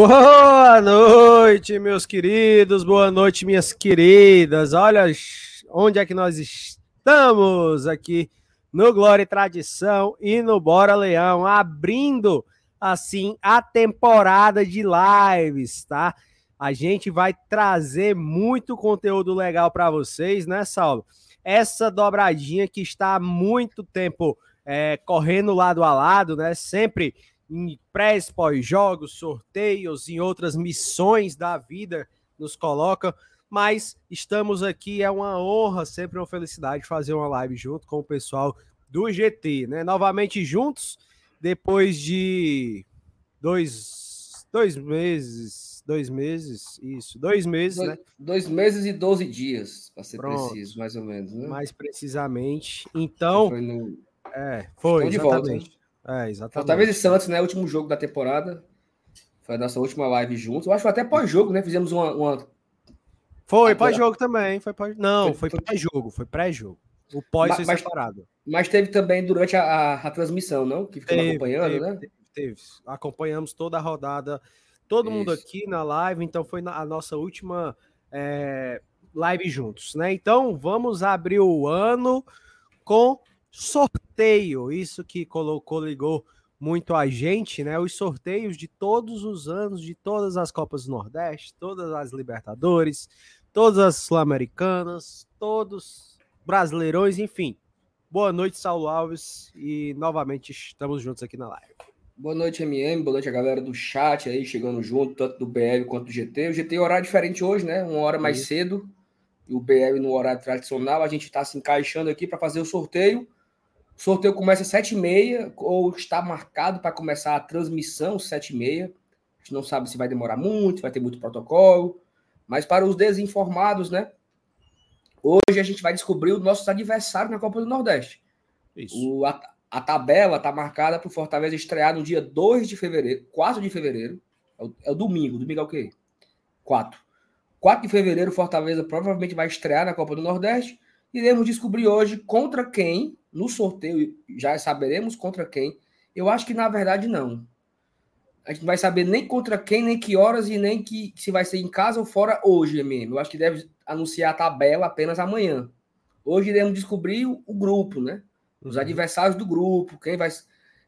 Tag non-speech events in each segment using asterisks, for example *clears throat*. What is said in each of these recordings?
Boa noite, meus queridos, boa noite, minhas queridas. Olha onde é que nós estamos aqui no Glória e Tradição e no Bora Leão, abrindo assim a temporada de lives, tá? A gente vai trazer muito conteúdo legal para vocês, né, Saulo? Essa dobradinha que está há muito tempo é, correndo lado a lado, né? Sempre em pré pós-jogos, sorteios, em outras missões da vida nos coloca. Mas estamos aqui, é uma honra, sempre uma felicidade fazer uma live junto com o pessoal do GT, né? Novamente juntos, depois de dois, dois meses, dois meses, isso, dois meses, dois, né? Dois meses e doze dias, para ser Pronto. preciso, mais ou menos, né? Mais precisamente. Então, foi no... é, foi, de volta, né? É, exatamente. Fortaleza e Santos, né? Último jogo da temporada. Foi a nossa última live juntos. Eu acho que foi até pós-jogo, né? Fizemos uma. uma... Foi pós-jogo também. Foi pós... Não, foi, foi pré-jogo. Foi pré-jogo. O pós foi mas, separado. Mas teve também durante a, a, a transmissão, não? Que ficamos acompanhando, teve, né? Teve, teve, Acompanhamos toda a rodada. Todo Isso. mundo aqui na live. Então foi a nossa última é, live juntos, né? Então vamos abrir o ano com sorteio, isso que colocou, ligou muito a gente, né? Os sorteios de todos os anos, de todas as Copas do Nordeste, todas as Libertadores, todas as Sul-Americanas, todos brasileirões, enfim. Boa noite, Saulo Alves, e novamente estamos juntos aqui na live. Boa noite, MM, boa noite a galera do chat aí, chegando junto, tanto do BL quanto do GT. O GT é horário diferente hoje, né? Uma hora mais Isso. cedo, e o BL no horário tradicional. A gente está se encaixando aqui para fazer o sorteio o sorteio começa às 7h30 ou está marcado para começar a transmissão às 7h30. A gente não sabe se vai demorar muito, vai ter muito protocolo. Mas para os desinformados, né? Hoje a gente vai descobrir os nossos adversários na Copa do Nordeste. Isso. O, a, a tabela está marcada para o Fortaleza estrear no dia 2 de fevereiro, 4 de fevereiro. É o, é o domingo. Domingo é o quê? 4. 4 de fevereiro, Fortaleza provavelmente vai estrear na Copa do Nordeste. Iremos descobrir hoje contra quem no sorteio já saberemos contra quem. Eu acho que na verdade não. A gente não vai saber nem contra quem, nem que horas e nem que se vai ser em casa ou fora hoje mesmo. Eu acho que deve anunciar a tabela apenas amanhã. Hoje iremos descobrir o, o grupo, né? Os uhum. adversários do grupo, quem vai,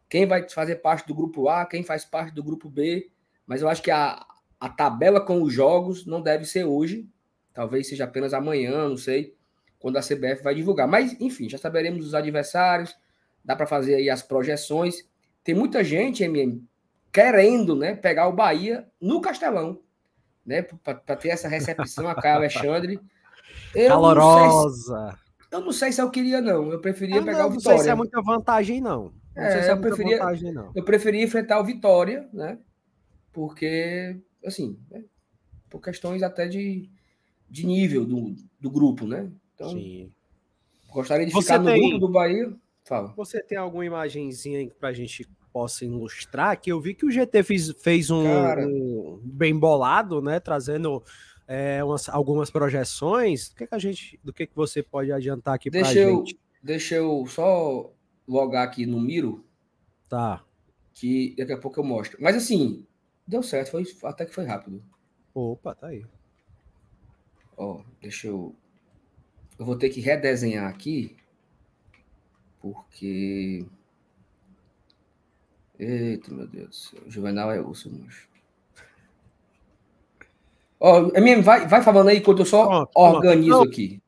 quem vai fazer parte do grupo A, quem faz parte do grupo B. Mas eu acho que a, a tabela com os jogos não deve ser hoje. Talvez seja apenas amanhã, não sei quando a CBF vai divulgar. Mas, enfim, já saberemos os adversários, dá para fazer aí as projeções. Tem muita gente, MM, querendo né, pegar o Bahia no Castelão, né? Para ter essa recepção a Caio Alexandre. Eu Calorosa. Não se, eu não sei se eu queria, não. Eu preferia ah, pegar não, o Vitória. Não sei se é muita vantagem, não. Não é, sei se é eu preferia, vantagem, não. Eu preferia enfrentar o Vitória, né? Porque, assim, né, por questões até de, de nível do, do grupo, né? Então, Sim. gostaria de Você ficar no grupo do Bahia. Fala. Você tem alguma imagenzinha para a gente possa ilustrar? Que eu vi que o GT fez, fez um, Cara... um bem bolado, né? Trazendo é, umas, algumas projeções. O que, que a gente, do que, que você pode adiantar aqui para a gente? Deixa eu só logar aqui no Miro. Tá. Que daqui a pouco eu mostro. Mas assim, deu certo, foi, até que foi rápido. Opa, tá aí. Ó, deixa eu eu vou ter que redesenhar aqui, porque. Eita, meu Deus do céu. O Juvenal é osso, moço. Ó, oh, vai, vai falando aí enquanto eu só pronto, organizo pronto. aqui.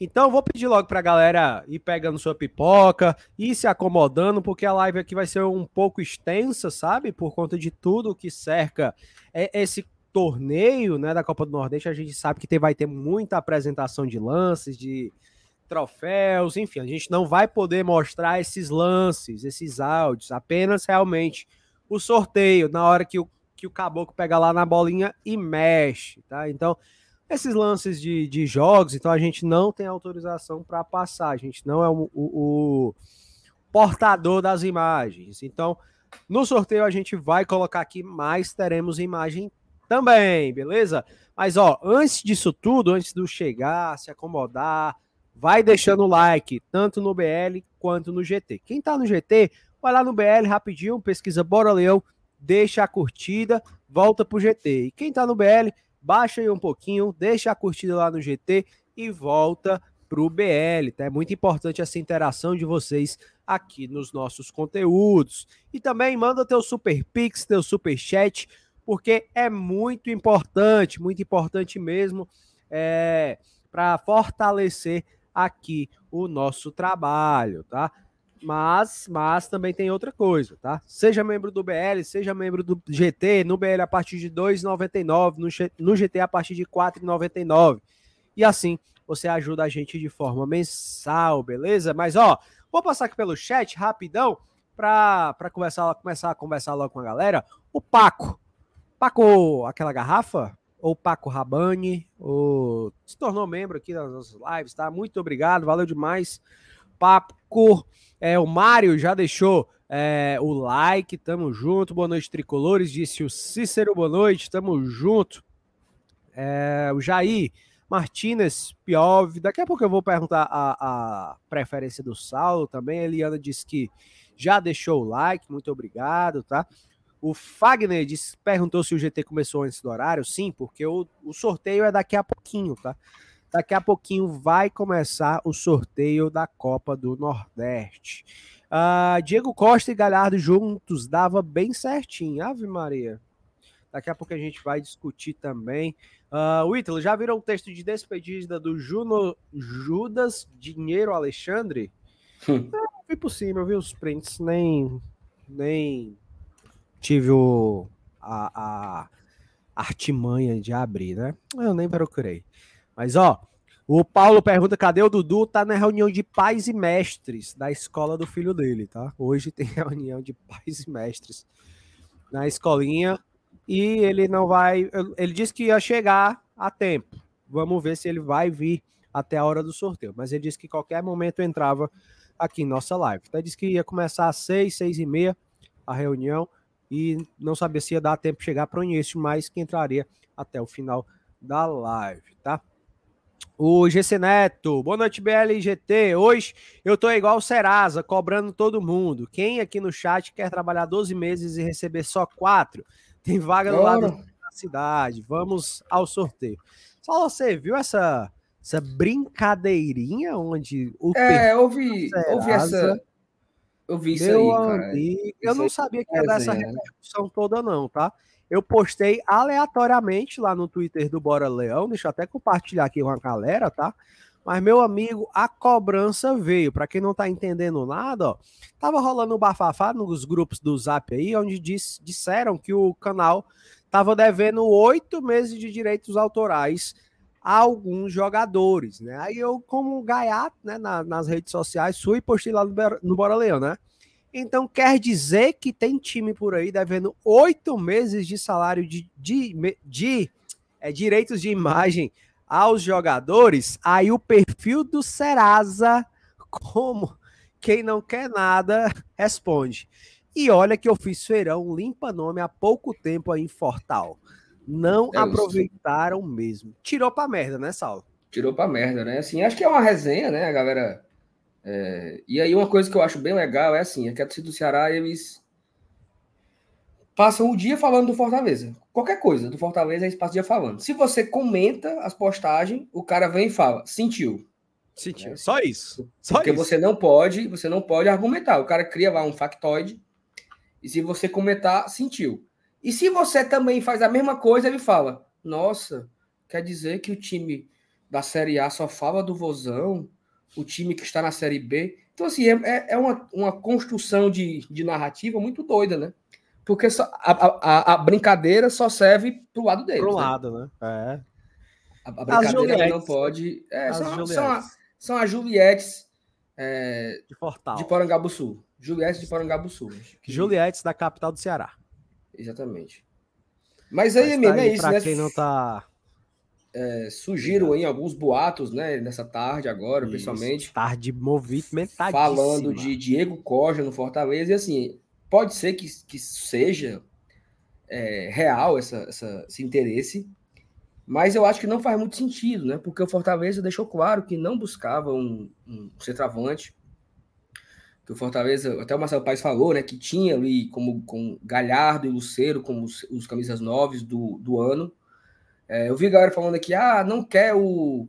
Então, vou pedir logo para a galera ir pegando sua pipoca, ir se acomodando, porque a live aqui vai ser um pouco extensa, sabe? Por conta de tudo que cerca esse torneio né, da Copa do Nordeste, a gente sabe que tem, vai ter muita apresentação de lances, de troféus, enfim, a gente não vai poder mostrar esses lances, esses áudios, apenas realmente o sorteio, na hora que o, que o caboclo pega lá na bolinha e mexe, tá? Então, esses lances de, de jogos, então a gente não tem autorização para passar, a gente não é o, o, o portador das imagens. Então, no sorteio a gente vai colocar aqui, mas teremos imagem também, beleza? Mas ó, antes disso tudo, antes do chegar, se acomodar, vai deixando o like, tanto no BL quanto no GT. Quem tá no GT, vai lá no BL rapidinho, pesquisa Bora Leão, deixa a curtida, volta pro GT. E quem tá no BL, baixa aí um pouquinho, deixa a curtida lá no GT e volta pro BL, tá? É muito importante essa interação de vocês aqui nos nossos conteúdos. E também manda teu super pix, teu super chat, porque é muito importante, muito importante mesmo, é, para fortalecer aqui o nosso trabalho, tá? Mas, mas também tem outra coisa, tá? Seja membro do BL, seja membro do GT, no BL a partir de R$ 2,99, no GT a partir de R$ 4,99. E assim você ajuda a gente de forma mensal, beleza? Mas ó, vou passar aqui pelo chat rapidão para começar, começar a conversar logo com a galera. O Paco. Paco, aquela garrafa? Ou Paco Rabani, ou se tornou membro aqui das nossas lives, tá? Muito obrigado, valeu demais. Paco, é, o Mário já deixou é, o like, tamo junto. Boa noite, tricolores, disse o Cícero, boa noite, tamo junto. É, o Jair, Martinez, Piov. Daqui a pouco eu vou perguntar a, a preferência do Saulo também. A Eliana disse que já deixou o like, muito obrigado, tá? O Fagner disse, perguntou se o GT começou antes do horário. Sim, porque o, o sorteio é daqui a pouquinho, tá? Daqui a pouquinho vai começar o sorteio da Copa do Nordeste. Uh, Diego Costa e Galhardo juntos dava bem certinho. Ave Maria. Daqui a pouco a gente vai discutir também. Uh, o Ítalo, já viram o texto de despedida do Juno Judas Dinheiro Alexandre? Hum. Não, vi por cima, eu vi os prints, nem, nem tive o, a, a artimanha de abrir, né? Eu nem procurei. Mas, ó, o Paulo pergunta: cadê o Dudu? Tá na reunião de pais e mestres da escola do filho dele, tá? Hoje tem *laughs* reunião de pais e mestres na escolinha e ele não vai. Ele disse que ia chegar a tempo. Vamos ver se ele vai vir até a hora do sorteio. Mas ele disse que qualquer momento entrava aqui em nossa live. Então, ele disse que ia começar às seis, seis e meia a reunião e não sabia se ia dar tempo de chegar para o início, mas que entraria até o final da live, tá? O GC Neto, boa noite, BL GT. Hoje eu tô igual o Serasa, cobrando todo mundo. Quem aqui no chat quer trabalhar 12 meses e receber só 4? Tem vaga no lado da cidade. Vamos ao sorteio. Só você viu essa, essa brincadeirinha onde o É, eu vi, eu vi essa. Eu vi isso aí, cara. Amigo, eu não sabia que ia dar essa repercussão toda, não, tá? Eu postei aleatoriamente lá no Twitter do Bora Leão, deixa eu até compartilhar aqui com a galera, tá? Mas, meu amigo, a cobrança veio. Para quem não tá entendendo nada, ó, tava rolando um bafafá nos grupos do Zap aí, onde diz, disseram que o canal tava devendo oito meses de direitos autorais alguns jogadores, né? Aí eu, como gaiato, né, na, nas redes sociais, fui e postei lá no, no Bora Leão, né? Então quer dizer que tem time por aí devendo oito meses de salário de, de, de, de é, direitos de imagem aos jogadores, aí o perfil do Serasa, como quem não quer nada, *laughs* responde. E olha que eu fiz feirão limpa nome há pouco tempo aí em Fortal. Não é aproveitaram isso. mesmo. Tirou pra merda, né, Saulo? Tirou pra merda, né? Assim, acho que é uma resenha, né, a galera. É... E aí, uma coisa que eu acho bem legal é assim: é que a torcida do Ceará, eles passam o dia falando do Fortaleza. Qualquer coisa do Fortaleza, eles passam o dia falando. Se você comenta as postagens, o cara vem e fala, sentiu. Sentiu. Né? Só isso. Só Porque isso. você não pode, você não pode argumentar. O cara cria lá um factoide. E se você comentar, sentiu. E se você também faz a mesma coisa, ele fala: Nossa, quer dizer que o time da Série A só fala do Vozão, o time que está na Série B. Então, assim, é, é uma, uma construção de, de narrativa muito doida, né? Porque só, a, a, a, brincadeira só serve pro lado dele. Pro né? lado, né? É. A, a brincadeira não pode. É, são, são, a, são as Juliettes é, de Fortal. De Porangabuçu. Juliettes de Porangabuçu. Que... Juliettes da capital do Ceará. Exatamente. Mas aí, Mas tá é isso, né? quem não tá. É, surgiram aí alguns boatos, né, nessa tarde agora, isso, principalmente. Tarde movimentadíssima. Falando de Diego Coja no Fortaleza, e assim, pode ser que, que seja é, real essa, essa, esse interesse, mas eu acho que não faz muito sentido, né? Porque o Fortaleza deixou claro que não buscava um, um centroavante, o Fortaleza, até o Marcelo Paes falou, né, que tinha ali como com Galhardo e Luceiro como os, os camisas novos do, do ano. É, eu vi a galera falando aqui, ah, não quer o,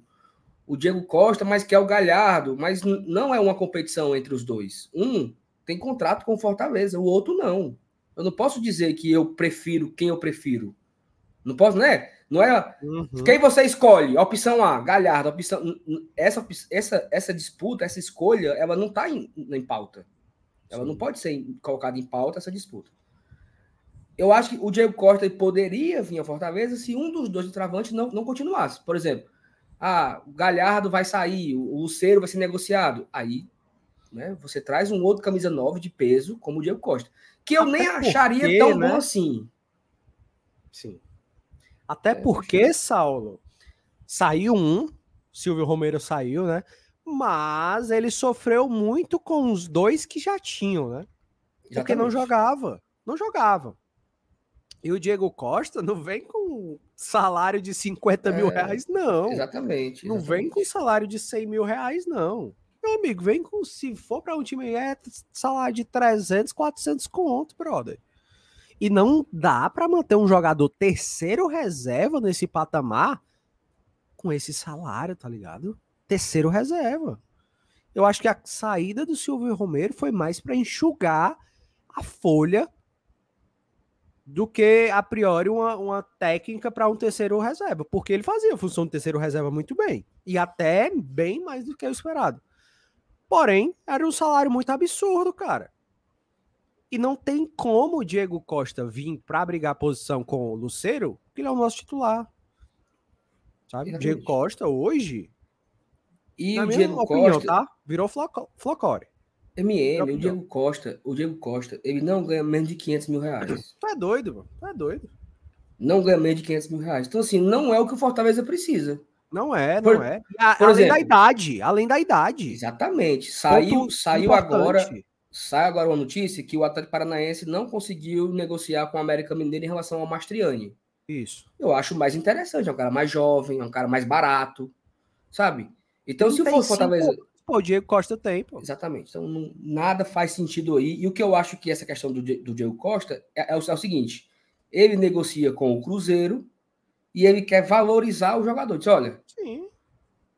o Diego Costa, mas quer o Galhardo, mas não é uma competição entre os dois. Um tem contrato com o Fortaleza, o outro não. Eu não posso dizer que eu prefiro quem eu prefiro. Não posso, né? Não é. Uhum. Quem você escolhe? Opção A, Galhardo. Opção, essa, essa, essa disputa, essa escolha, ela não está em, em pauta. Ela Sim. não pode ser colocada em pauta essa disputa. Eu acho que o Diego Costa poderia vir a Fortaleza se um dos dois travantes não, não continuasse. Por exemplo, ah, o Galhardo vai sair, o Luceiro vai ser negociado. Aí, né, você traz um outro camisa 9 de peso, como o Diego Costa. Que eu Até nem acharia porque, tão né? bom assim. Sim. Até é, porque, Saulo, saiu um, Silvio Romero saiu, né? Mas ele sofreu muito com os dois que já tinham, né? Exatamente. Porque não jogava. Não jogava. E o Diego Costa não vem com salário de 50 é, mil reais, não. Exatamente, exatamente, Não vem com salário de 100 mil reais, não. Meu amigo, vem com, se for para um time, é salário de 300, 400 conto, brother. E não dá para manter um jogador terceiro reserva nesse patamar com esse salário, tá ligado? Terceiro reserva. Eu acho que a saída do Silvio Romero foi mais para enxugar a folha do que a priori uma, uma técnica para um terceiro reserva, porque ele fazia a função de terceiro reserva muito bem e até bem mais do que o esperado. Porém, era um salário muito absurdo, cara. E não tem como o Diego Costa vir para brigar a posição com o Luceiro, porque ele é o nosso titular. Sabe? Diego Costa hoje. E o Diego opinião, Costa. Tá? Virou Flocore. MM, o Diego Costa, o Diego Costa, ele não ganha menos de 500 mil reais. *clears throat* Tu é doido, mano. Tu é doido. Não ganha menos de 500 mil reais. Então, assim, não é o que o Fortaleza precisa. Não é, não por, é. A, por além exemplo, da idade, além da idade. Exatamente. Saiu, saiu agora sai agora uma notícia que o Atlético Paranaense não conseguiu negociar com o América Mineiro em relação ao Mastriani. Isso. Eu acho mais interessante, é um cara mais jovem, é um cara mais barato, sabe? Então, não se for Fortaleza. Pô, o Diego Costa tem, pô. Exatamente. Então, não, nada faz sentido aí. E o que eu acho que essa questão do, do Diego Costa é, é, o, é o seguinte: ele negocia com o Cruzeiro e ele quer valorizar o jogador. Diz, olha, Sim.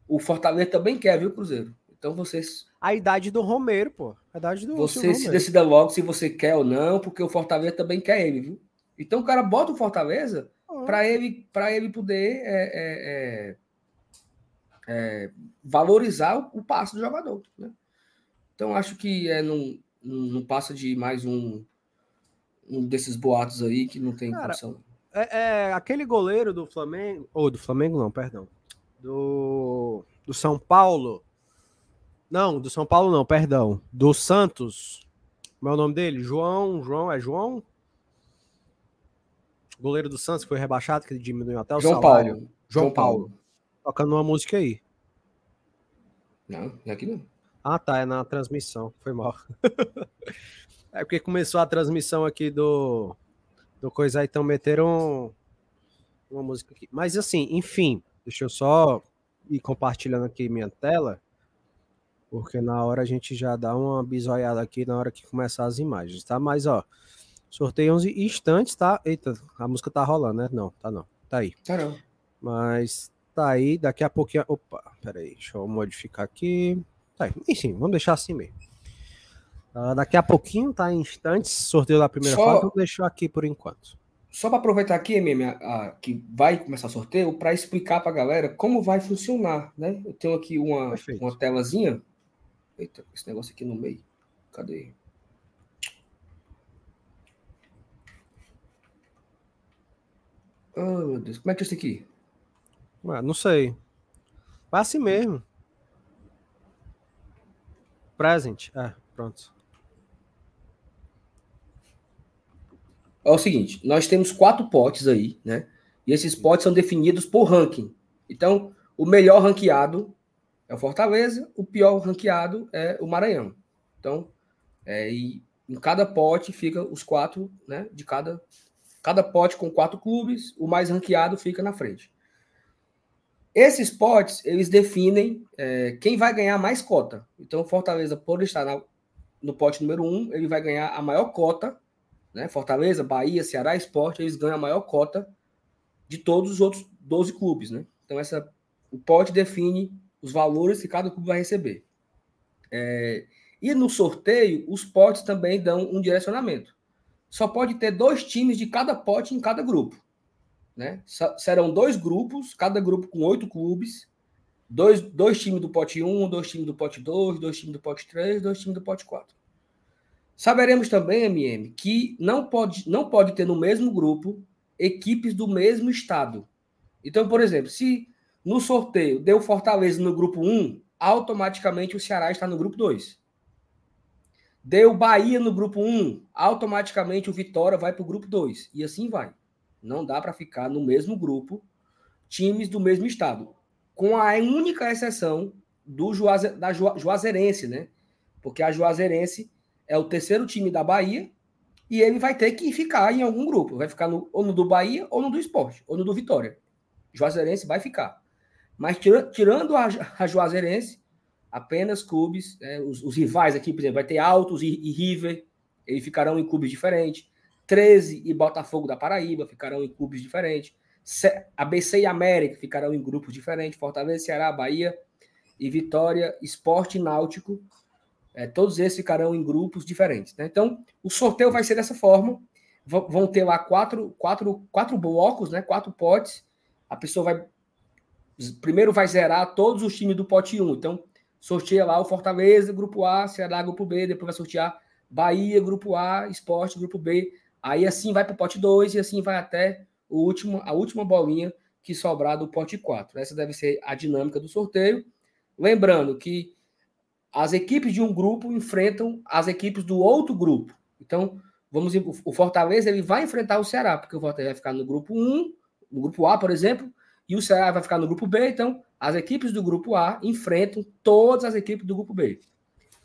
o Fortaleza também quer, viu, Cruzeiro? Então vocês. A idade do Romero, pô. A idade do Você se decida logo se você quer ou não, porque o Fortaleza também quer ele, viu? Então o cara bota o Fortaleza ah. para ele, ele poder é, é, é, é, valorizar o, o passo do jogador. Né? Então acho que é, não, não passa de mais um, um desses boatos aí que não tem cara, função. É, é, aquele goleiro do Flamengo, ou do Flamengo não, perdão, do, do São Paulo, não, do São Paulo não, perdão. Do Santos. Como é o nome dele? João. João, é João? Goleiro do Santos foi rebaixado, que ele diminuiu até o João salário. Paulo. João, João Paulo. Paulo. Tocando uma música aí. Não, não é aqui não. Ah, tá, é na transmissão. Foi mal. *laughs* é porque começou a transmissão aqui do do coisa então meteram uma música aqui. Mas assim, enfim, deixa eu só ir compartilhando aqui minha tela. Porque na hora a gente já dá uma bisoiada aqui na hora que começar as imagens, tá? Mas, ó, sorteio 11 instantes, tá? Eita, a música tá rolando, né? Não, tá não. Tá aí. Tá não. Mas tá aí, daqui a pouquinho. Opa, peraí, deixa eu modificar aqui. Tá aí. Enfim, vamos deixar assim mesmo. Uh, daqui a pouquinho, tá? Em instantes, sorteio da primeira Só... fase, vou deixar aqui por enquanto. Só para aproveitar aqui, MM, que vai começar o sorteio, para explicar para a galera como vai funcionar, né? Eu tenho aqui uma, uma telazinha Eita, esse negócio aqui no meio. Cadê? Oh, meu Deus. Como é que é isso aqui? Ué, não sei. Assim mesmo. Present. É, pronto. É o seguinte, nós temos quatro potes aí, né? E esses potes são definidos por ranking. Então, o melhor ranqueado é o Fortaleza, o pior ranqueado é o Maranhão. Então, é, e em cada pote fica os quatro, né? De cada, cada pote com quatro clubes, o mais ranqueado fica na frente. Esses potes, eles definem é, quem vai ganhar mais cota. Então, Fortaleza, por estar na, no pote número 1, um, ele vai ganhar a maior cota, né? Fortaleza, Bahia, Ceará, Esporte, eles ganham a maior cota de todos os outros 12 clubes, né? Então essa o pote define os valores que cada clube vai receber. É, e no sorteio, os potes também dão um direcionamento. Só pode ter dois times de cada pote em cada grupo. Né? Serão dois grupos, cada grupo com oito clubes, dois, dois times do pote 1, dois times do pote 2, dois times do pote 3, dois times do pote 4. Saberemos também, MM, que não pode, não pode ter no mesmo grupo equipes do mesmo estado. Então, por exemplo, se no sorteio deu Fortaleza no grupo 1, automaticamente o Ceará está no grupo 2. Deu Bahia no grupo 1, automaticamente o Vitória vai para o grupo 2. E assim vai. Não dá para ficar no mesmo grupo times do mesmo estado. Com a única exceção do Juaze, da Juazeirense, né? Porque a Juazeirense é o terceiro time da Bahia e ele vai ter que ficar em algum grupo. Vai ficar no, ou no do Bahia, ou no do Esporte, ou no do Vitória. Juazeirense vai ficar. Mas tira, tirando a, a Juazeirense, apenas clubes, né, os, os, rivais aqui, por exemplo, vai ter Altos e, e River, eles ficarão em clubes diferentes. 13 e Botafogo da Paraíba ficarão em clubes diferentes. ABC e América ficarão em grupos diferentes. Fortaleza, Ceará, Bahia e Vitória, Esporte e Náutico. É, todos esses ficarão em grupos diferentes. Né? Então, o sorteio vai ser dessa forma. V vão ter lá quatro, quatro, quatro blocos, né? quatro potes. A pessoa vai. Primeiro vai zerar todos os times do pote 1. Então, sorteia lá o Fortaleza, grupo A, Ceará, grupo B. Depois vai sortear Bahia, grupo A, Esporte, grupo B. Aí assim vai para o pote 2 e assim vai até o último, a última bolinha que sobrar do pote 4. Essa deve ser a dinâmica do sorteio. Lembrando que as equipes de um grupo enfrentam as equipes do outro grupo. Então, vamos o Fortaleza ele vai enfrentar o Ceará, porque o Fortaleza vai ficar no grupo 1, no grupo A, por exemplo, e o Ceará vai ficar no grupo B. Então, as equipes do grupo A enfrentam todas as equipes do grupo B.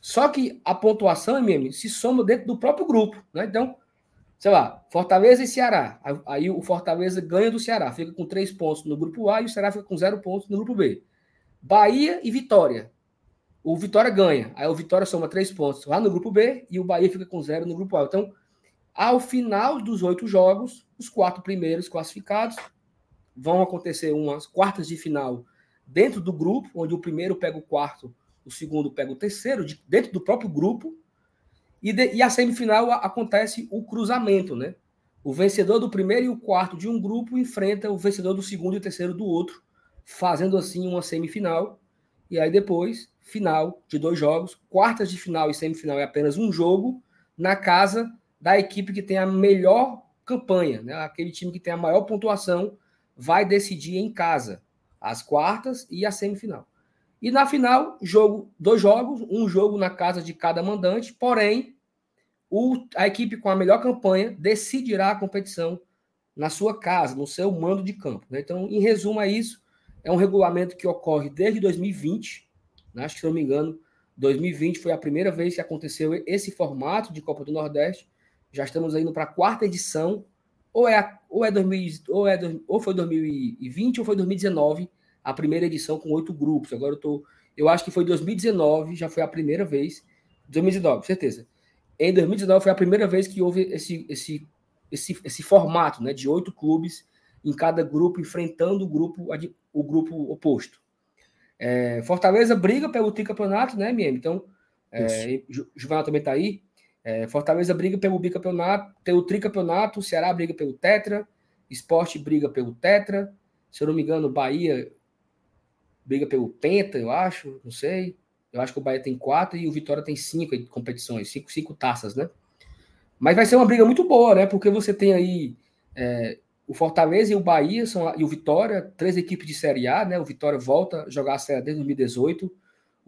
Só que a pontuação, MM, se soma dentro do próprio grupo. Né? Então, sei lá, Fortaleza e Ceará. Aí o Fortaleza ganha do Ceará, fica com três pontos no grupo A e o Ceará fica com zero pontos no grupo B. Bahia e Vitória. O Vitória ganha. Aí o Vitória soma três pontos lá no grupo B e o Bahia fica com zero no grupo A. Então, ao final dos oito jogos, os quatro primeiros classificados vão acontecer umas quartas de final dentro do grupo, onde o primeiro pega o quarto, o segundo pega o terceiro, dentro do próprio grupo, e, de, e a semifinal acontece o cruzamento, né? O vencedor do primeiro e o quarto de um grupo enfrenta o vencedor do segundo e o terceiro do outro, fazendo assim uma semifinal. E aí depois, final de dois jogos, quartas de final e semifinal é apenas um jogo na casa da equipe que tem a melhor campanha, né? Aquele time que tem a maior pontuação vai decidir em casa as quartas e a semifinal. E na final, jogo, dois jogos, um jogo na casa de cada mandante, porém, o, a equipe com a melhor campanha decidirá a competição na sua casa, no seu mando de campo. Né? Então, em resumo, é isso. É um regulamento que ocorre desde 2020. Né? Acho que, se não me engano, 2020 foi a primeira vez que aconteceu esse formato de Copa do Nordeste. Já estamos indo para a quarta edição. Ou é, ou, é 2000, ou, é, ou foi 2020 ou foi 2019 a primeira edição com oito grupos. Agora eu tô. Eu acho que foi 2019, já foi a primeira vez. 2019, certeza. Em 2019 foi a primeira vez que houve esse, esse, esse, esse formato né, de oito clubes em cada grupo, enfrentando o grupo, o grupo oposto. É, Fortaleza briga pelo tricampeonato, né, MM? Então, é, Juvenal também está aí. É, Fortaleza briga pelo bicampeonato, pelo tricampeonato, Ceará briga pelo Tetra, Esporte briga pelo Tetra, se eu não me engano, Bahia briga pelo Penta, eu acho, não sei. Eu acho que o Bahia tem quatro e o Vitória tem cinco competições, cinco, cinco taças, né? Mas vai ser uma briga muito boa, né? Porque você tem aí é, o Fortaleza e o Bahia são, e o Vitória, três equipes de Série A, né? O Vitória volta a jogar a Série A desde 2018.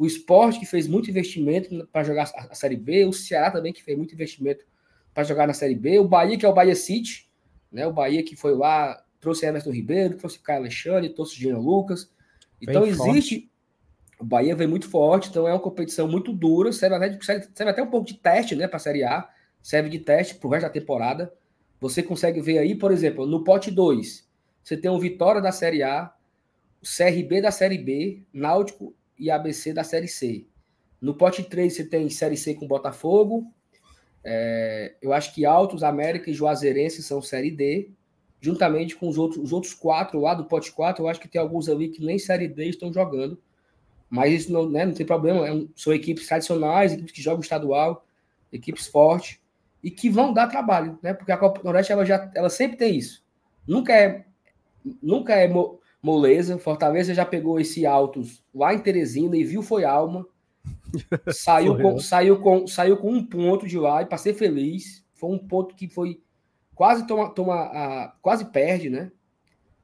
O Esporte, que fez muito investimento para jogar a Série B. O Ceará também, que fez muito investimento para jogar na Série B. O Bahia, que é o Bahia City, né? O Bahia que foi lá, trouxe Emerson Ribeiro, trouxe Caio Alexandre, trouxe Jean Lucas. Então Bem existe. Forte. O Bahia vem muito forte, então é uma competição muito dura, serve até, serve até um pouco de teste, né, para a Série A, serve de teste para o resto da temporada. Você consegue ver aí, por exemplo, no pote 2, você tem o Vitória da Série A, o CRB da Série B, Náutico e ABC da Série C. No pote 3 você tem Série C com Botafogo. É, eu acho que Altos, América e Juazeirense são Série D. Juntamente com os outros, os outros quatro lá do pote 4, eu acho que tem alguns ali que nem Série D estão jogando. Mas isso não, né, não tem problema. É são equipes tradicionais, equipes que jogam estadual, equipes fortes e que vão dar trabalho, né? Porque a Copa do Nordeste ela já, ela sempre tem isso. Nunca é, nunca é moleza. Fortaleza já pegou esse Altos lá em Teresina e viu foi alma. *laughs* Saiu, com, saiu, com, saiu com um ponto de lá e para ser feliz. Foi um ponto que foi quase toma, toma a, quase perde, né?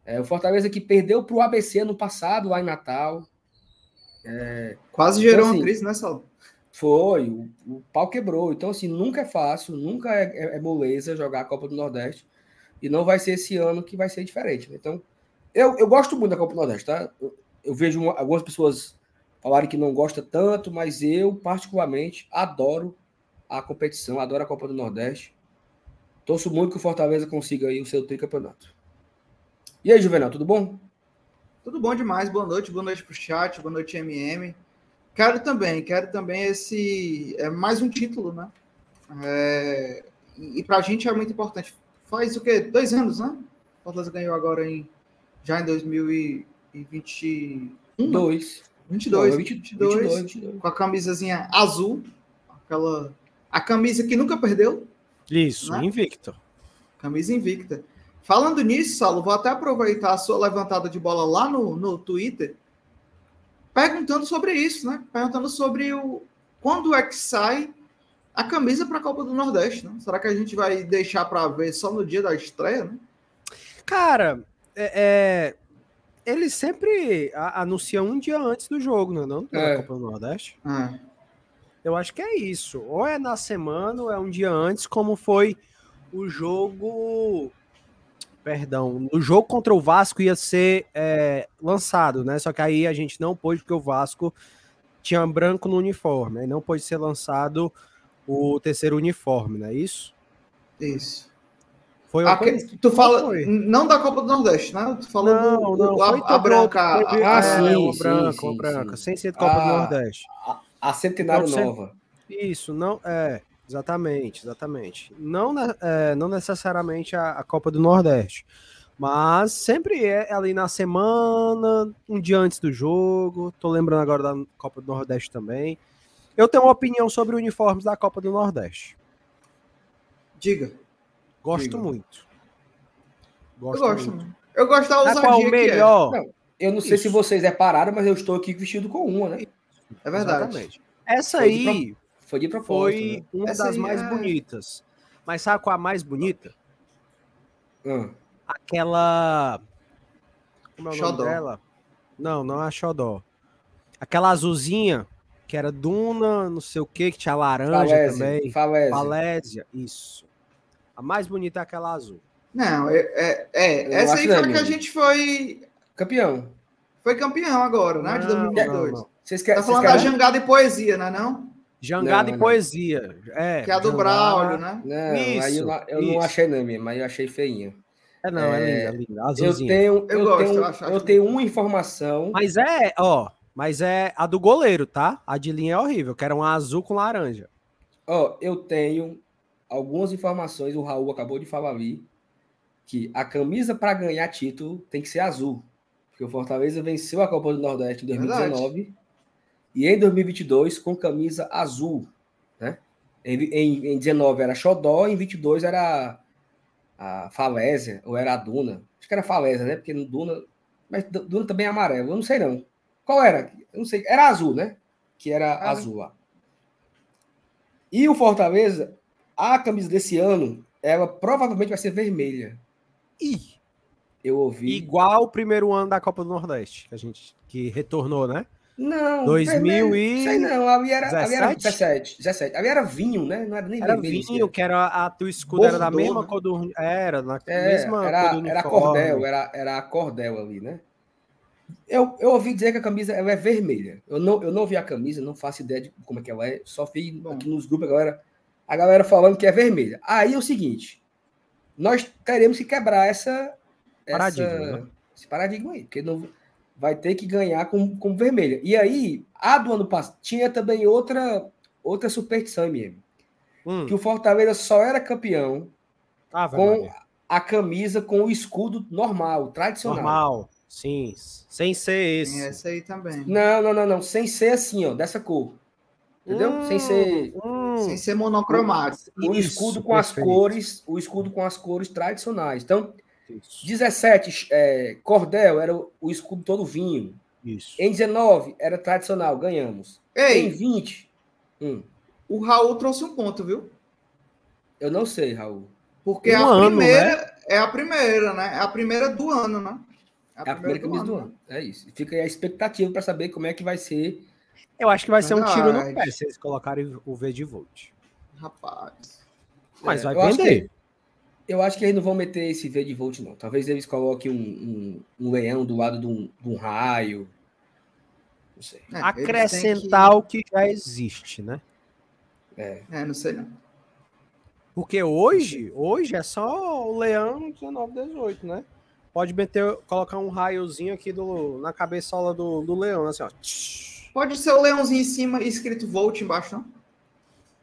É, o Fortaleza que perdeu para o ABC no passado, lá em Natal. É, quase gerou então, assim, uma crise, né, Saulo? Foi, o, o, pau quebrou. Então, assim, nunca é fácil, nunca é, é, é, moleza jogar a Copa do Nordeste. E não vai ser esse ano que vai ser diferente. Né? Então, eu, eu gosto muito da Copa do Nordeste, tá? Eu, eu vejo uma, algumas pessoas falarem que não gosta tanto, mas eu, particularmente, adoro a competição, adoro a Copa do Nordeste. Torço muito que o Fortaleza consiga aí o seu tricampeonato. E aí, Juvenal, tudo bom? Tudo bom demais. Boa noite, boa noite pro chat, boa noite, MM. Quero também, quero também esse. É mais um título, né? É, e para a gente é muito importante. Faz o quê? Dois anos, né? Fortaleza ganhou agora em já em 2021. Dois. 22, 22, 22, 22, com a camisazinha azul, aquela a camisa que nunca perdeu. Isso, né? invicto. Camisa invicta. Falando nisso, Saulo, vou até aproveitar a sua levantada de bola lá no, no Twitter, perguntando sobre isso, né? Perguntando sobre o quando é que sai a camisa para a Copa do Nordeste, né? Será que a gente vai deixar para ver só no dia da estreia, né? Cara, é, é eles sempre anunciam um dia antes do jogo, não é não? É. Copa do Nordeste. É. Eu acho que é isso. Ou é na semana ou é um dia antes, como foi o jogo. Perdão, o jogo contra o Vasco ia ser é, lançado, né? Só que aí a gente não pôde, porque o Vasco tinha branco no uniforme, aí não pôde ser lançado o terceiro uniforme, não é isso? Isso. Foi a, tu fala foi? não da Copa do Nordeste, né? Tu falou não, do, não, a, a, branca. Teve, ah, sim, uma sim, branca, sim, uma branca, sim. sem ser Copa a, do Nordeste. A, a Centenário então, Nova. Isso, não é exatamente, exatamente. Não, é, não necessariamente a, a, Copa do Nordeste, mas sempre é ali na semana, um dia antes do jogo. Tô lembrando agora da Copa do Nordeste também. Eu tenho uma opinião sobre uniformes da Copa do Nordeste. Diga. Gosto Diga. muito. Gosto eu gosto. Muito. Eu gosto da ousadia qual o é. melhor? É. Não, eu não Isso. sei se vocês repararam, mas eu estou aqui vestido com uma, né? É verdade. Exatamente. Essa foi aí de pro... foi de propósito, foi né? uma Essa das mais é... bonitas. Mas sabe qual a mais bonita? Hum. Aquela. Como é o Xodó. nome dela? Não, não é a Xodó. Aquela azulzinha, que era Duna, não sei o que, que tinha laranja Falésia, também. Falésia. Falésia, isso. A mais bonita é aquela azul. Não, é, é, é essa aí foi que a gente foi. Campeão. Foi campeão agora, né? Não, de 2022. Não, não. Vocês querem, tá falando da Jangada e Poesia, não é não? Jangada e Poesia. É, que é a do Braulio, né? Não, isso, aí eu, eu não achei não mesmo, mas eu achei feinha. É, não, é, é linda, linda. Azulzinha. Eu tenho, eu, eu gosto, tenho, eu, eu tenho uma informação. Mas é, ó, mas é a do goleiro, tá? A de linha é horrível, que era um azul com laranja. Ó, eu tenho algumas informações, o Raul acabou de falar ali, que a camisa para ganhar título tem que ser azul. Porque o Fortaleza venceu a Copa do Nordeste em 2019 Verdade. e em 2022 com camisa azul. Né? Em, em, em 19 era Xodó, em 22 era a Falésia, ou era a Duna. Acho que era Falésia, né? Porque no Duna. Mas Duna também é amarelo, eu não sei não. Qual era? Eu não sei. Era azul, né? Que era ah, azul lá. E o Fortaleza a camisa desse ano, ela provavelmente vai ser vermelha. Ih! Eu ouvi. Igual o primeiro ano da Copa do Nordeste, que a gente que retornou, né? Não, 2000 e... Sei não, ali era, 17? ali era 17, 17. Ali era vinho, né? Não era nem era vermelho. vinho, que era a tua escudo era da mesma né? cor do... Era, na é, mesma era, cor Era cordel, era, era a cordel ali, né? Eu, eu ouvi dizer que a camisa ela é vermelha. Eu não, eu não vi a camisa, não faço ideia de como é que ela é. Só vi aqui nos grupos a galera a galera falando que é vermelha. Aí é o seguinte, nós teremos que quebrar essa, paradigma, essa, né? esse paradigma aí, porque não, vai ter que ganhar com, com vermelha. E aí, a do ano passado, tinha também outra, outra superstição mesmo. Hum. Que o Fortaleza só era campeão ah, com a camisa com o escudo normal, tradicional. Normal, sim. Sem ser esse. Tem essa aí também. Não, não, não, não. Sem ser assim, ó, dessa cor. Entendeu? Hum, sem ser. Hum, sem ser monocromático. O, o escudo com as cores, o escudo com as cores tradicionais. Então, Isso. 17, é, cordel era o, o, escudo todo vinho. Isso. Em 19, era tradicional, ganhamos. Ei, em 20. Hum. O Raul trouxe um ponto, viu? Eu não sei, Raul. Porque um a ano, primeira né? é a primeira, né? É a primeira do ano, né? É a, é a primeira, camisa do, do ano. ano. É isso. Fica aí a expectativa para saber como é que vai ser. Eu acho que vai ser um tiro no pé se eles colocarem o V de Volt. Rapaz. Mas é, vai vender. eu acho que eles não vão meter esse V de Volt, não. Talvez eles coloquem um, um, um leão do lado de um, de um raio. Não sei. É, Acrescentar que... o que já existe, né? É. é, não sei não. Porque hoje, hoje é só o leão 19, 18, né? Pode meter, colocar um raiozinho aqui do, na cabeçola do, do leão, assim, ó. Pode ser o leãozinho em cima escrito Volt embaixo, não?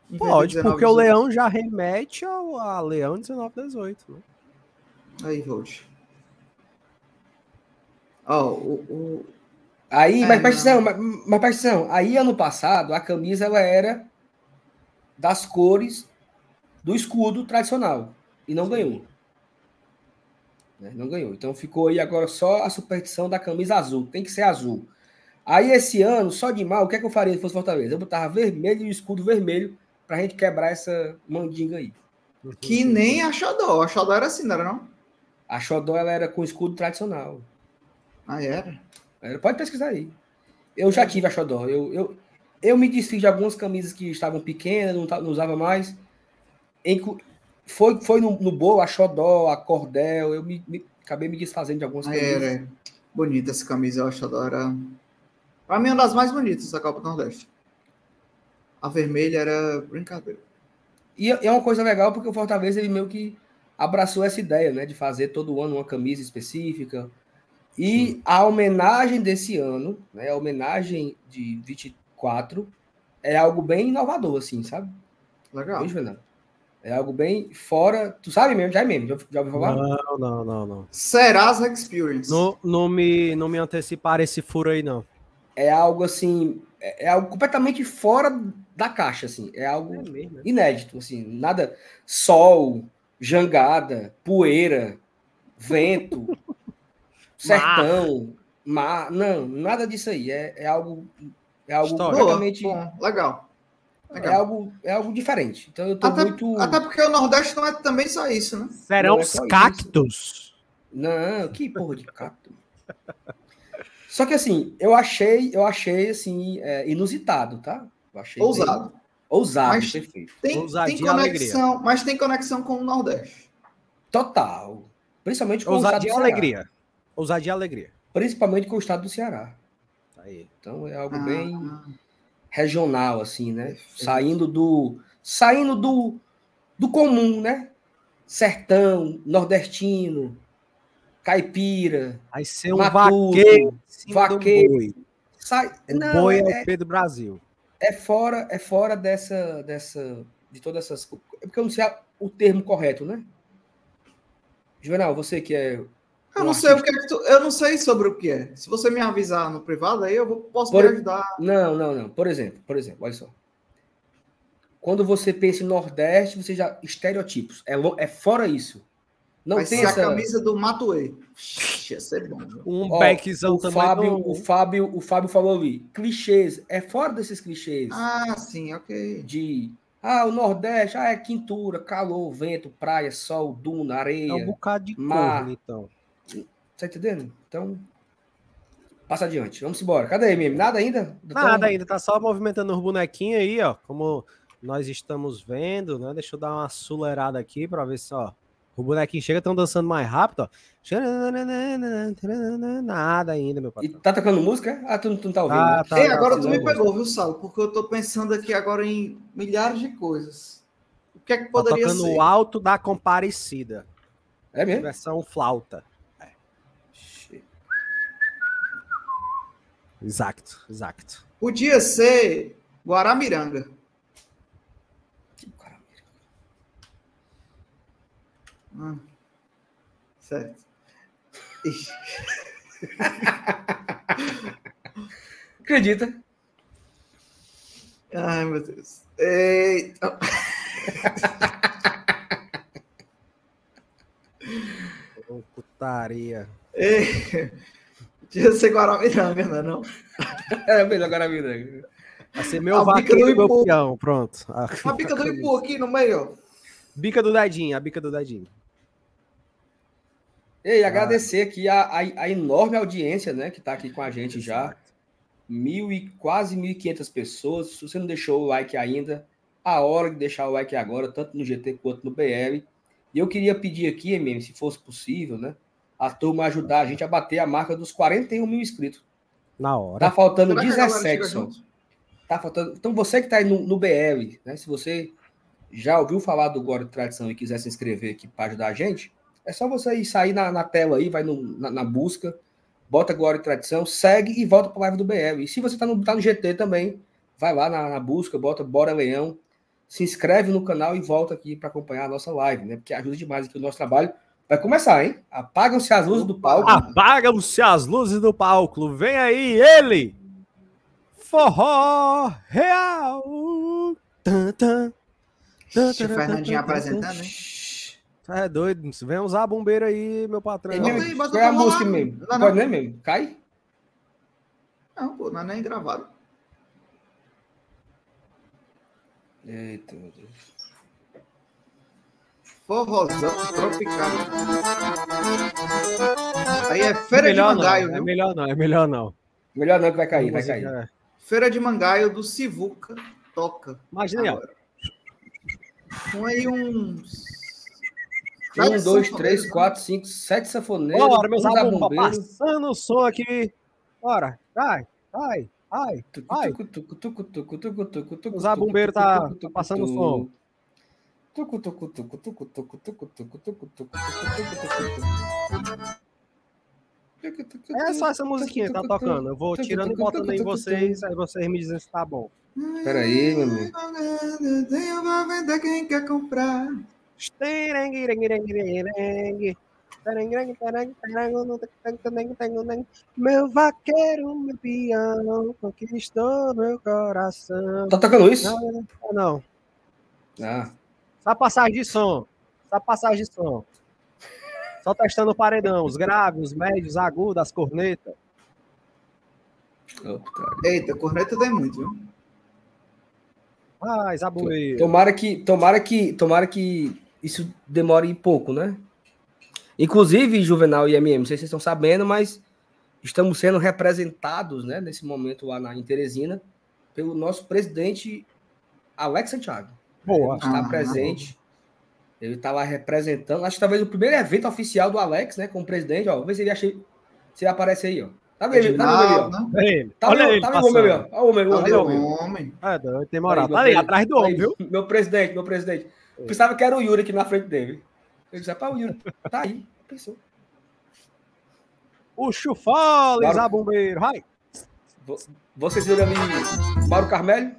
Em Pode, porque 18. o leão já remete ao a leão 19, 18, né? Aí, Volt. Ó, oh, o, o... Aí, é, mas presta mas, mas presta aí ano passado a camisa ela era das cores do escudo tradicional e não ganhou. Né? Não ganhou. Então ficou aí agora só a superstição da camisa azul. Tem que ser azul. Aí esse ano, só de mal, o que é que eu faria se fosse Fortaleza? Eu botava vermelho e o escudo vermelho pra gente quebrar essa mandinga aí. Que nem a Xodó. A Xodó era assim, não era não? A Xodó ela era com escudo tradicional. Ah, era? era? Pode pesquisar aí. Eu já tive a Xodó. Eu, eu, eu me desfiz de algumas camisas que estavam pequenas, não, não usava mais. Foi, foi no, no Boa, a Xodó, a Cordel, eu me, me, acabei me desfazendo de algumas ah, camisas. Era. Bonita essa camisa, a Xodó era. Para mim, uma das mais bonitas da Copa do Nordeste. A vermelha era brincadeira. E é uma coisa legal porque o Fortaleza ele meio que abraçou essa ideia, né, de fazer todo ano uma camisa específica. E Sim. a homenagem desse ano, né, a homenagem de 24 4 é algo bem inovador, assim, sabe? Legal. Bem. É algo bem fora. Tu sabe mesmo? Já é mesmo? Já, já ouviu falar? Não, não, não, não. Serasa Experience. Não, não, me, não me antecipar esse furo aí, não. É algo assim. É, é algo completamente fora da caixa, assim. É algo é mesmo, né? inédito, assim. Nada. Sol, jangada, poeira, vento, *laughs* sertão, mar. Não, nada disso aí. É, é algo é algo História. completamente. Bom, legal. legal. É, algo, é algo diferente. Então eu tô até, muito. Até porque o Nordeste não é também só isso, né? Serão é os cactos. Isso. Não, que porra de cacto. *laughs* Só que assim, eu achei, eu achei assim, é, inusitado, tá? Eu achei ousado. Bem... Ousado, mas perfeito. Tem, tem conexão, mas tem conexão com o Nordeste. Total. Principalmente com Ousadia o estado do alegria. Ousadia e alegria. Principalmente com o estado do Ceará aí. Então é algo ah. bem regional, assim, né? Saindo do. Saindo do, do comum, né? Sertão, nordestino, caipira. Aí ser um matuto, vaqueiro. Vaqueiro. Boi. Sai, o não, boi é, é o Pedro Brasil. É fora, é fora dessa, dessa. De todas essas. É porque eu não sei o termo correto, né? Juvenal, você que é eu não sei o que é tu, eu não sei sobre o que é. Se você me avisar no privado, aí eu vou, posso por, ajudar. Não, não, não. Por exemplo, por exemplo, olha só. Quando você pensa em Nordeste, você já estereotipos. É, é fora isso. Não Vai tem essa... a camisa do Matuei. Ia ser bom. Um Ó, backzão o também. Fábio, do... o, Fábio, o Fábio falou ali. Clichês. É fora desses clichês. Ah, sim, ok. De ah, o Nordeste, ah, é quintura, calor, vento, praia, sol, duna, areia. É um bocado de mar. Cor, então. Tá entendendo? Então, passa adiante. Vamos embora. Cadê a MM? Nada ainda? Nada ainda, tá só movimentando os bonequinhos aí, ó. Como nós estamos vendo, né? Deixa eu dar uma suleirada aqui para ver se, ó. O bonequinho chega, estão dançando mais rápido, ó. Nada ainda, meu patrão. E tá tocando música? Ah, tu, tu não tá ouvindo. Ah, né? tá, Ei, agora tá, tu me pegou, viu, Salo? Porque eu tô pensando aqui agora em milhares de coisas. O que é que poderia tá tocando ser? o alto da comparecida. É mesmo? Versão flauta. Exato, exato. Podia ser Guaramiranga. Ah, certo. *laughs* Acredita? Ai, meu Deus. Eita. *laughs* Ô, Putaria. Ei, Podia ser Guaramiranga, não é não? *laughs* É melhor agora a vida. Vai ser meu A bica vaqueiro do e meu Ipu. peão. Pronto. A, A bica do Ipu aqui no meio. bica do dadinho, a bica do dadinho. Ei, agradecer aqui a, a, a enorme audiência, né, que tá aqui com a gente já. Mil e quase 1.500 pessoas. Se você não deixou o like ainda, a hora de deixar o like agora, tanto no GT quanto no BR. E eu queria pedir aqui, MM, se fosse possível, né, a turma ajudar a gente a bater a marca dos 41 mil inscritos. Na hora. Tá faltando Será que a galera 17 chega só. Tá faltando. Então você que tá aí no, no BR, né? Se você já ouviu falar do Glória e Tradição e quiser se inscrever aqui para ajudar a gente, é só você ir sair na, na tela aí, vai no- na, na busca, bota Glória e Tradição, segue e volta para live do BR. E se você tá no, tá no GT também, vai lá na, na busca, bota Bora Leão, se inscreve no canal e volta aqui para acompanhar a nossa live, né? Porque ajuda demais aqui o nosso trabalho. Vai começar, hein? Apagam-se as luzes do palco. Apagam-se as luzes do palco. Vem aí ele. Forró real. Tan, tan. Tan, Fernandinho tan, tan, apresentando, hein? É doido. Vem usar bombeiro aí, meu patrão. Mesmo, bota é a música mesmo? Não, não. Pode nem mesmo? Cai? Não, pô, não é nem gravado. Eita, meu Deus. Forrozão tropical. Aí é Feira melhor de Mangaio, não, é melhor não, é melhor não. Melhor não que vai cair, vai cair. é. Feira de Mangaio do Sivuca toca. Imagina aí, ó. Agora. Com aí uns. Um, dois, três, né? quatro, cinco, sete sanfoneiros. Bora, meus um alunos, passando o som aqui. Bora, vai, vai, vai. Vai. O zabumbeiro tá passando o som. É só essa musiquinha que tá tocando. Eu vou tirando e botando em vocês, aí vocês me dizem se tá bom. Peraí, meu amigo. Tenho pra vender quem quer comprar. Meu vaqueiro, meu peão, conquistou meu coração. Tá tocando isso? Não, não, não. Ah, Só passagem de som. Só passagem de som. Só testando o paredão. Os graves, os médios, agudos, as cornetas. oh. Eita, corneta tem muito, viu? Ai, zabueiro. Tomara que, tomara que, tomara que isso demore pouco, né? Inclusive, Juvenal e MM, não sei se vocês estão sabendo, mas estamos sendo representados, né, nesse momento lá na em Teresina, pelo nosso presidente Alex Santiago. Boa. Ele está Ah, presente. Ele está lá representando. Acho que talvez o primeiro evento oficial do Alex, né, como presidente. Ó, vamos ver se ele, achei, se ele aparece aí, ó. Tá vendo? Tá vendo ali, ó? Olha ele. Tá Olha vendo, ele tá vendo o homem ali, ó? Olha o homem, o homem, Ali o homem. É, tem moral. Tá ali, atrás do homem, viu? Meu presidente, meu presidente. Pensava que era o Yuri aqui na frente dele. Eu disse, rapaz, o Yuri tá aí. Pensou. O Chufole, Bora. zabumbeiro. Vai. Vo- Vocês viram ali Mauro Carmelho?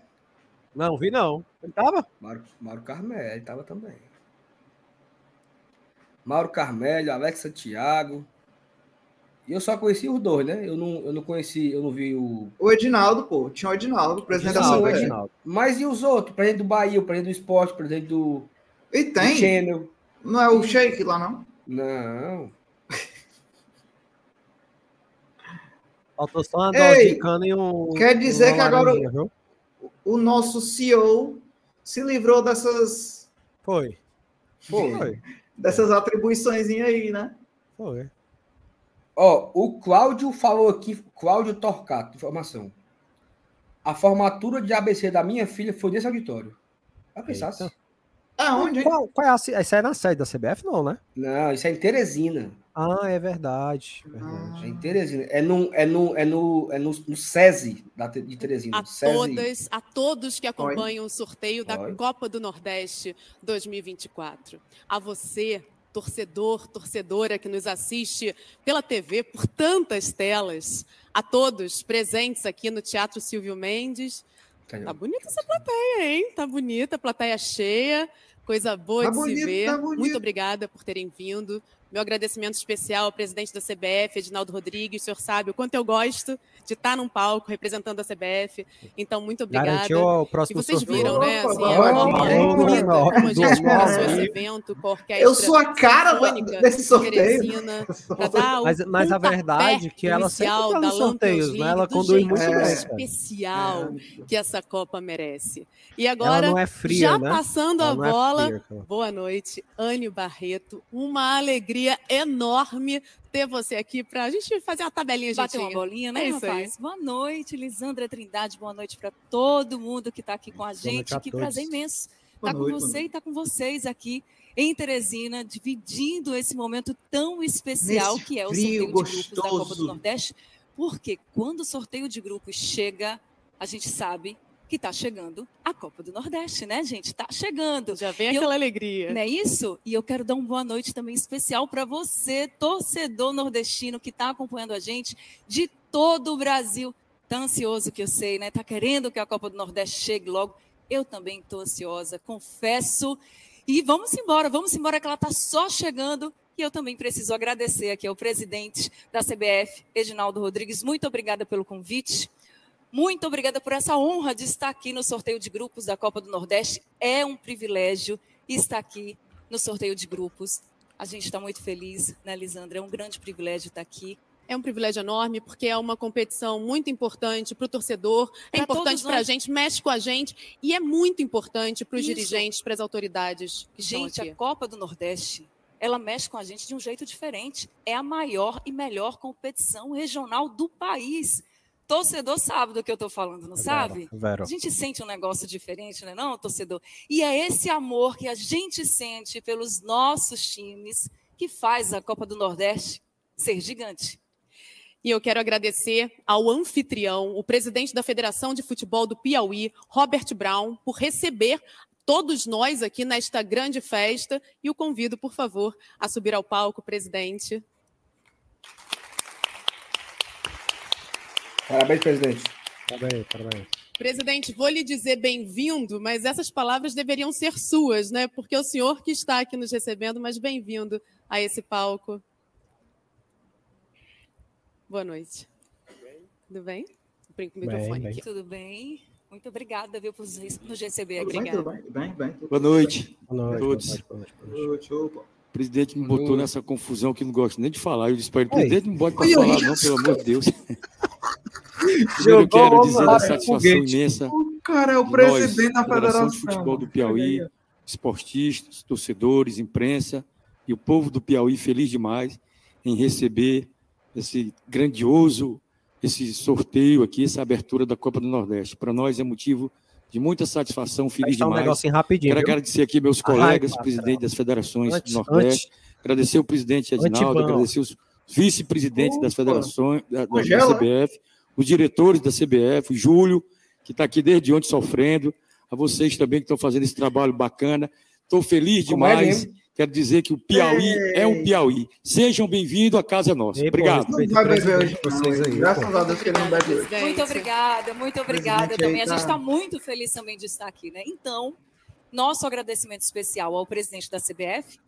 Não, vi não. Ele tava? Mauro, Mauro Carmelho tava também. Mauro Carmelho, Alex Santiago. E eu só conheci os dois, né? Eu não, eu não conheci, eu não vi o. O Edinaldo, pô. Tinha o Edinaldo, presidente da Edinaldo, Assembleia. Edinaldo. Mas e os outros? O presidente do Bahia, o presidente do esporte, o presidente do, E do tem. Channel. Não é o Sheik lá, não? Não. *laughs* Faltou só uma Ei, dose de e um. quer dizer que agora- viu? O nosso CEO se livrou dessas, Foi. Foi. dessas atribuições aí, né? Foi. Ó, o Cláudio falou aqui, Cláudio Torcato, informação. A formatura de ABC da minha filha foi nesse auditório. Vai pensar Eita. assim. Aonde? Qual, qual é a. Isso aí é na sede da CBF, não, né? Não, isso é em Teresina. Ah, é verdade. verdade. É em Teresina. É no, é no, é no, é no, no SESI da, de Teresina. A SESI. todas, a todos que acompanham o sorteio da Oi. Copa do Nordeste 2024. A você, torcedor, torcedora que nos assiste pela TV, por tantas telas, a todos presentes aqui no Teatro Silvio Mendes. Tá bonita essa plateia, hein? Tá bonita, plateia cheia, coisa boa Tá de bonito, se ver. tá. Muito obrigada por terem vindo. Meu agradecimento especial ao presidente da CBF, Edinaldo Rodrigues. O senhor sabe o quanto eu gosto de estar num palco representando a CBF. Então, muito obrigada. Garantiu o E próximo vocês sorteio. viram, né? Assim, a ótimo, bonita como a gente começou esse evento com a orquestra Eu sou a cara da- desse sorteio. Teresina, dar Mas, mas a pontapé verdade é que ela sempre tá da nos sorteios, né? Ela conduz muito bem, É. especial É, que essa Copa merece. E agora, é fria, já né? passando Ela a é bola, fria, boa noite, Anne Barreto. Uma alegria enorme ter você aqui para a gente fazer uma tabelinha Bater uma bolinha, né, É isso aí. rapaz? Boa noite, Lisandra Trindade. Boa noite para todo mundo que está aqui com a gente. a Que todos. prazer imenso estar com noite, boa você e estar com vocês aqui em Teresina, dividindo esse momento tão especial Nesse que é o sorteio de grupos da Copa do Nordeste. Porque quando o sorteio de grupos chega, a gente sabe que está chegando a Copa do Nordeste, né, gente? Está chegando. Já vem E eu- aquela alegria. Não é isso? E eu quero dar uma boa noite também especial para você, torcedor nordestino que está acompanhando a gente de todo o Brasil. Tá ansioso que eu sei, né? Tá querendo que a Copa do Nordeste chegue logo. Eu também estou ansiosa, confesso. E vamos embora, vamos embora que ela está só chegando. E eu também preciso agradecer aqui ao presidente da CBF, Edinaldo Rodrigues. Muito obrigada pelo convite. Muito obrigada por essa honra de estar aqui no sorteio de grupos da Copa do Nordeste. É um privilégio estar aqui no sorteio de grupos. A gente está muito feliz, né, Lisandra? É um grande privilégio estar aqui. É um privilégio enorme, porque é uma competição muito importante para o torcedor, é Pra importante para a nós. gente, mexe com a gente, e é muito importante para os dirigentes, para as autoridades que Gente, a Copa do Nordeste, ela mexe com a gente de um jeito diferente. É a maior e melhor competição regional do país. Torcedor sabe do que eu estou falando, não sabe? Vero. A gente sente um negócio diferente, né, não, torcedor? E é esse amor que a gente sente pelos nossos times que faz a Copa do Nordeste ser gigante. E eu quero agradecer ao anfitrião, o presidente da Federação de Futebol do Piauí, Robert Brown, por receber todos nós aqui nesta grande festa. E o convido, por favor, a subir ao palco, presidente. Parabéns, presidente. Parabéns, parabéns. Presidente, vou lhe dizer bem-vindo, mas essas palavras deveriam ser suas, né? Porque é o senhor que está aqui nos recebendo, mas bem-vindo a esse palco. Boa noite. Tudo bem? Brinco com o Bem, microfone bem. aqui. Tudo bem? Muito obrigada, viu, por nos receber Tudo aqui. bem, tudo bem, bem, bem. tudo Boa noite. Boa noite, Todos. boa noite, boa noite, boa noite. O presidente me botou nessa confusão que não gosto nem de falar. Eu disse para ele, presidente, não bota para falar, não, pelo amor de Deus. *laughs* *laughs* Primeiro quero dizer homem a lá pro satisfação imensa O cara é o de presidente da nós, Federação de. Futebol do Piauí, esportistas, torcedores, imprensa e o povo do Piauí feliz demais em receber esse grandioso esse sorteio aqui, essa abertura da Copa do Nordeste. Para nós é motivo de muita satisfação, feliz Fechar um demais. negocinho rapidinho. Quero viu? agradecer aqui meus Ai, colegas, patrão. presidentes das federações Antes, do Nordeste, antes, agradecer o presidente Edinaldo, agradecer os vice-presidentes das federações, da, da- da. CBF, os diretores da CBF, o Júlio, que está aqui desde ontem sofrendo, a vocês também que estão fazendo esse trabalho bacana. Estou feliz é demais. Quero dizer que o Piauí é um Piauí. Sejam bem-vindos, a casa nossa. Ei, pô, Obrigado. Não respeita vai beber hoje, vocês não. aí, Graças pô. a Deus que ele não bebe hoje. Muito obrigada, muito obrigada também. A gente tá- está muito feliz também de estar aqui, né? Então, nosso agradecimento especial ao presidente da CBF,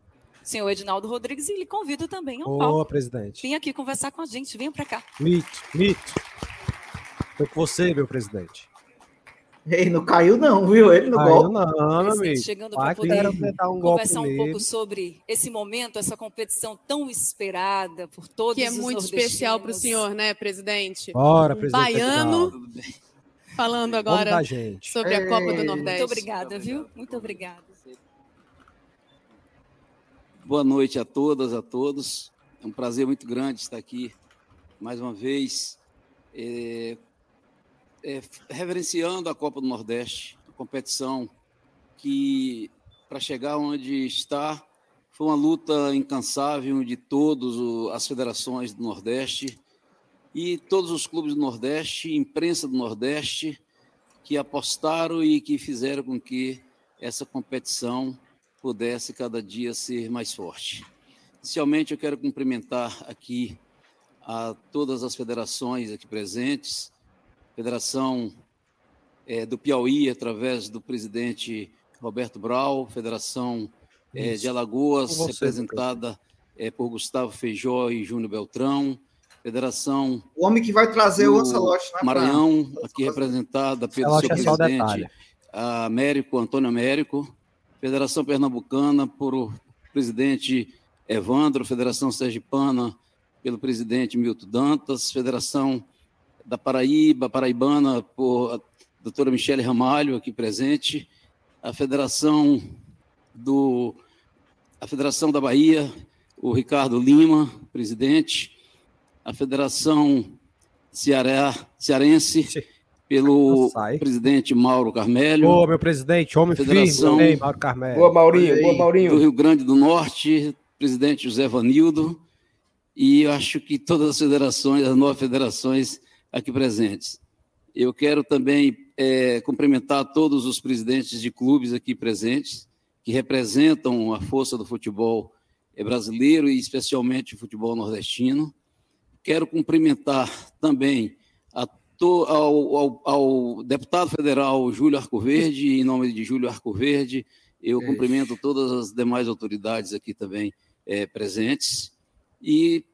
senhor Edinaldo Rodrigues, e lhe convido também ao Boa, palco. presidente. Vem aqui conversar com a gente, venha para cá. Mito, mito. Foi com você, meu presidente. Ei, não caiu não, viu? Ele no Aí, golpe. não, meu amigo. chegando para poder um golpe conversar um nele. pouco sobre esse momento, essa competição tão esperada por todos Que é muito especial para o senhor, né, presidente? Bora, Um presidente. baiano falando agora sobre a Copa do Ei. Nordeste. Muito obrigada, viu? Muito obrigada. Boa noite a todas, a todos. É um prazer muito grande estar aqui mais uma vez, é, é, reverenciando a Copa do Nordeste, a competição que, para chegar onde está, foi uma luta incansável de todas as federações do Nordeste e todos os clubes do Nordeste, imprensa do Nordeste, que apostaram e que fizeram com que essa competição pudesse cada dia ser mais forte. Inicialmente, eu quero cumprimentar aqui a todas as federações aqui presentes, Federação é, do Piauí, através do presidente Roberto Brau, Federação é, de Alagoas, você, representada é, por Gustavo Feijó e Júnior Beltrão, Federação. O homem que vai trazer o Ancelotti, né? Maranhão, aqui representada pelo seu é presidente Américo, Antônio Américo, Federação Pernambucana, por o presidente Evandro, Federação Sergipana, pelo presidente Milton Dantas, Federação da Paraíba, Paraibana, por a doutora Michele Ramalho, aqui presente, a Federação do a Federação da Bahia, o Ricardo Lima, presidente, a Federação Ceará, Cearense, pelo presidente Mauro Carmelho. Boa, meu presidente, homem Federação firme, Mauro Carmelho. Boa, Maurinho, boa, Maurinho. Do Rio Grande do Norte, presidente José Vanildo, e acho que todas as federações, as nove federações aqui presentes. Eu quero também é, cumprimentar todos os presidentes de clubes aqui presentes, que representam a força do futebol brasileiro e especialmente o futebol nordestino. Quero cumprimentar também to, ao, ao, ao, deputado federal Júlio Arcoverde, em nome de Júlio Arcoverde, eu cumprimento todas as demais autoridades aqui também é, presentes e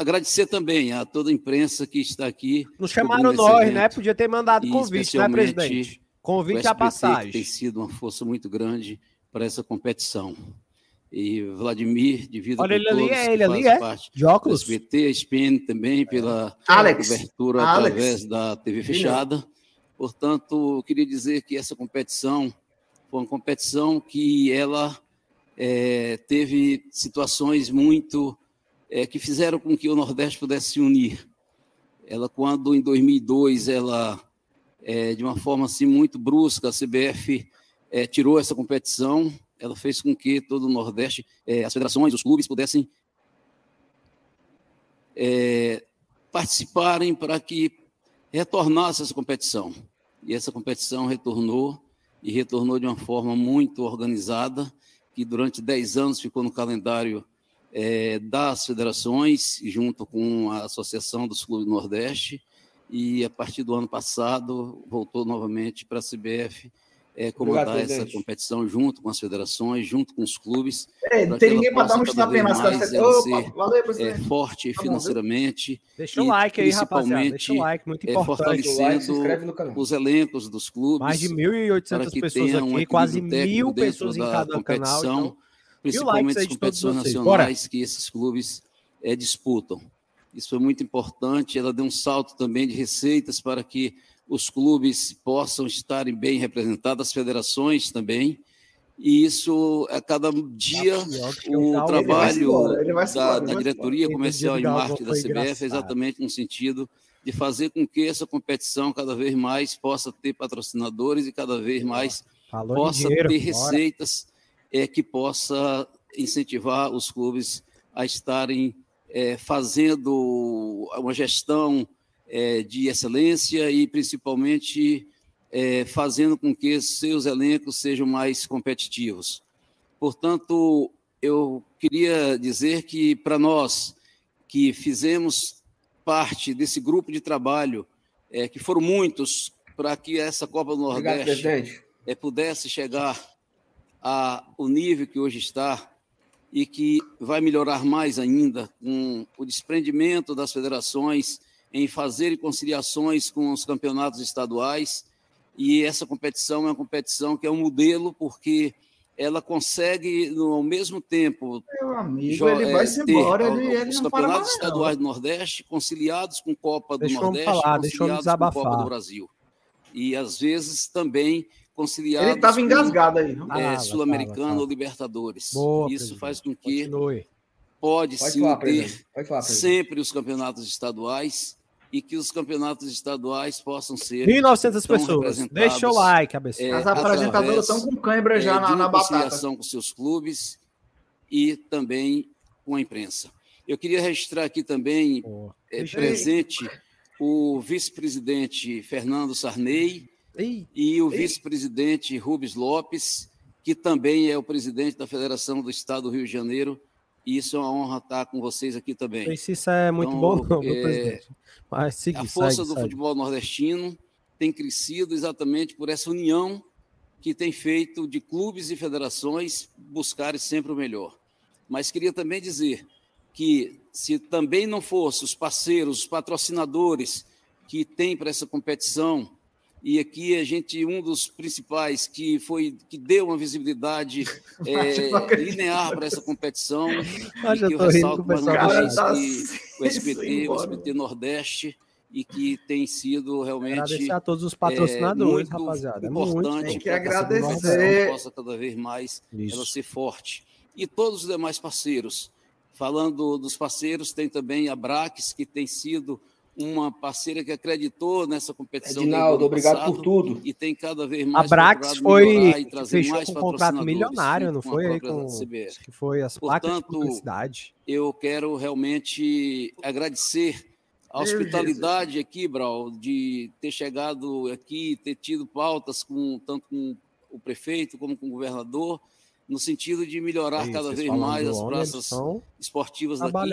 agradecer também a toda a imprensa que está aqui. Nos chamaram nós, evento, né? Podia ter mandado convite, né, presidente? Convite à passagem. tem sido uma força muito grande para essa competição e Vladimir, devido Olha, ele ali, é ele ali, é? De óculos? SBT, a SPN também, pela Alex. cobertura Alex. através da TV fechada. Portanto, eu queria dizer que essa competição foi uma competição que ela é, teve situações muito é, que fizeram com que o Nordeste pudesse se unir. Ela, quando em 2002, ela, é, de uma forma assim muito brusca, a CBF é, tirou essa competição, ela fez com que todo o Nordeste, é, as federações, os clubes pudessem é, participarem para que retornasse essa competição. E essa competição retornou, e retornou de uma forma muito organizada, que durante 10 anos ficou no calendário é, das federações, junto com a Associação dos Clubes do Nordeste, e a partir do ano passado voltou novamente para a CBF é, comandar Obrigado, essa competição junto com as federações, junto com os clubes. É, não tem ninguém para dar um snap na cidade. Opa, valeu, É, forte tá financeiramente. Deixa o like aí, rapaziada. Deixa o like, muito é, importante. Fortalecendo like, os elencos dos clubes. Mais de 1.800 pessoas aqui, um quase mil pessoas em cada competição, canal. Então, principalmente as competições nacionais que esses clubes é, disputam. Isso foi muito importante. Ela deu um salto também de receitas para que os clubes possam estarem bem representados, as federações também. E isso, a cada dia, o trabalho da, da, diretoria comercial e marketing da CBF é exatamente no sentido de fazer com que essa competição cada vez mais possa ter patrocinadores e cada vez mais Falou possa dinheiro, ter receitas é, que possa incentivar os clubes a estarem é, fazendo uma gestão é, de excelência e principalmente é, fazendo com que seus elencos sejam mais competitivos. Portanto, eu queria dizer que para nós que fizemos parte desse grupo de trabalho, é, que foram muitos, para que essa Copa do Nordeste Obrigado, é, pudesse chegar ao nível que hoje está e que vai melhorar mais ainda com o desprendimento das federações em fazer conciliações com os campeonatos estaduais. E essa competição é uma competição que é um modelo, porque ela consegue, ao mesmo tempo, Meu amigo, ele vai se embora, ele, ele os campeonatos estaduais do Nordeste conciliados com Copa do deixa Nordeste, falar, conciliados com Copa do Brasil. E, às vezes, também conciliados Ele estava engasgado aí. É, ah, Sul-Americano ou Libertadores. Boa, Isso faz com que Continue. pode, pode se falar, sempre os campeonatos estaduais e que os campeonatos estaduais possam ser 1.900 pessoas. Deixa o like, ABC. É, As apresentadoras estão com cãibra já é, na, na batata. com seus clubes e também com a imprensa. Eu queria registrar aqui também é, presente o vice-presidente Fernando Sarney ei, e o vice-presidente Rubens Lopes, que também é o presidente da Federação do Estado do Rio de Janeiro, E isso é uma honra estar com vocês aqui também. Não sei se isso é muito Então, bom, não, *laughs* meu é, presidente. Mas segue, a força segue, do segue. futebol nordestino tem crescido exatamente por essa união que tem feito de clubes e federações buscarem sempre o melhor. Mas queria também dizer que se também não fosse os parceiros, os patrocinadores que tem para essa competição, e aqui a gente um dos principais que foi que deu uma visibilidade *laughs* é, linear para essa competição, Ah, *laughs* e que eu ressalto mais uma vez tá que o SBT, *laughs* o. SBT Nordeste, e que tem sido realmente Agradecer a todos os patrocinadores, muito rapaziada. É importante muito que agradecer. competição possa cada vez mais ela ser forte. E todos os demais parceiros. Falando dos parceiros, tem também a Brax, que tem sido uma parceira que acreditou nessa competição. Edinaldo, obrigado passado por tudo. E tem cada vez A mais Brax procurado foi melhorar e trazer fechou mais com um contrato patrocinadores milionário, não a foi aí com que foi as placas de publicidade. eu quero realmente agradecer a Meu hospitalidade aqui, Brau, de ter chegado aqui, ter tido pautas com tanto com o prefeito como com o governador, no sentido de melhorar Isso, cada vez mais as praças esportivas daqui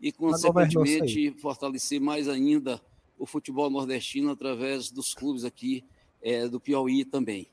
e, consequentemente, fortalecer mais ainda o futebol nordestino através dos clubes aqui eh, do Piauí também.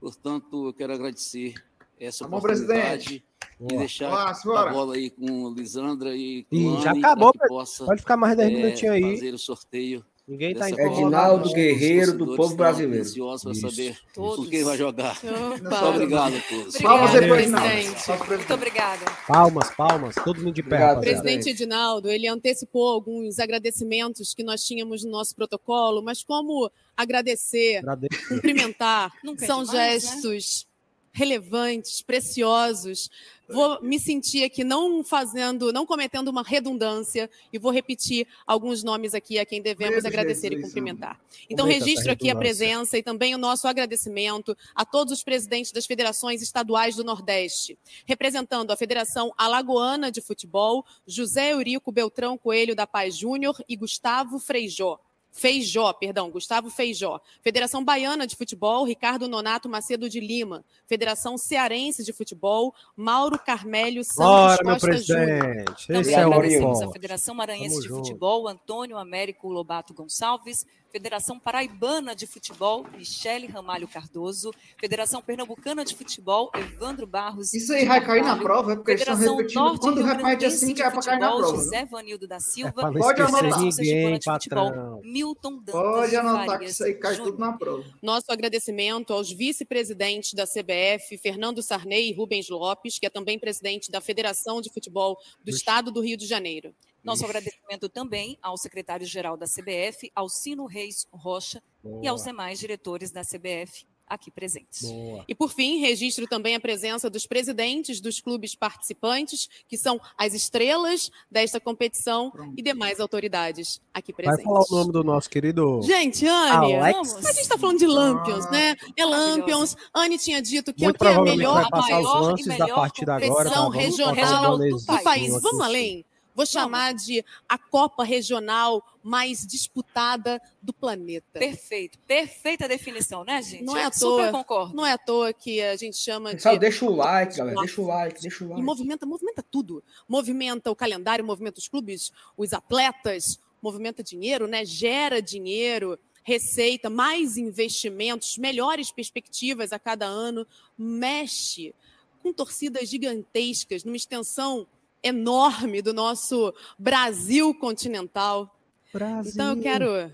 Portanto, eu quero agradecer essa Tá bom, oportunidade e Boa. deixar a bola aí com Lisandra e com Ih, já acabou, que possa Pode ficar mais 10 eh, minutinhos aí. fazer o sorteio. Ninguém tá dessa incomodado. Edinaldo. Guerreiro, do povo brasileiro. ansiosos para saber Todos. com quem vai jogar. Não, Obrigado a todos. Palmas depois, presidente. Muito obrigada. Palmas, palmas, todo mundo de pé, Obrigado, presidente. Edinaldo, ele antecipou alguns agradecimentos que nós tínhamos no nosso protocolo, mas como agradecer, Agradeço. cumprimentar, Nunca é são demais, né? gestos relevantes, preciosos. Vou me sentir aqui não fazendo, não cometendo uma redundância e vou repetir alguns nomes aqui a quem devemos Meu agradecer e Jesus, cumprimentar. Então registro aqui a presença e também o nosso agradecimento a todos os presidentes das federações estaduais do Nordeste, representando a Federação Alagoana de Futebol, José Eurico Beltrão Coelho da Paz Júnior e Gustavo Freijó. Feijó, perdão, Gustavo Feijó. Federação Baiana de Futebol, Ricardo Nonato Macedo de Lima. Federação Cearense de Futebol, Mauro Carmélio Santos Bora, meu Costa Júnior. presidente. Esse Também é o a Federação Maranhense Tamo de junto. Futebol, Antônio Américo Lobato Gonçalves, Federação Paraibana de Futebol, Michele Ramalho Cardoso, Federação Pernambucana de Futebol, Evandro Barros. Isso aí vai cair na prova, é porque eles estão Federação repetindo. Norte Quando repete Grandense assim, de que é pra cair na Futebol, prova. José Vanildo da É Silva, não Pode anotar. Federação ninguém, de Futebol, patrão. Milton Dantas Pode de anotar que isso aí cai Júnior. tudo na prova. Nosso agradecimento aos vice-presidentes da CBF, Fernando Sarney e Rubens Lopes, que é também presidente da Federação de Futebol do Estado do Rio de Janeiro. Nosso agradecimento também ao secretário-geral da CBF, Alcino Reis Rocha, e aos demais diretores da CBF aqui presentes. Boa. E, por fim, registro também a presença dos presidentes dos clubes participantes, que são as estrelas desta competição e demais autoridades aqui Vai presentes. falar o nome do nosso querido Gente, Anne, Alex. a gente está falando de Lampions, Ah, né? É Lampions. Anne tinha dito que Muito é o que é a melhor vai passar os maior e lances da melhor partida agora. competição tá? Vamos regional do bonezinho do país. Vamos além? Vou chamar de a Copa Regional mais disputada do planeta. Perfeito, perfeita definição, né, gente? Não é à Super toa. concordo. Não é à toa que a gente chama de Pessoal, deixa o like, galera. Deixa o like, deixa o E like. movimenta, movimenta tudo. Movimenta o calendário, movimenta os clubes, os atletas, movimenta dinheiro, né? Gera dinheiro, receita, mais investimentos, melhores perspectivas a cada ano, mexe com torcidas gigantescas, numa extensão enorme do nosso Brasil continental. Brasil. Então eu quero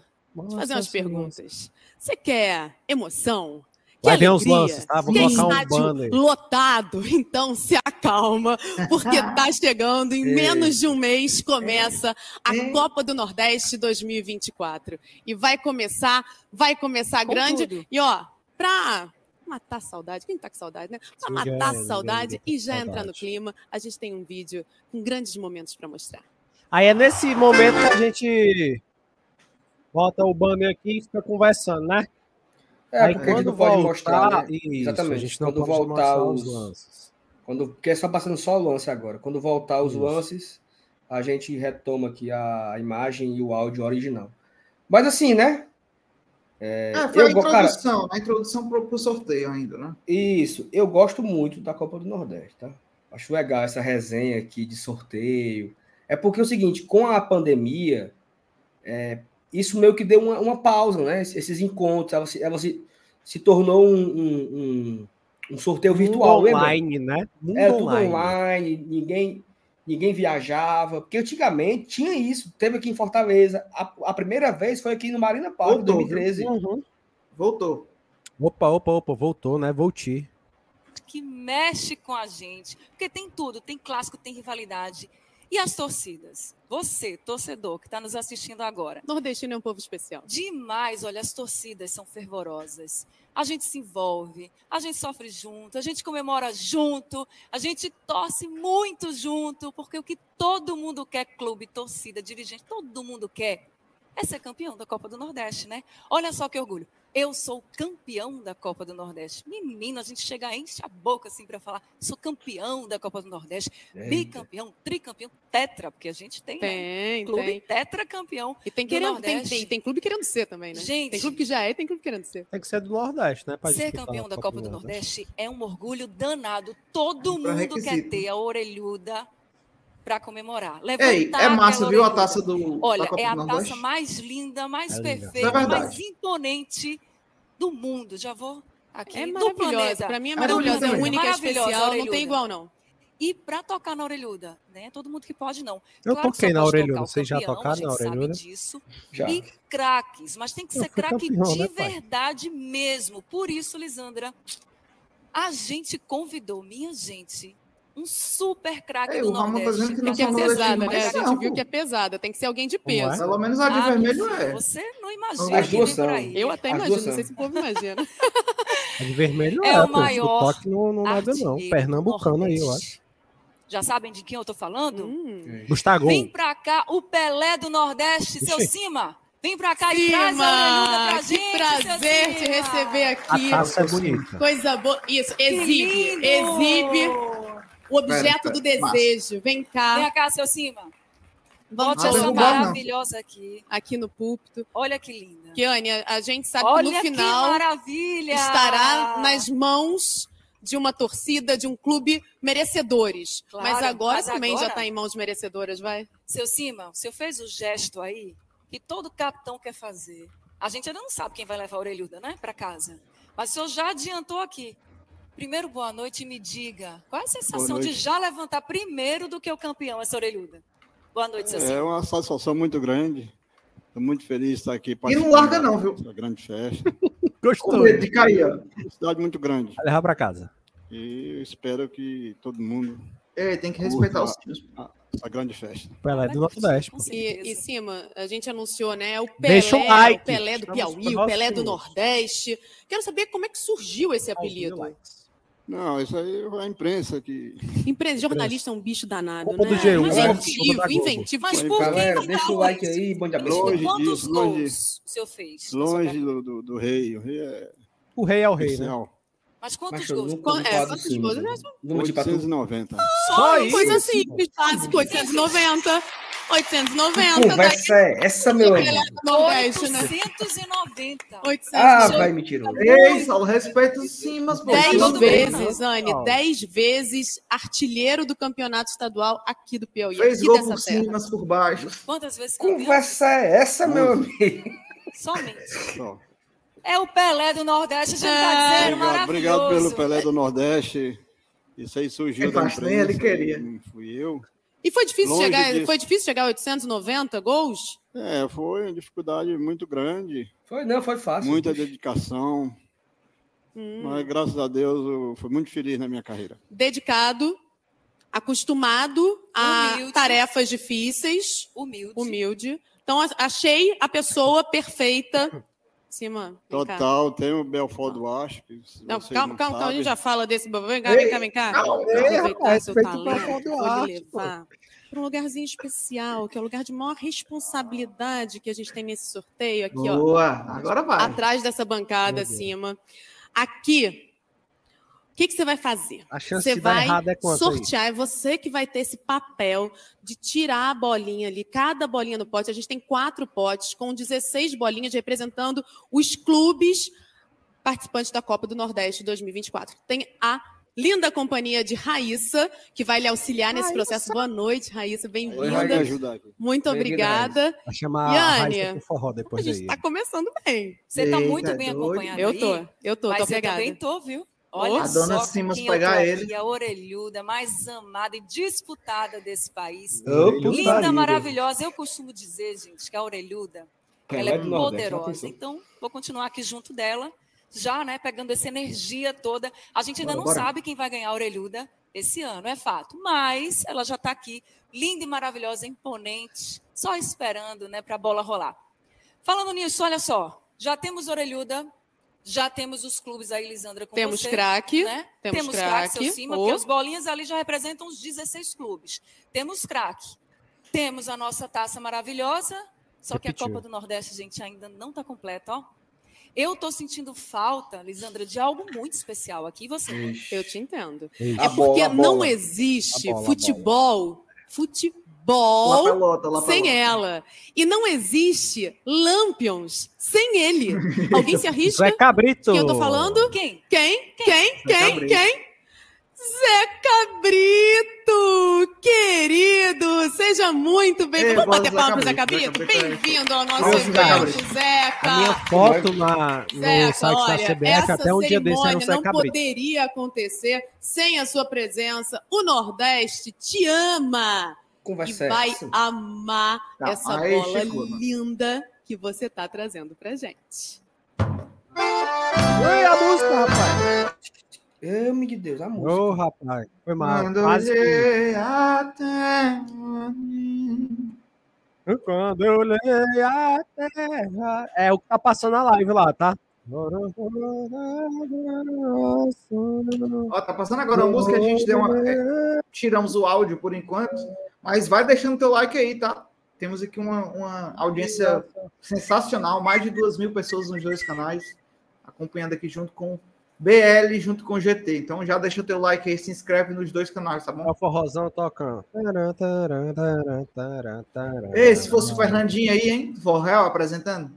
te fazer umas perguntas. Você quer emoção? Quer Vai ver uns alegria? lances, tá? Vou Quer colocar um estádio banner. lotado? *laughs* Então se acalma, porque *laughs* tá chegando, em menos de um mês começa a. Copa do Nordeste 2024. E vai começar, vai começar Com grande. tudo. E ó, pra matar a saudade, quem tá com saudade, né? Pra matar a ninguém, saudade tá e já entrar no clima, a gente tem um vídeo com grandes momentos para mostrar. Aí é nesse momento que a gente bota o banner aqui e fica conversando, né? É, Aí porque a gente quando não pode voltar, mostrar, né? isso, Exatamente. a gente não Quando pode voltar mostrar os- lances. Quando, porque é só passando só o lance agora. Quando voltar os Isso. lances, a gente retoma aqui a imagem e o áudio original. Mas assim, né? É, foi a go- cara- introdução, a introdução pro, pro sorteio ainda, né? Isso, eu gosto muito da Copa do Nordeste, tá? Acho legal essa resenha aqui de sorteio. É porque é o seguinte, com a pandemia, é, isso meio que deu uma, uma, pausa, né? Esses encontros, ela se, ela se, se tornou um, um, um sorteio virtual. online, lembra? né? Mundo é, tudo online. online, ninguém, ninguém viajava. Porque antigamente tinha isso, teve aqui em Fortaleza. A, a primeira vez foi aqui no Marina em 2013. Uhum. Voltou. Opa, opa, opa, voltou, né? Voltei que mexe com a gente. Porque tem tudo, tem clássico, tem rivalidade. E as torcidas? Você, torcedor, que está nos assistindo agora. Nordestino é um povo especial. Demais, olha, as torcidas são fervorosas. A gente se envolve, a gente sofre junto, a gente comemora junto, a gente torce muito junto, porque o que todo mundo quer, clube, torcida, dirigente, todo mundo quer, é ser campeão da Copa do Nordeste, né? Olha só que orgulho. Eu sou campeão da Copa do Nordeste. Menino, a gente chega a enche a boca assim para falar, sou campeão da Copa do Nordeste, Eita. bicampeão, tricampeão, tetra, porque a gente tem, né? tem né? clube tem. tetracampeão. E tem querendo, tem, tem, tem, clube querendo ser também, né? Gente, tem clube que já é, tem clube querendo ser. Tem que ser do Nordeste, né? Ser campeão da Copa do, do Nordeste. Nordeste é um orgulho danado. Todo é mundo quer ter a orelhuda para comemorar. Ei, é massa, viu a taça do. Olha, é a taça mais linda, mais é perfeita, é mais imponente do mundo. Já vou aqui. É maravilhosa. Para mim é maravilhosa, é única, especial, não tem igual não. E para tocar na orelhuda, né? Todo mundo que pode não. Eu claro toquei na orelhuda, vocês já tocaram na orelhuda? disso. Já. E craques, mas tem que ser craque de né, verdade mesmo. Por isso, Lisandra, a gente convidou, minha gente, um super craque do Nordeste. Que, não que é pesada, né? A gente viu que é pesada, tem que ser alguém de peso. É? Pelo menos a de ah, vermelho é. Você não imagina As duas são. Eu até As imagino, não sei se o povo imagina. *laughs* A de vermelho é, é o maior. O toque não, não nada, não. Pernambucano Nordeste. aí, eu acho. Já sabem de quem eu tô falando? Hum. Gustavo. Vem pra cá, o Pelé do Nordeste, seu Cima. Vem pra cá Cima, e traz a pra gente. Que prazer te receber aqui. A taça é bonita. Coisa boa. Isso, exibe, exibe o objeto do desejo. Vem cá. Vem cá, seu Cima. Volte essa maravilhosa aqui. Aqui no púlpito. Olha que linda. Kiane, a gente sabe Olha que no final que maravilha. estará nas mãos de uma torcida, de um clube merecedores. Claro, mas agora mas também agora... já está em mãos merecedoras, vai? Seu Cima, o senhor fez o gesto aí que todo capitão quer fazer. A gente ainda não sabe quem vai levar a orelhuda, né, para casa. Mas o senhor já adiantou aqui. Primeiro, boa noite e me diga, qual é a sensação de já levantar primeiro do que o campeão, essa orelhuda? Boa noite, Cecília. É uma satisfação muito grande. Estou muito feliz de estar aqui. E não larga não, viu? Essa grande festa. *laughs* Gostou. Com de cair, ó. Uma cidade muito grande. Vai levar para casa. E espero que todo mundo... É, tem que respeitar os times. Essa grande festa. Pelé do Nordeste. E, e cima, a gente anunciou, né? O Pelé, Deixa um like. o Pelé do Piauí, o Pelé do Nordeste. Quero saber como é que surgiu esse apelido. Não, isso aí é a imprensa que. Imprensa, jornalista é um bicho danado, né? Do G1, Mas inventivo, é inventivo. Mas por Galera, que deixa o like aí, bom dia. Longe Quantos disso, longe, o senhor fez? Longe do, do, do, rei. O rei é. O rei é o rei, né? Mas quantos gols? Quantos, é, quantos gols? 890. Só, Só isso? Coisa simples, básico, 890. 890. Conversa é essa, meu amigo. 890. 890. Ah, vai me tirar. Ei, Saulo, respeito sim, mas... 10 vezes, Anne, 10 vezes artilheiro do campeonato estadual aqui do Piauí. Fez gol por cima, por baixo. Quantas vezes Conversa é essa, meu amigo? Somente. É o Pelé do Nordeste, a gente tá dizendo, obrigado, obrigado pelo Pelé do Nordeste. Isso aí surgiu da imprensa. Ele queria. Fui eu. E foi difícil chegar, disso. foi difícil chegar a 890 gols? É, foi uma dificuldade muito grande. Foi, não, foi fácil. Muita dedicação. Hum. Mas graças a Deus eu fui muito feliz na minha carreira. Dedicado, acostumado a Humilde. tarefas difíceis. Humilde. Humilde. Então achei a pessoa perfeita cima. Total, cá. tem o Belfort do Acho. Não, calma, calma, calma, a gente já fala desse. Vem cá, vem cá, vem cá. Calma, aproveitar seu talento, pode levar para um lugarzinho especial, que é o lugar de maior responsabilidade que a gente tem nesse sorteio aqui, Boa, ó. agora vai. Atrás dessa bancada acima. Aqui, o que, que, você vai fazer? A chance você de vai errado é sortear, aí? é você que vai ter esse papel de tirar a bolinha ali, cada bolinha no pote. A gente tem quatro potes com 16 bolinhas representando os clubes participantes da Copa do Nordeste 2024. Tem a linda companhia de Raíssa, que vai lhe auxiliar nesse Raíssa. processo. Boa noite, Raíssa, bem-vinda. Muito Bem-vinda, obrigada. Vai chamar Yane, a Raíssa forró A depois gente aí. está começando bem. Você está muito bem doido. acompanhado Eu tô, eu tô, Mas tô eu pegada. também tô, viu? Olha A só dona com Simas quem eu pegar ele. a orelhuda mais amada e disputada desse país. Opa, Linda, linda. maravilhosa. Eu costumo dizer, gente, que a orelhuda ela é Nordeste, poderosa. Então, vou continuar aqui junto dela, já, né, pegando essa energia toda. A gente ainda Bora, não bora. sabe quem vai ganhar a orelhuda esse ano, é fato. Mas ela já está aqui, linda e maravilhosa, imponente, só esperando, né, para a bola rolar. Falando nisso, olha só, já temos orelhuda, já temos os clubes aí, Lisandra, com Temos você, craque, né? temos Temos craque, craque. seu cima, Oh. porque os bolinhas ali já representam os 16 clubes. Temos craque. Temos a nossa taça maravilhosa, só que a Repetiu. Copa do Nordeste, gente, ainda não está completa, ó. Eu estou sentindo falta, Lisandra, de algo muito especial aqui. Você? Ixi. Eu te entendo. A É porque bola, não bola. existe A bola, a futebol, Futebol pelota, sem pelota. ela. E não existe Lampions sem ele. *laughs* Alguém se Zé arrisca? Cabrito. Quem eu tô falando? Quem? Quem? Quem? Quem? Cabrito. Quem? Zé Cabrito! Querido! Seja muito bem-vindo. Vamos bater palma pro Zé Zé Cabrito. Zé Bem-vindo ao nosso Zé evento, Cabrito. Zeca! A minha foto na, no Zeca, site da olha, CBF essa até um dia desse era cerimônia Zé não Cabrito. poderia acontecer sem a sua presença. O Nordeste te ama Conversa e vai essa. amar Tá, essa aí bola chegou, mano. linda que você tá trazendo pra gente. Oi, a música, rapaz. Ame de Deus, a música. Ô, rapaz. Foi mal. Quando Quase que... até Quando eu olhei a terra. É o que tá passando na live lá, tá? Ó, tá passando agora a música, a gente deu uma. é, tiramos o áudio por enquanto, mas vai deixando teu like aí, tá? Temos aqui uma, uma audiência sensacional, mais de duas mil pessoas nos dois canais, acompanhando aqui junto com BL, junto com GT. Então já deixa teu like aí, se inscreve nos dois canais, tá É bom? o forrozão tocando. Ei, se fosse o Fernandinho aí, hein? Forrel apresentando.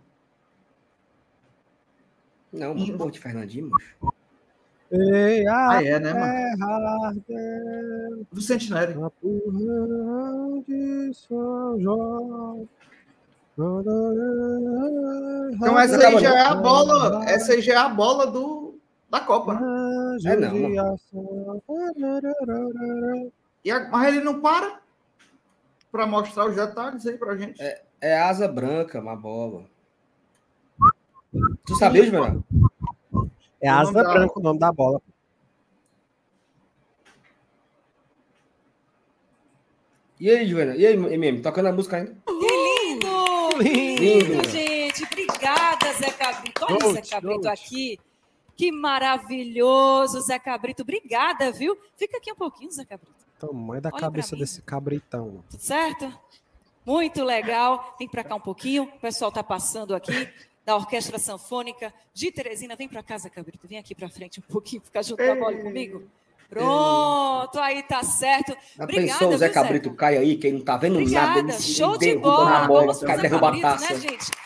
Não, bom de Fernandinho, macho. Ei, a Ah, é, né, mano? porra de São João. Então essa aí já é a bola, essa aí já é a bola do, da Copa, né? É, não, E a- mas ele não para para mostrar os detalhes aí pra gente. É asa branca, uma bola. Tu sabia, Juvenal? É asa da- branca o nome da bola. E aí, Juvenal? E aí, MM? Tocando a música ainda? Lindo! Lindo. Lindo, gente! Obrigada, Zé Cabrito. Olha o Zé Cabrito gold. aqui. Que maravilhoso, Zé Cabrito. Obrigada, viu? Fica aqui um pouquinho, Zé Cabrito. Tamanho da Olha cabeça desse cabritão. Tudo certo? Muito legal. Vem para cá um pouquinho. O pessoal está passando aqui da Orquestra Sanfônica de Teresina. Vem para casa, Cabrito. Vem aqui para frente um pouquinho, ficar junto com a bola comigo. Pronto, aí tá certo. Já Obrigada, pensou o Zé Cabrito cai aí, quem não tá vendo nada, Obrigada. ele se Show de bola. bola, Vamos cai derruba a Cabrito, taça. né, gente? *laughs*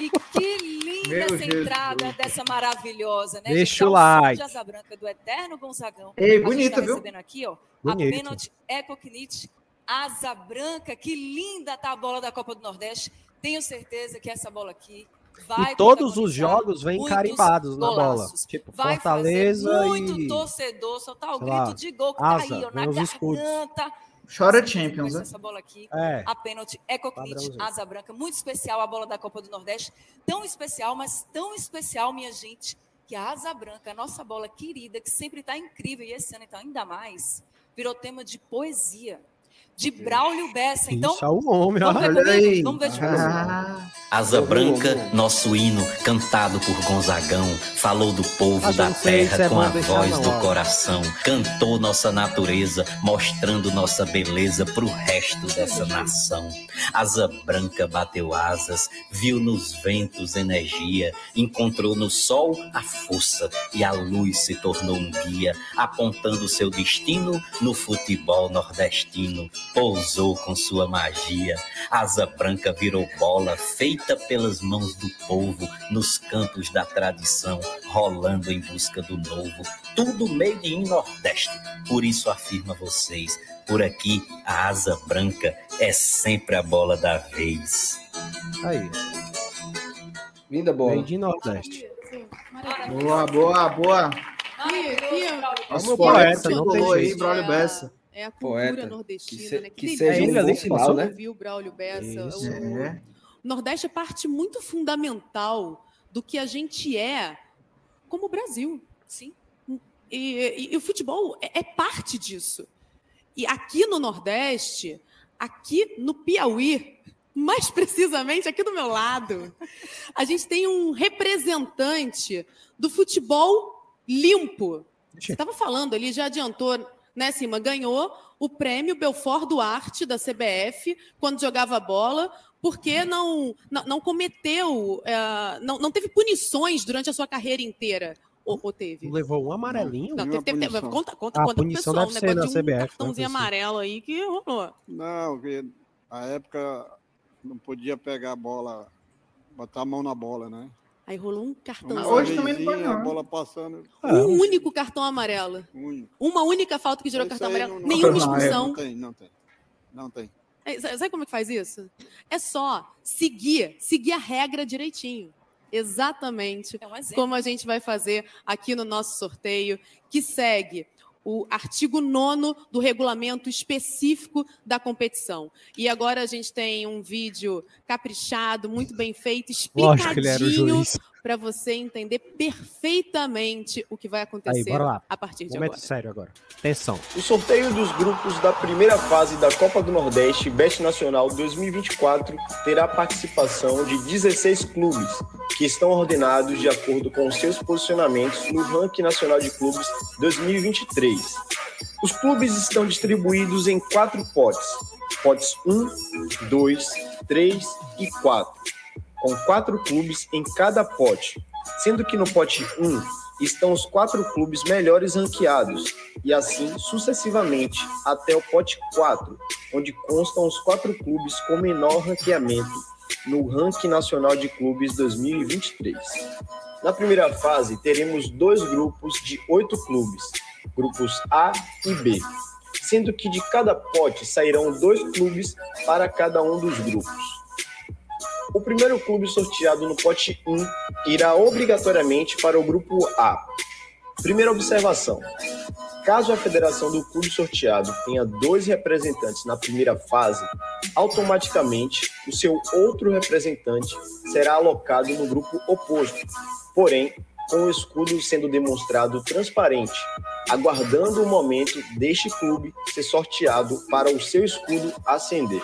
E que linda Meu essa Jesus. entrada dessa maravilhosa, né? Deixa gente? o som like. De Asa Branca do Eterno Gonzagão. Ei, A gente bonita, tá viu? recebendo aqui, ó, Bonito. a pênalti Ecocnit Asa Branca. Que linda tá a bola da Copa do Nordeste. Tenho certeza que essa bola aqui vai E todos os jogos vêm carimbados na bola. Tipo, Vai Fortaleza fazer muito e. torcedor soltar o grito lá, de gol que asa, tá aí, ó, na os escudos. garganta. Chora Champions, né? Essa bola aqui É. a pênalti Ecocnit, Padrãozinho. asa branca, muito especial a bola da Copa do Nordeste, tão especial, mas tão especial, minha gente, que a asa branca, a nossa bola querida, que sempre está incrível, e esse ano então ainda mais, virou tema de poesia, de Braulio Bessa. Então, Isso é o homem, vamos ver Olha comigo? aí. Vamos ver de Ah, Asa Branca, nosso hino, cantado por Gonzagão, falou do povo da sei terra é com a voz do coração, cantou nossa natureza, mostrando nossa beleza pro resto dessa nação. Asa Branca bateu asas, viu nos ventos energia, encontrou no sol a força e a luz se tornou um guia, apontando seu destino no futebol nordestino. Pousou com sua magia. Asa branca virou bola feita pelas mãos do povo nos campos da tradição, rolando em busca do novo. Tudo made in Nordeste. Por isso afirma vocês, por aqui a asa branca é sempre a bola da vez. Aí. Linda bola. Made in Nordeste. Boa, boa, boa. Nosso poeta não tem aí, jeito. Braulio Bessa. É a cultura Poeta. nordestina, Que se- né? que delícia seja um bom final, né? o Braulio Bessa. Isso. O- É. O Nordeste é parte muito fundamental do que a gente é como Brasil. Sim. E, e- e o futebol é, é parte disso. E aqui no Nordeste, aqui no Piauí, mais precisamente aqui do meu lado, a gente tem um representante do futebol limpo. Você estava falando ali, já adiantou, né, Cima? Ganhou o prêmio Belfort Duarte da CBF quando jogava bola, porque não, não, não cometeu, eh, não, não teve punições durante a sua carreira inteira. Ou, ou teve? Levou um amarelinho. Não, teve, teve, teve, punição. conta, conta, Ah, conta pro punição pessoal, deve um ser negócio na de um CBF, cartãozinho né, amarelo aí que rolou. Não, porque a época não podia pegar a bola, botar a mão na bola, né? Aí rolou um Uma cartãozinho. Hoje também não A não. bola passando, Ah, Um único cartão amarelo. único. Uma única falta que gerou cartão amarelo. não- não- Nenhuma Não, é- expulsão. Não tem, não tem. Não tem. É, Sabe como é que faz isso? É só seguir, seguir a regra direitinho. Exatamente É um como a gente vai fazer aqui no nosso sorteio, que segue o artigo 9 do regulamento específico da competição. E agora a gente tem um vídeo caprichado, muito bem feito, explicadinho. Para você entender perfeitamente o que vai Aí, acontecer bora lá. a partir de Momento agora. sério agora. Atenção. O sorteio dos grupos da primeira fase da Copa do Nordeste Best Nacional 2024 terá participação de 16 clubes, que estão ordenados de acordo com seus posicionamentos no Ranking Nacional de Clubes 2023. Os clubes estão distribuídos em quatro potes: potes 1, 2, 3 e 4, com quatro clubes em cada pote, sendo que no pote 1 estão os quatro clubes melhores ranqueados, e assim sucessivamente até o pote 4, onde constam os quatro clubes com menor ranqueamento no Ranking Nacional de Clubes 2023. Na primeira fase, teremos dois grupos de oito clubes, grupos A e B, sendo que de cada pote sairão dois clubes para cada um dos grupos. O primeiro clube sorteado no pote 1 irá obrigatoriamente para o grupo A. Primeira observação: caso a federação do clube sorteado tenha dois representantes na primeira fase, automaticamente o seu outro representante será alocado no grupo oposto, porém com o escudo sendo demonstrado transparente, aguardando o momento deste clube ser sorteado para o seu escudo acender.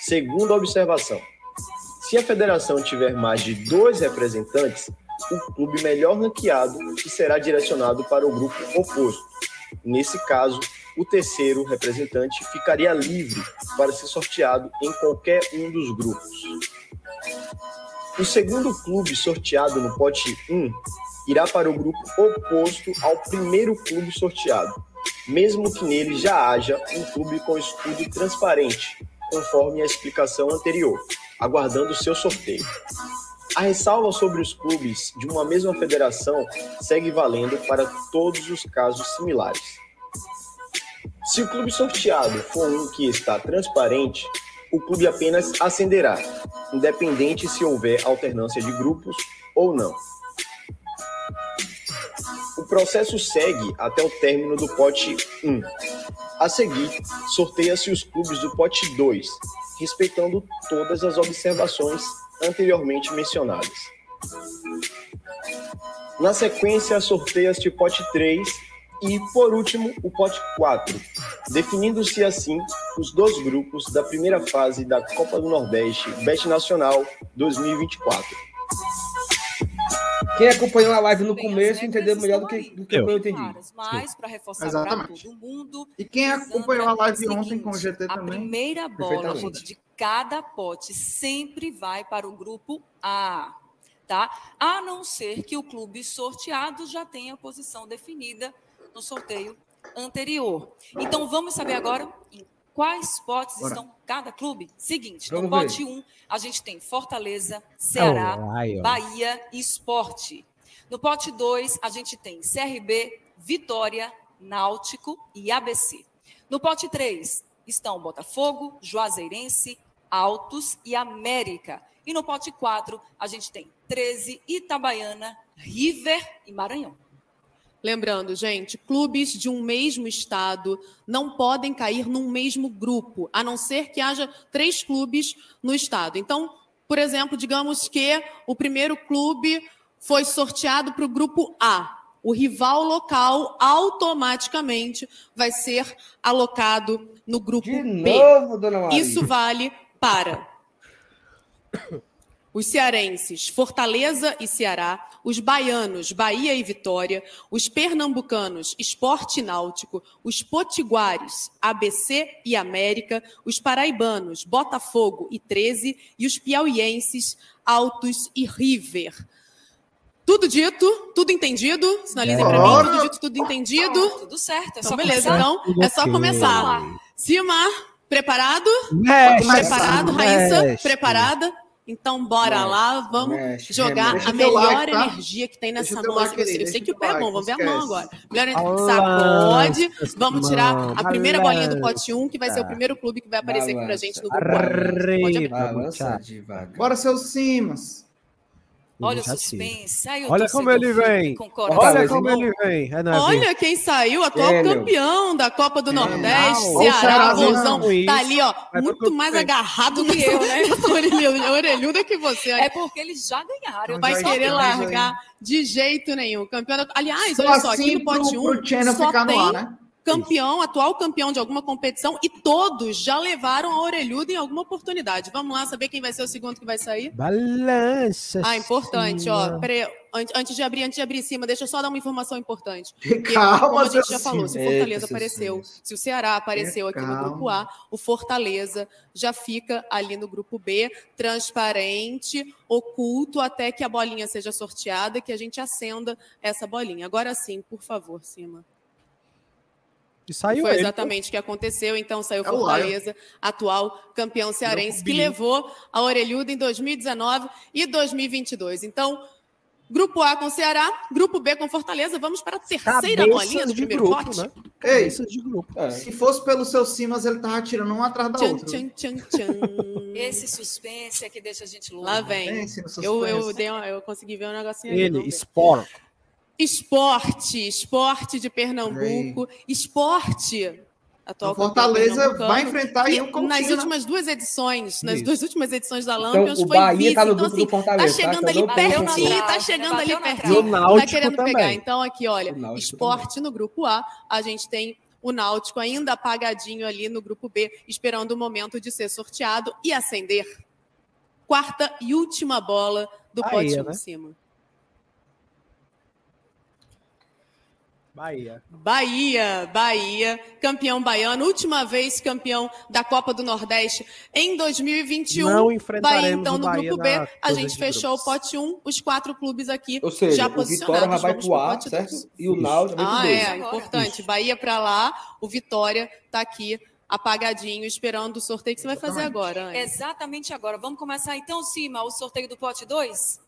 Segunda observação: se a federação tiver mais de dois representantes, o clube melhor ranqueado que será direcionado para o grupo oposto. Nesse caso, o terceiro representante ficaria livre para ser sorteado em qualquer um dos grupos. O segundo clube sorteado no pote 1 irá para o grupo oposto ao primeiro clube sorteado, mesmo que nele já haja um clube com escudo transparente, conforme a explicação anterior, aguardando seu sorteio. A ressalva sobre os clubes de uma mesma federação segue valendo para todos os casos similares. Se o clube sorteado for um que está transparente, o clube apenas acenderá, independente se houver alternância de grupos ou não. O processo segue até o término do pote 1. A seguir, sorteia-se os clubes do pote 2, respeitando todas as observações anteriormente mencionadas. Na sequência, sorteia-se o pote 3 e, por último, o pote 4, definindo-se assim os dois grupos da primeira fase da Copa do Nordeste Best Nacional 2024. Quem acompanhou a live no Bem, começo entendeu melhor do que, do que eu entendi. Claras, mas para reforçar para Exatamente. todo mundo, E quem acompanhou a live o ontem com o seguinte, GT a também. primeira bola, gente, de cada pote sempre vai para o grupo A, tá? A não ser que o clube sorteado já tenha a posição definida no sorteio anterior. Então vamos saber agora em quais potes Bora. estão cada clube? Seguinte, Vamos no pote 1, a gente tem Fortaleza, Ceará, Alright, ó. Bahia e Esporte. No pote 2, a gente tem CRB, Vitória, Náutico e ABC. No pote 3, estão Botafogo, Juazeirense, Altos e América. E no pote 4, a gente tem 13, Itabaiana, River e Maranhão. Lembrando, gente, clubes de um mesmo estado não podem cair num mesmo grupo, a não ser que haja três clubes no estado. Então, por exemplo, digamos que o primeiro clube foi sorteado para o grupo A. O rival local automaticamente vai ser alocado no grupo De B. novo. Isso vale para os cearenses, Fortaleza e Ceará, os baianos, Bahia e Vitória, os pernambucanos, Esporte e Náutico, os potiguares, ABC e América, os paraibanos, Botafogo e 13 e os piauienses, Altos e River. Tudo dito, tudo entendido. Sinalizem para mim, tudo dito, tudo entendido. Tudo certo, é Então, só beleza. começar. Então, é só começar. Silmar, preparado? Mexe, Preparado, Raíssa? mexe. Preparada? Então, bora Mexe, lá, vamos mexe, jogar remexe. a melhor like, tá? energia que tem nessa mão. like Eu sei- que o pé é bom, vamos ver a mão agora. Melhor energia. Sacode. Vamos tirar a primeira bolinha do pote 1, que vai ser o primeiro clube que vai aparecer aqui pra gente no grupo. Pode abrir. Balança devagar. Bora, seus Simas. Olha o suspense. Olha como ele vem. Olha como ele vem. É, é, Olha quem saiu, atual campeão da Copa do Nordeste, Ceará. Com isso, Tá ali, ó, pro muito mais bem. agarrado do Que eu, né? orelhuda, que você. É porque eles já ganharam. Vai já querer largar de jeito nenhum. Campeão da... Aliás, Só olha só, aqui assim no pote pro, 1 pro Channel só ficar no tem ar, né? Campeão, atual campeão de alguma competição e todos já levaram a orelhuda em alguma oportunidade. Vamos lá saber quem vai ser o segundo que vai sair? Balança. Ah, importante, ó. Peraí, an- antes de abrir, antes de abrir em cima, deixa eu só dar uma informação importante. *laughs* Porque, Calma, como a gente já falou, se o Fortaleza apareceu, se o Ceará apareceu aqui no grupo A, o Fortaleza já fica ali no grupo B, transparente, oculto, até que a bolinha seja sorteada e que a gente acenda essa bolinha. Agora sim, por favor, cima. E saiu Foi ele. exatamente o que aconteceu. Então saiu É Fortaleza, atual campeão cearense, que levou a orelhuda em 2019 e 2022. Então, grupo A com Ceará, grupo B com Fortaleza. Vamos para a terceira Cabeças bolinha do de primeiro grupo, pote. né? Ei, de grupo. É. se fosse pelo seu Simas, ele tava tirando um atrás da Tchan, outra. tchan, tchan, tchan. *laughs* Esse suspense é que deixa a gente louco. Lá vem. Eu, eu, dei uma- eu consegui ver um negocinho ali. Ele, vamos ver. Sport. Esporte, esporte de Pernambuco, esporte. Atual O Fortaleza campeão pernambucano, vai enfrentar aí o Nas Coutinho, né? últimas duas edições, nas Isso. duas últimas edições da Então, Lampions, o foi Bahia vice. tá no então, grupo assim, do Fortaleza, tá chegando tá? ali Então, pertinho, tá chegando ali pertinho. Tá querendo também. pegar. Então, aqui, olha, esporte no grupo A, a gente tem o Náutico ainda apagadinho ali no grupo B, esperando o momento de ser sorteado e acender. Quarta e última bola do Bahia, pote 1 né? em cima. Bahia. Bahia, Bahia, campeão baiano, última vez campeão da Copa do Nordeste em 2021. Não Bahia, enfrentaremos então, o no Bahia grupo B, a gente fechou o grupos. pote 1, os quatro clubes aqui Ou seja, já o Vitória posicionados. já vai Vamos pro pro A, pote certo? dois. E o Náutico vai Ah, é, Agora. importante. Bahia para lá, o Vitória tá aqui apagadinho, esperando o sorteio que você vai fazer agora. Anne. Exatamente agora. Vamos começar então, Cima, o sorteio do pote 2?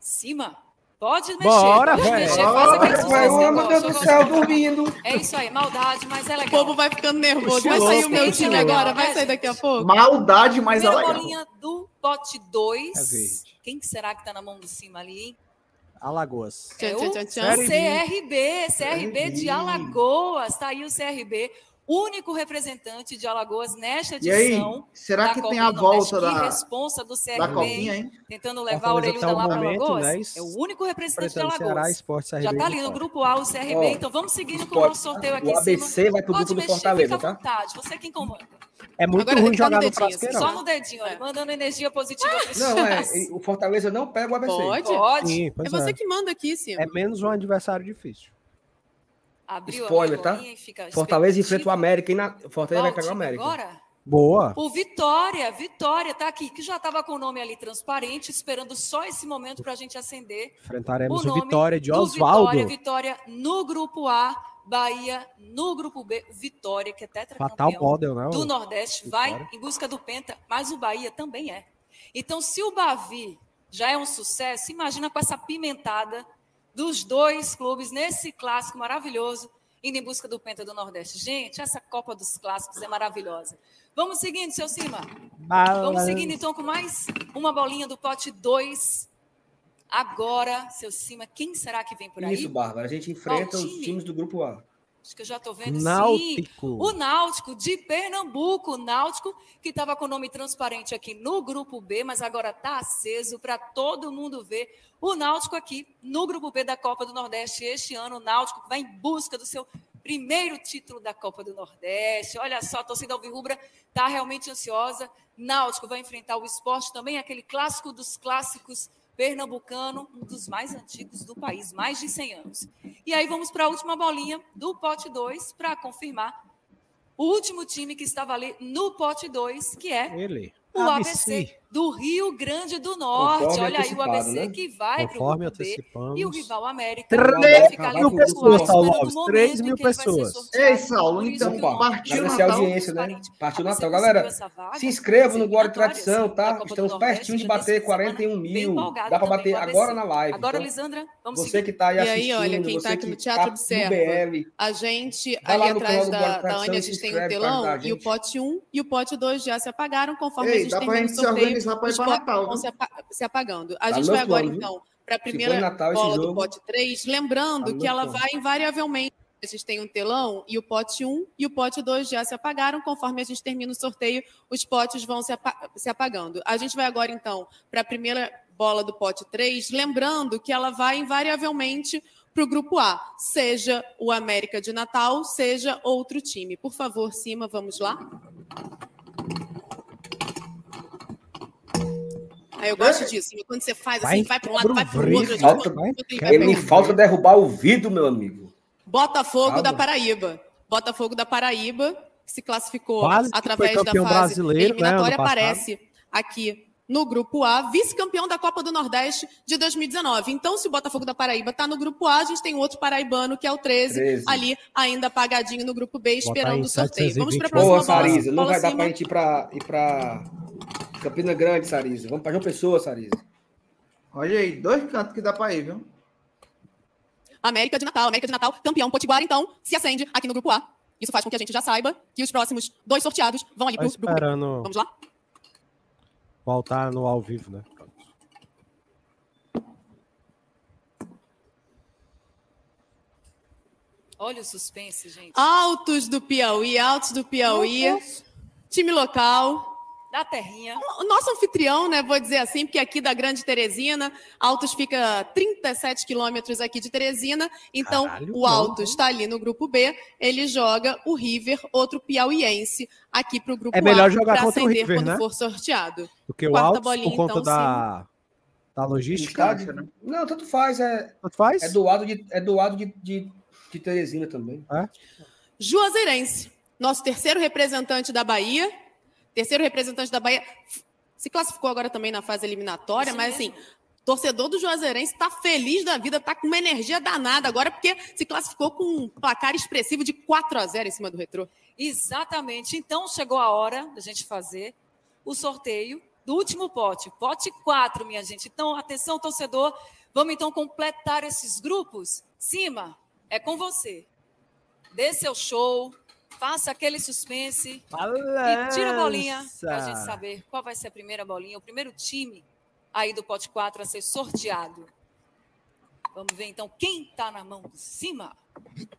Cima, pode mexer. Bora, pode velho. mexer, Bora, faz aquele velho. suspense Vai, que eu meu Deus eu do céu, dormindo. É isso aí, maldade, mas é O legal. povo vai ficando nervoso. Vai sair o meu time agora, É, vai sair daqui a pouco. Maldade, mas é legal. bolinha do pote 2. É. Quem será que tá na mão do Cima ali, hein? Alagoas. É o CRB, CRB de. Alagoas. Tá aí o CRB, único representante de Alagoas nesta E aí, edição. será da que Copa tem a do volta da, responsa do CRB, da copinha, hein? tentando levar a Fortaleza orelhuda até o lá para Alagoas. né? É o único representante de Ceará, Alagoas. Esporte, CRB Já tá e ali no grupo A, o CRB. Ó, então vamos seguindo com o nosso sorteio aqui O em cima. ABC vai pro Pode grupo do mexer, Fortaleza, fica à tá? vontade. Você quem comanda. É muito Agora ruim jogar tá no no frasqueirão. Só no dedinho, É. mandando energia positiva *laughs* Não, é. O Fortaleza não pega o ABC. Pode? Pode. Sim, É pois você é. que manda aqui, Cima. É menos um adversário difícil. Abriu Spoiler, a tá? e Fortaleza enfrenta o América e na... Fortaleza vai pegar o América. Agora? Boa. O Vitória, Vitória tá aqui, que já estava com o nome ali transparente, esperando só esse momento para a gente acender Enfrentaremos o o, Vitória de do Oswaldo. Vitória, Vitória no grupo A, Bahia no grupo B, Vitória, que é Fatal tetracampeão model, né? do o- Nordeste, Vitória. vai em busca do Penta, mas o Bahia também é. Então, se o Bavi já é um sucesso, imagina com essa pimentada dos dois clubes nesse clássico maravilhoso, indo em busca do Penta do Nordeste. Gente, essa Copa dos Clássicos é maravilhosa. Vamos seguindo, seu Cima. Vamos seguindo então com mais uma bolinha do pote 2. Agora, seu Cima, quem será que vem por aí? Isso, Bárbara. A gente enfrenta os time? times do grupo A. Acho que eu já estou vendo. Sim. Náutico. O Náutico de Pernambuco. O Náutico que estava com o nome transparente aqui no grupo B, mas agora está aceso para todo mundo ver. O Náutico aqui no grupo B da Copa do Nordeste. Este ano, o Náutico vai em busca do seu primeiro título da Copa do Nordeste. Olha só, a torcida alvirrubra está realmente ansiosa. Náutico vai enfrentar o esporte também, aquele clássico dos clássicos pernambucano, um dos mais antigos do país, mais de 100 anos. E aí vamos para a última bolinha do pote 2 para confirmar o último time que estava ali no pote 2, que é Ele. o ABC do Rio Grande do Norte. Conforme Olha aí o ABC né? que vai para o Conforme grupo B. antecipamos. E o rival América Três vai ficar ali mil pessoas, Saulo Alves. momento Três em mil pessoas. Ei, Saulo, então partiu Natal. audiência, né? Partiu Natal. Galera, se inscrevam no Glória e Tradição, tá? Estamos pertinho de bater dessa semana, 41 bem mil. Dá para bater agora na live. Agora, Então, Lisandra, vamos Você seguir. que está aí E assistindo, aí, olha, quem está aqui no Teatro tá observa. BL, A gente, ali atrás da, Anne, e a gente tem o telão e o pote 1 e o pote 2 já se apagaram, conforme a gente termina o sorteio. Os pra potes Natal, vão viu? se, apa- se apagando. A Tá gente vai agora, plano, então, para a primeira Natal bola do pote 3, lembrando tá que ela plano. vai invariavelmente. A gente tem um telão e o pote 1 e o pote 2 já se apagaram. Conforme a gente termina o sorteio, os potes vão se, apa- se apagando. A gente vai agora, então, para a primeira bola do pote 3, lembrando que ela vai invariavelmente para o grupo A, seja o América de Natal, seja outro time. Por favor, cima, vamos lá. Aí eu gosto disso, quando você faz assim, vai para um lado, vai para o outro. Falta, vai- vai- vai- ele falta derrubar o vidro, meu amigo. Botafogo Calma. da Paraíba. Botafogo da Paraíba, se classificou Quase através da fase brasileiro, né, eliminatória, passado. aparece aqui no grupo A, vice-campeão da Copa do Nordeste de 2019. Então, se o Botafogo da Paraíba está no grupo A, a gente tem outro paraibano, que é o 13, 13. ali ainda apagadinho no grupo B, esperando o sorteio. Vamos para a 720. próxima Boa, bola. Sarisa. Não Bola vai dar cima. pra gente ir pra Campina Grande, Sarisa. Vamos pra João Pessoa, Sarisa. Olha aí, dois cantos que dá pra ir, viu? América de Natal, América de Natal, campeão Potiguar, então, se acende aqui no grupo A. Isso faz com que a gente já saiba que os próximos dois sorteados vão ali Tá para o grupo B. Vamos lá? Voltar no ao vivo, né? Olha o suspense, gente. Altos do Piauí, Altos do Piauí, time local. Da terrinha. O nosso anfitrião, né, vou dizer assim, porque aqui da Grande Teresina, Altos fica 37 quilômetros aqui de Teresina, então Caralho, o. Altos está ali no grupo B, ele joga o River, outro piauiense, aqui para o grupo É melhor A, jogar pra contra o acender River, quando né? for sorteado. Porque o Quarta Altos, bolinha, por conta então, da, da logística, Estádio, né? Não, tanto faz. É, tanto faz? é doado de, é doado de, de, de Teresina também. Juazeirense, nosso terceiro representante da Bahia, terceiro representante da Bahia, se classificou agora também na fase eliminatória, Isso mas mesmo. assim, torcedor do Juazeirense está feliz da vida, está com uma energia danada agora, porque se classificou com um placar expressivo de 4 a 0 em cima do Retrô. Exatamente. Então chegou a hora da gente fazer o sorteio do último pote, pote 4, minha gente. Então, atenção, torcedor, vamos então completar esses grupos. Cima, é com você. Dê seu show, faça aquele suspense e tira a bolinha para a gente saber qual vai ser a primeira bolinha, o primeiro time aí do pote 4 a ser sorteado. Vamos ver então quem está na mão de cima.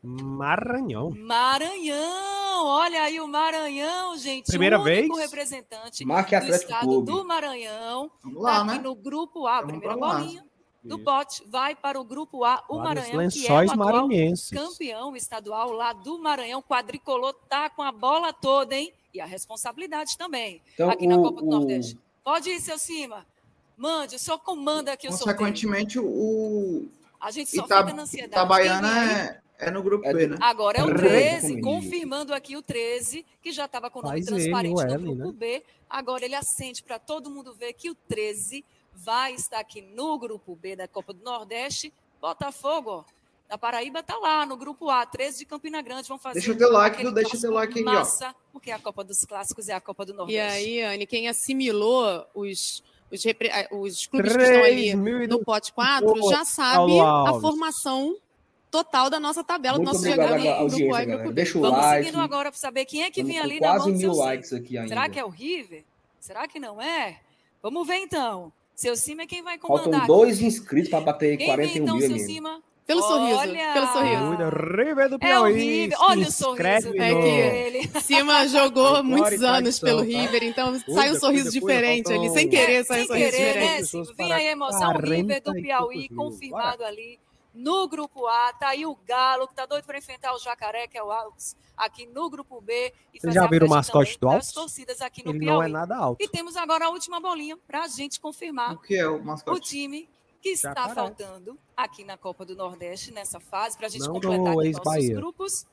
Maranhão. Maranhão, olha aí o Maranhão, gente. Primeira o único vez? representante Marque do Atlético estado Clube. do Maranhão. Vamos Tá lá, aqui né? no grupo A, Vamos primeira pra lá. Do Isso. pote vai para o grupo A, o Vários Maranhão, que é o maranhenses. campeão estadual lá do Maranhão, quadricolor, tá com a bola toda, hein? E a responsabilidade também, Então, aqui na o- Copa do o- Nordeste. Pode ir, seu cima. Mande, o senhor comanda aqui o sorteio. Consequentemente, o A gente só Ita- fica na ansiedade. Itabaiana é, é no grupo É B, né? Agora é o Treze 13, comigo. confirmando aqui o 13, que já estava com o nome Faz ele, transparente o no L, grupo né? B. Agora ele acende para todo mundo ver que o 13 vai estar aqui no grupo B da Copa do Nordeste. Botafogo, ó, da Paraíba está lá no grupo A, 13 de Campina Grande. Vão fazer. Deixa o teu like, aquele deixa o teu like aí, ó. massa, porque a Copa dos Clássicos é a Copa do E Nordeste. aí, Anne, quem assimilou os, os, repre- eh, os clubes que estão ali no pote 4 já sabe a formação total da nossa tabela, do Muito nosso obrigado diagrama do grupo audiência, A e galera. grupo B. Deixa o Vamos like. seguindo agora para saber quem é que Estamos vem ali na quase mão do mil seu likes aqui ainda. Será que é o River? Será que não é? Vamos ver então. Seu Cima é quem vai Faltam comandar. dois inscritos para bater Quem vem 41 então, mil, seu. Cima? Pelo sorriso, Olha! pelo sorriso. River do É o Piauí. River. se Olha o sorriso É que- dele. *laughs* Cima jogou muitos anos pelo? River, então sai um sorriso diferente faltam- ali, sem querer, sai um Sem sorriso querer, diferente. né, Cima? Vem a emoção, o River do 40 Piauí, confirmado ali no grupo A. Tá aí o Galo, que tá doido para enfrentar o Jacaré, que é o Altos, aqui no grupo B. E Vocês fazer já viram o mascote do Altos? torcidas aqui no Ele Piauí. não é nada alto. E temos agora a última bolinha para a gente confirmar O que é o o mascote? time que está Jacaré. faltando aqui na Copa do Nordeste, nessa fase, para a gente Não completar aqui nossos grupos.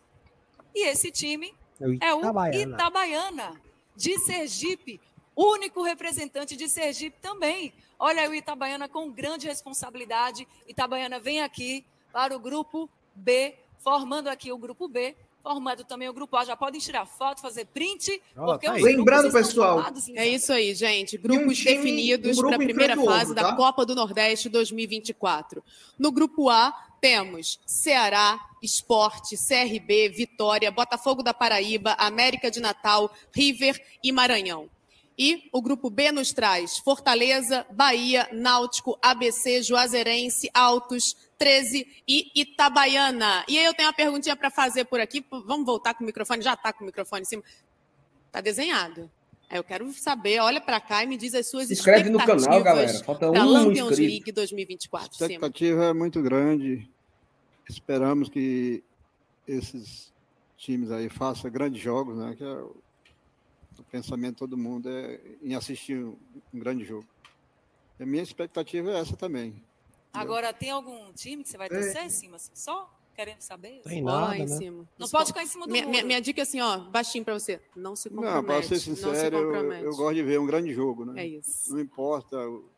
E esse time É o é o Itabaiana. Itabaiana, de Sergipe, único representante de Sergipe também. Olha aí o Itabaiana com grande responsabilidade. Itabaiana vem aqui para o grupo B, formando aqui o grupo B, formando também o grupo A. Já podem tirar foto, fazer print, porque tá Lembrando, pessoal, formados. É isso aí, gente. Grupos time- definidos um grupo para a primeira fase outro, da tá? Copa do Nordeste 2024. No grupo A, temos Ceará, Esporte, CRB, Vitória, Botafogo da Paraíba, América de Natal, River e Maranhão. E o grupo B nos traz Fortaleza, Bahia, Náutico, ABC, Juazeirense, Altos, 13 e Itabaiana. E aí eu tenho uma perguntinha para fazer por aqui. Vamos voltar com o microfone? Já está com o microfone em cima. Tá desenhado. Aí eu quero saber, olha para cá e me diz as suas Se inscreve no canal, galera. expectativas Falta um Lampions inscrito. League 2024. A Cima. expectativa é muito grande. Esperamos que esses times aí façam grandes jogos, né? Que é o, pensamento de todo mundo é em assistir um, grande jogo. E a minha expectativa é essa também. Agora, tem algum time que você vai É. torcer, Cima? Só querendo saber? Tem nada, em né? cima. Não pode ficar em cima do minha, minha, minha dica é assim, ó, baixinho para você. Não se compromete. Não, para ser não se sincero, eu, eu gosto de ver um grande jogo, né? É isso. Não importa o,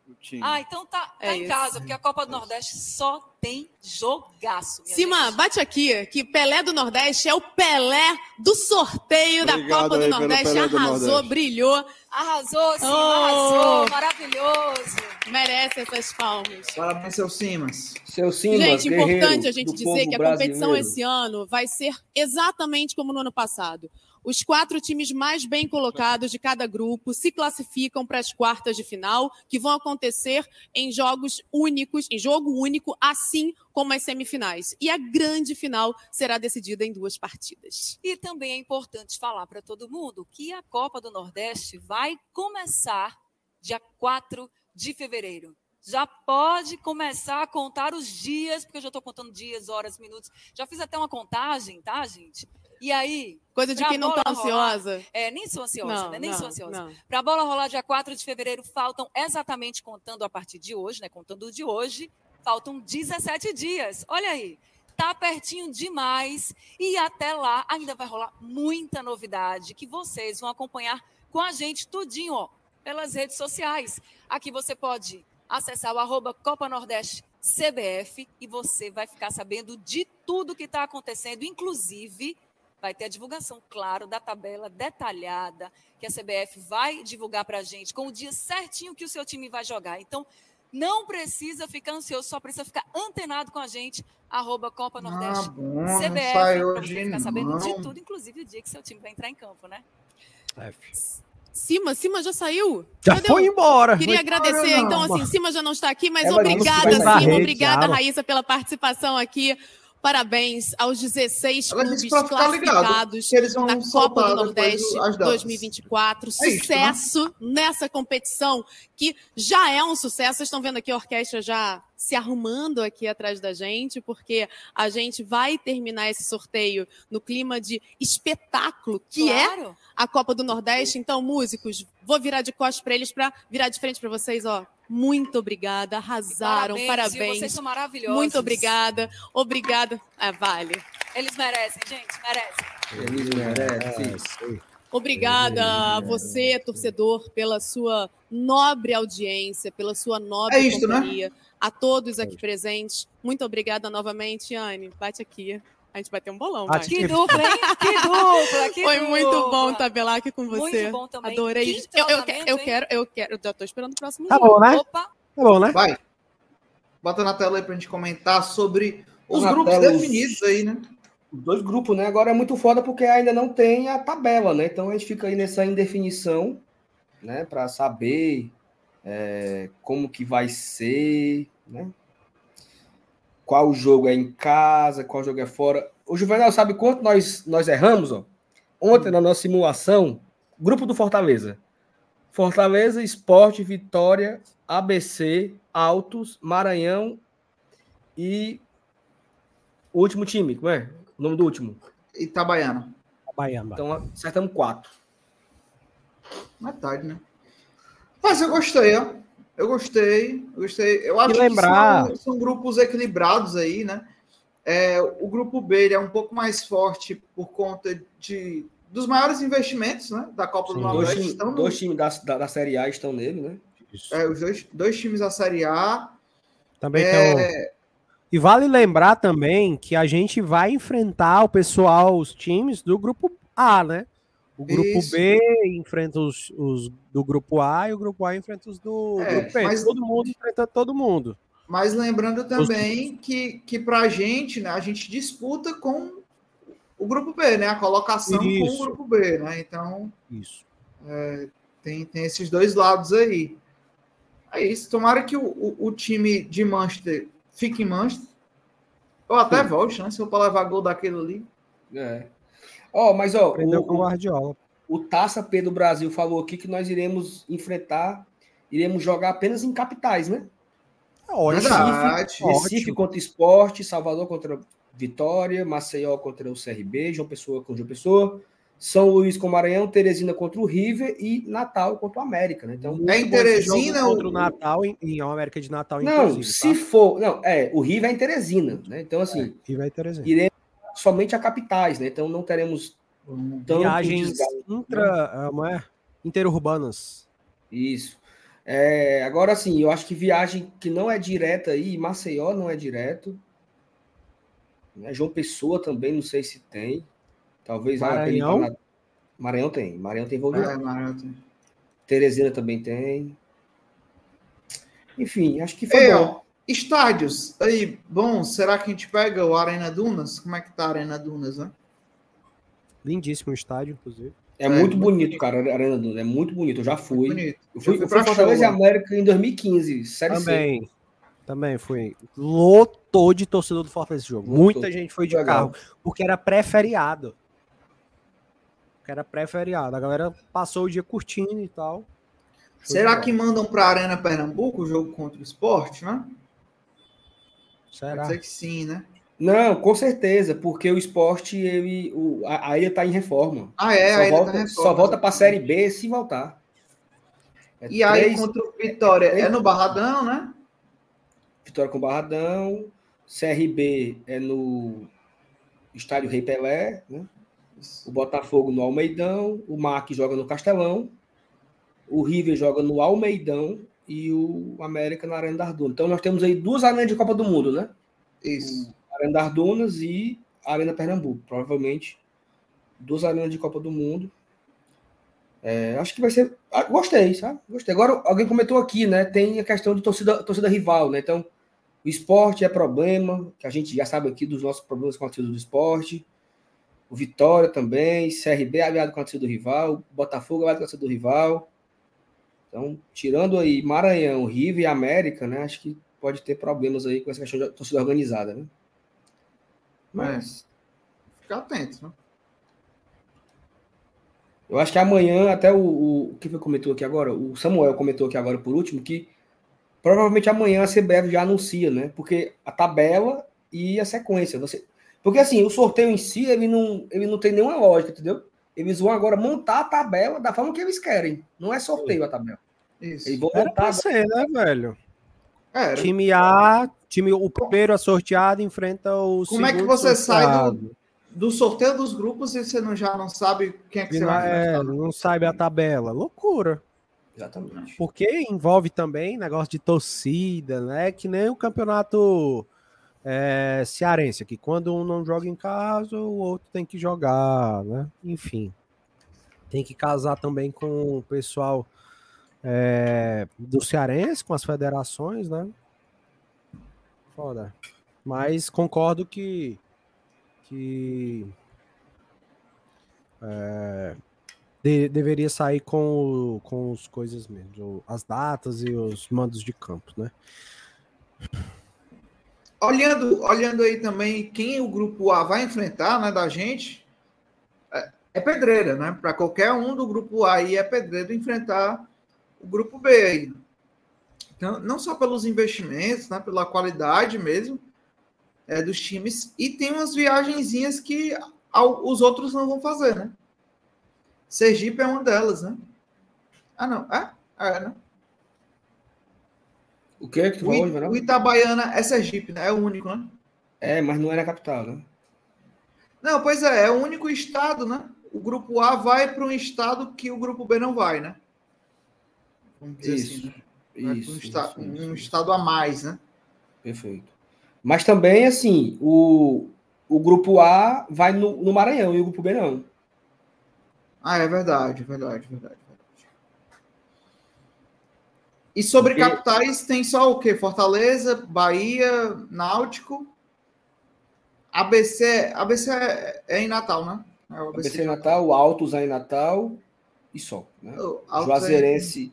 Ah, então tá, tá É em isso. casa, porque a Copa do Nordeste só tem jogaço. Cima, gente. bate aqui, que Pelé do Nordeste é o Pelé do sorteio da Obrigado Copa do Nordeste. Pelé do Arrasou, Nordeste. brilhou, Arrasou, Cima, Oh! arrasou. Maravilhoso. merece essas palmas. Parabéns, seus Simas. Seu Simas, gente, importante a gente dizer que a competição brasileiro. esse ano vai ser exatamente como no ano passado. Os quatro times mais bem colocados de cada grupo se classificam para as quartas de final, que vão acontecer em jogos únicos, em jogo único, assim como as semifinais. E a grande final será decidida em duas partidas. E também é importante falar para todo mundo que a Copa do Nordeste vai começar dia 4 de fevereiro. Já pode começar a contar os dias, porque eu já estou contando dias, horas, minutos. Já fiz até uma contagem, tá, gente? E aí, Coisa de quem não tá bola rolar, ansiosa. é, nem sou ansiosa, Não, né? Nem não, sou ansiosa. Para a bola rolar dia 4 de fevereiro, faltam exatamente contando a partir de hoje, né? Contando de hoje, faltam 17 dias. Olha aí. Tá pertinho demais e até lá ainda vai rolar muita novidade que vocês vão acompanhar com a gente tudinho, ó, pelas redes sociais. Aqui você pode acessar o arroba Copa Nordeste CBF e você vai ficar sabendo de tudo que está acontecendo, inclusive vai ter a divulgação, claro, da tabela detalhada que a CBF vai divulgar para a gente com o dia certinho que o seu time vai jogar. Então, não precisa ficar ansioso, só precisa ficar antenado com a gente, arroba Copa Nordeste Ah, bom, CBF, para você ficar sabendo não. de tudo, inclusive o dia que seu time vai entrar em campo, né? Cima, Cima já saiu? Já Cadê foi o- embora. Queria Foi- agradecer, não. então, assim, Cima já não está aqui, mas É, obrigada, Cima, rede, obrigada. Raíssa, pela participação aqui. Parabéns aos 16 Ela clubes ligado, classificados que eles vão na Copa do Nordeste as datas. 2024. É isso, Sucesso nessa competição, que já é um sucesso. Vocês estão vendo aqui a orquestra já se arrumando aqui atrás da gente, porque a gente vai terminar esse sorteio no clima de espetáculo, que é claro. a Copa do Nordeste. Então, músicos, vou virar de costas para eles para virar de frente para vocês, ó. Muito obrigada, arrasaram, viu? parabéns. Vocês são maravilhosos. Muito obrigada, obrigada. Ah, vale. Eles merecem, gente, merecem. Eles merecem. Obrigada a você, torcedor, pela sua nobre audiência, pela sua nobre É isto, né? companhia. A todos aqui presentes, muito obrigada novamente, Anne. Bate aqui. A gente vai ter um bolão. Bate Que dupla, hein? Que dupla, que Foi muito dupla. bom tabelar aqui com você. Muito bom também. Adorei. Que Eu, eu, eu quero, eu quero, eu já tô esperando o próximo Tá jogo. bom, né? Opa, Tá bom, né? Vai. Bota na tela aí pra gente comentar sobre os Na grupos tela, os- definidos aí, né? Os dois grupos, né? Agora é muito foda porque ainda não tem a tabela, né? Então a gente fica aí nessa indefinição, né? Para saber é, como que vai ser, né? Qual jogo é em casa, qual jogo é fora. O Juvenal sabe quanto nós, nós erramos, ó? Ontem na nossa simulação, grupo do Fortaleza. Fortaleza, Esporte, Vitória, ABC, Altos, Maranhão e o último time, como é? O nome do último. Itabaiana. Baiano. Então acertamos quatro. Metade, né? Mas eu gostei, ó. Eu gostei, eu gostei. Eu acho lembrar- que são, são grupos equilibrados aí, né? É, o grupo B ele é um pouco mais forte por conta de, dos maiores investimentos né, da Copa do Sim. Dois, Nordeste. times- Estão no- dois times da, da, da Série A estão nele, né? é, os dois, dois times da Série A. Também É, E vale lembrar também que a gente vai enfrentar o pessoal, os times do grupo A, né? O grupo Isso. B enfrenta os, os do grupo A e o grupo A enfrenta os do É, grupo B. mas- Todo mundo enfrenta todo mundo. Mas lembrando também que, que para a gente, né, a gente disputa com o grupo B, né? A colocação com Isso. o grupo B, né? Então Isso. tem, tem esses dois lados aí. É isso. Tomara que o, o, o time de Manchester fique em Manchester. Ou até volte, né? Se eu para levar gol daquele ali. É. Ó, mas ó, Aprendeu o, o o, Guardiola. o Taça Pedro Brasil falou aqui que nós iremos enfrentar, iremos jogar apenas em capitais, né? É ótimo. Verdade. Recife Ótimo. contra Esporte, Salvador contra Vitória, Maceió contra o CRB, João Pessoa com João Pessoa, São Luís com Maranhão, Teresina contra o River e Natal contra o América, né? Então, É em Teresina, contra o o- Natal em, em América de Natal, não, inclusive. se tá? for, não, é, o River é em Teresina, né? Então assim, E vai Teresina. iremos somente a capitais, né? Então não teremos tanto Viagens desgaste. intra, não é? interurbanas. Isso. É, agora sim, eu acho que viagem que não é direta aí, Maceió não é direto. Né? João Pessoa também, não sei se tem. Talvez Maranhão? Na- Maranhão tem. Maranhão tem voo direto. É, Maranhão. Teresina também tem. Enfim, acho que foi Ei, bom. ó, estádios. Aí, bom, será que a gente pega o Arena Dunas? Como é que tá a Arena Dunas, né? Lindíssimo estádio, inclusive. É, é, muito muito bonito, cara, a Arena Dunas. É muito bonito. Eu já fui. Bonito. Eu fui, fui eu fui pra Fortaleza e? América em 2015, série C. Também. Também foi. Lotou de torcedor do Fortaleza esse jogo. Lotou. Muita gente foi de Legal. carro. Porque era pré-feriado. Porque era pré-feriado. A galera passou o dia curtindo e tal. De Será que mandam para a Arena Pernambuco o jogo contra o esporte, né? Será? Pode ser que sim, né? Não, com certeza, porque o esporte, ele, o, a, a ilha tá em reforma. Ah, é, só, a Ilha volta, tá em só reforma, volta para a Série B se voltar. É E aí, três- contra o Vitória, é no Barradão, né? Vitória com Barradão, CRB é no Estádio Rei Pelé, né? o Botafogo no Almeidão, o MAC joga no Castelão, o River joga no Almeidão e o América na Arena Dunas. Então nós temos aí duas arenas de Copa do Mundo, né? Isso. A Arena das Dunas e a Arena Pernambuco, provavelmente duas arenas de Copa do Mundo. É, acho que vai ser. ah, Gostei, sabe? Gostei. Agora, alguém comentou aqui, né? Tem a questão de torcida, torcida rival, né? Então, o esporte é problema, que a gente já sabe aqui dos nossos problemas com a torcida do esporte. O Vitória também, CRB é aliado com a torcida do rival, Botafogo é aliado com a torcida do rival. Então, tirando aí Maranhão, River e América, né? Acho que pode ter problemas aí com essa questão de torcida organizada, né? Mas Fica atento, né? eu acho que amanhã, até o, o que foi comentou aqui agora? O Samuel comentou aqui agora por último que provavelmente amanhã a CBF já anuncia, né? Porque a tabela e a sequência. Você... Porque assim, o sorteio em si, ele não, ele não tem nenhuma lógica, entendeu? Eles vão agora montar a tabela da forma que eles querem. Não é sorteio a tabela. Isso. Eles vão Era montar pra ser, né, velho? Era. Time A, time, o primeiro a sorteado enfrenta o Como é que você sai do- sorteado. do sorteio dos grupos e você não, já não sabe quem é que E você não, vai é, não sabe a tabela. Loucura. Exatamente. Porque envolve também negócio de torcida, né? Que nem o campeonato é, cearense, que quando um não joga em casa, o outro tem que jogar, né? Enfim. Tem que casar também com o pessoal é, do cearense, com as federações, né? Foda. Mas concordo que. que é, de- deveria sair com, com as coisas mesmo, as datas e os mandos de campo, né? Olhando, olhando aí também quem o grupo A vai enfrentar, né, da gente, é, é pedreira, né? Para qualquer um do grupo A aí é pedreira enfrentar o grupo B aí. Então, não só pelos investimentos, né, pela qualidade mesmo é, dos times, e tem umas viagenzinhas que ao- os outros não vão fazer, né? Sergipe é uma delas, né? Ah, não. É? É, né? O que é que tu O, falou, I- Juvenal? o Itabaiana é Sergipe, né? É o único, né? É, mas não é na capital, né? Não, pois é, é o único estado, né? O grupo A vai para um estado que o grupo B não vai, né? Vamos dizer Isso. assim, né? Isso, um, isso, esta- isso, um estado a mais, né? Perfeito. Mas também, assim, o, o grupo A vai no, no Maranhão e o grupo B não. Ah, é verdade, verdade, verdade. E sobre Porque- capitais tem só o quê? Fortaleza, Bahia, Náutico, ABC, ABC é, é em Natal, né? É o ABC de Natal, Altos aí em Natal e só. Né? Altos Juazeirense,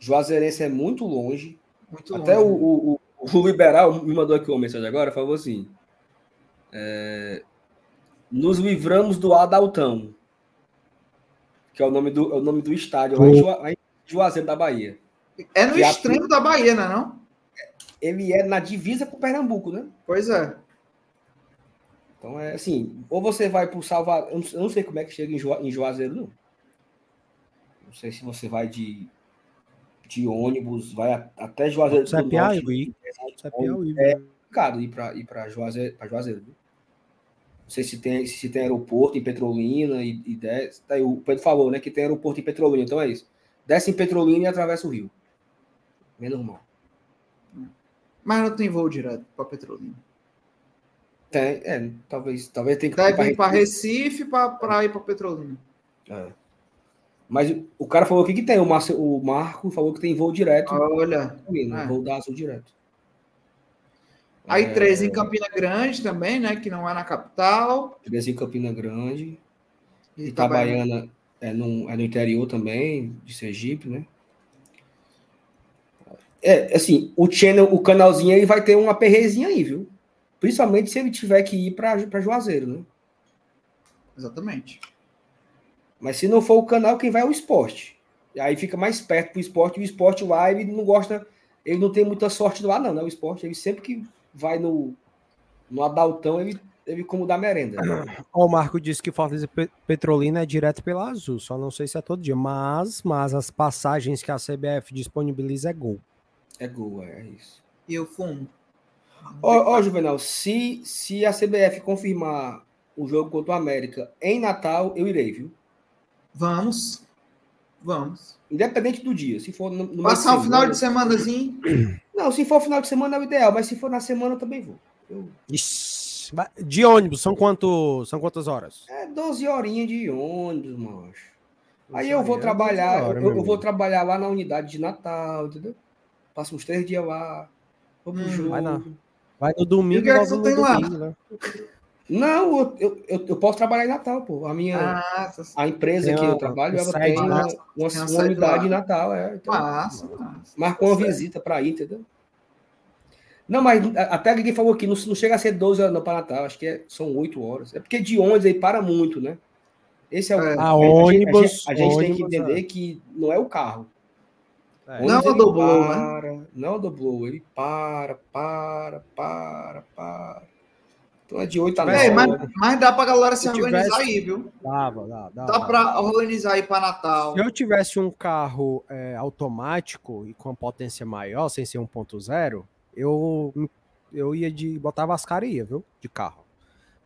Juazeirense é muito longe. é muito Até longe, o, né? o, o, o Liberal me mandou aqui uma mensagem agora, falou assim: é, nos livramos do Adaltão, que é o nome do, é o nome do estádio em, lá em Juazeiro da Bahia. É no que a- extremo da Bahia, não é não? Ele é na divisa com Pernambuco, né? Pois é. Então é assim, ou você vai para o Salvador, eu não, sei como é que chega em, Jua, em Juazeiro, não. Não sei se você vai de, de ônibus, vai a- até Juazeiro Isso é. Piauí. Isso é Piauí. É né? complicado ir para ir para Juazeiro, pra Juazeiro. viu? Não sei se tem, se tem aeroporto em Petrolina e, e desce. Tá aí, o Pedro falou, né? Que tem aeroporto em Petrolina, então é isso. Desce em Petrolina e atravessa o rio. Menos mal. Mas não tem voo direto para Petrolina. Tem, é, talvez, talvez tenha que Deve ir para Recife para ir para Petrolina. É. Mas o cara falou aqui que tem, o, Marcio, o Marco falou que tem voo direto. Olha. É. Voo da Azul direto. Aí É, três em Campina Grande também, né? Que não é na capital. Três em Campina Grande. Itabaiana é no, é no interior também, de Sergipe, né? É, assim, o channel, o canalzinho aí vai ter uma perrezinha aí, viu? Principalmente se ele tiver que ir para Juazeiro, né? Exatamente. Mas se não for o canal, quem vai é o esporte. E aí fica mais perto pro esporte, e o esporte lá, ele não gosta, ele não tem muita sorte lá, não, né? O esporte, ele sempre que vai no, no Adaltão, ele, ele como dá merenda. Ó, o Marco disse que Fortaleza e Pe- Petrolina é direto pela Azul, só não sei se é todo dia, mas, mas as passagens que a CBF disponibiliza é gol. É gol, é isso. E o fundo. Ó, ó, Juvenal, se, se a CBF confirmar o jogo contra o América em Natal, eu irei, viu? Vamos. Vamos. Independente do dia. Se for no, no Passar o final de semana- semanazinho. *clears throat* Não, se for final de semana é o ideal, mas se for na semana eu também vou. Eu- De ônibus, são, quanto, são quantas horas? É 12 horinhas de ônibus, macho. Aí eu vou é trabalhar, 12 horas, eu, eu vou trabalhar lá na unidade de Natal, entendeu? Passo uns três dias lá, pro Hum, jogo. vai na- Vai no domingo, E o que é que tu tem lá? domingo, né? Não, eu, eu, eu, posso trabalhar em Natal, pô. A minha, Ah, a empresa Tem que eu trabalho, ela tem uma, lá. uma, Tem uma unidade em Natal, é. Então, massa, massa. marcou uma certo. visita para ir, entendeu? Não, mas a- até ninguém falou aqui, não, não chega a ser 12 horas para Natal, acho que é- são 8 horas. É porque de ônibus aí para muito, né? Esse é o. É. A gente- ônibus, A gente, tem ônibus, que é. entender que não é o carro. É. Não é o ele doblô, né? Não é o doblô, ele para, para, para, para. Então é de 8 a 9. Ei, mas, mas dá pra galera se Se organizar tivesse- aí, viu? Dava, dá, dá, Dá pra organizar aí pra Natal. Se eu tivesse um carro é, automático e com potência maior, sem ser 1.0, eu, eu ia de botar vascaria, viu? De carro.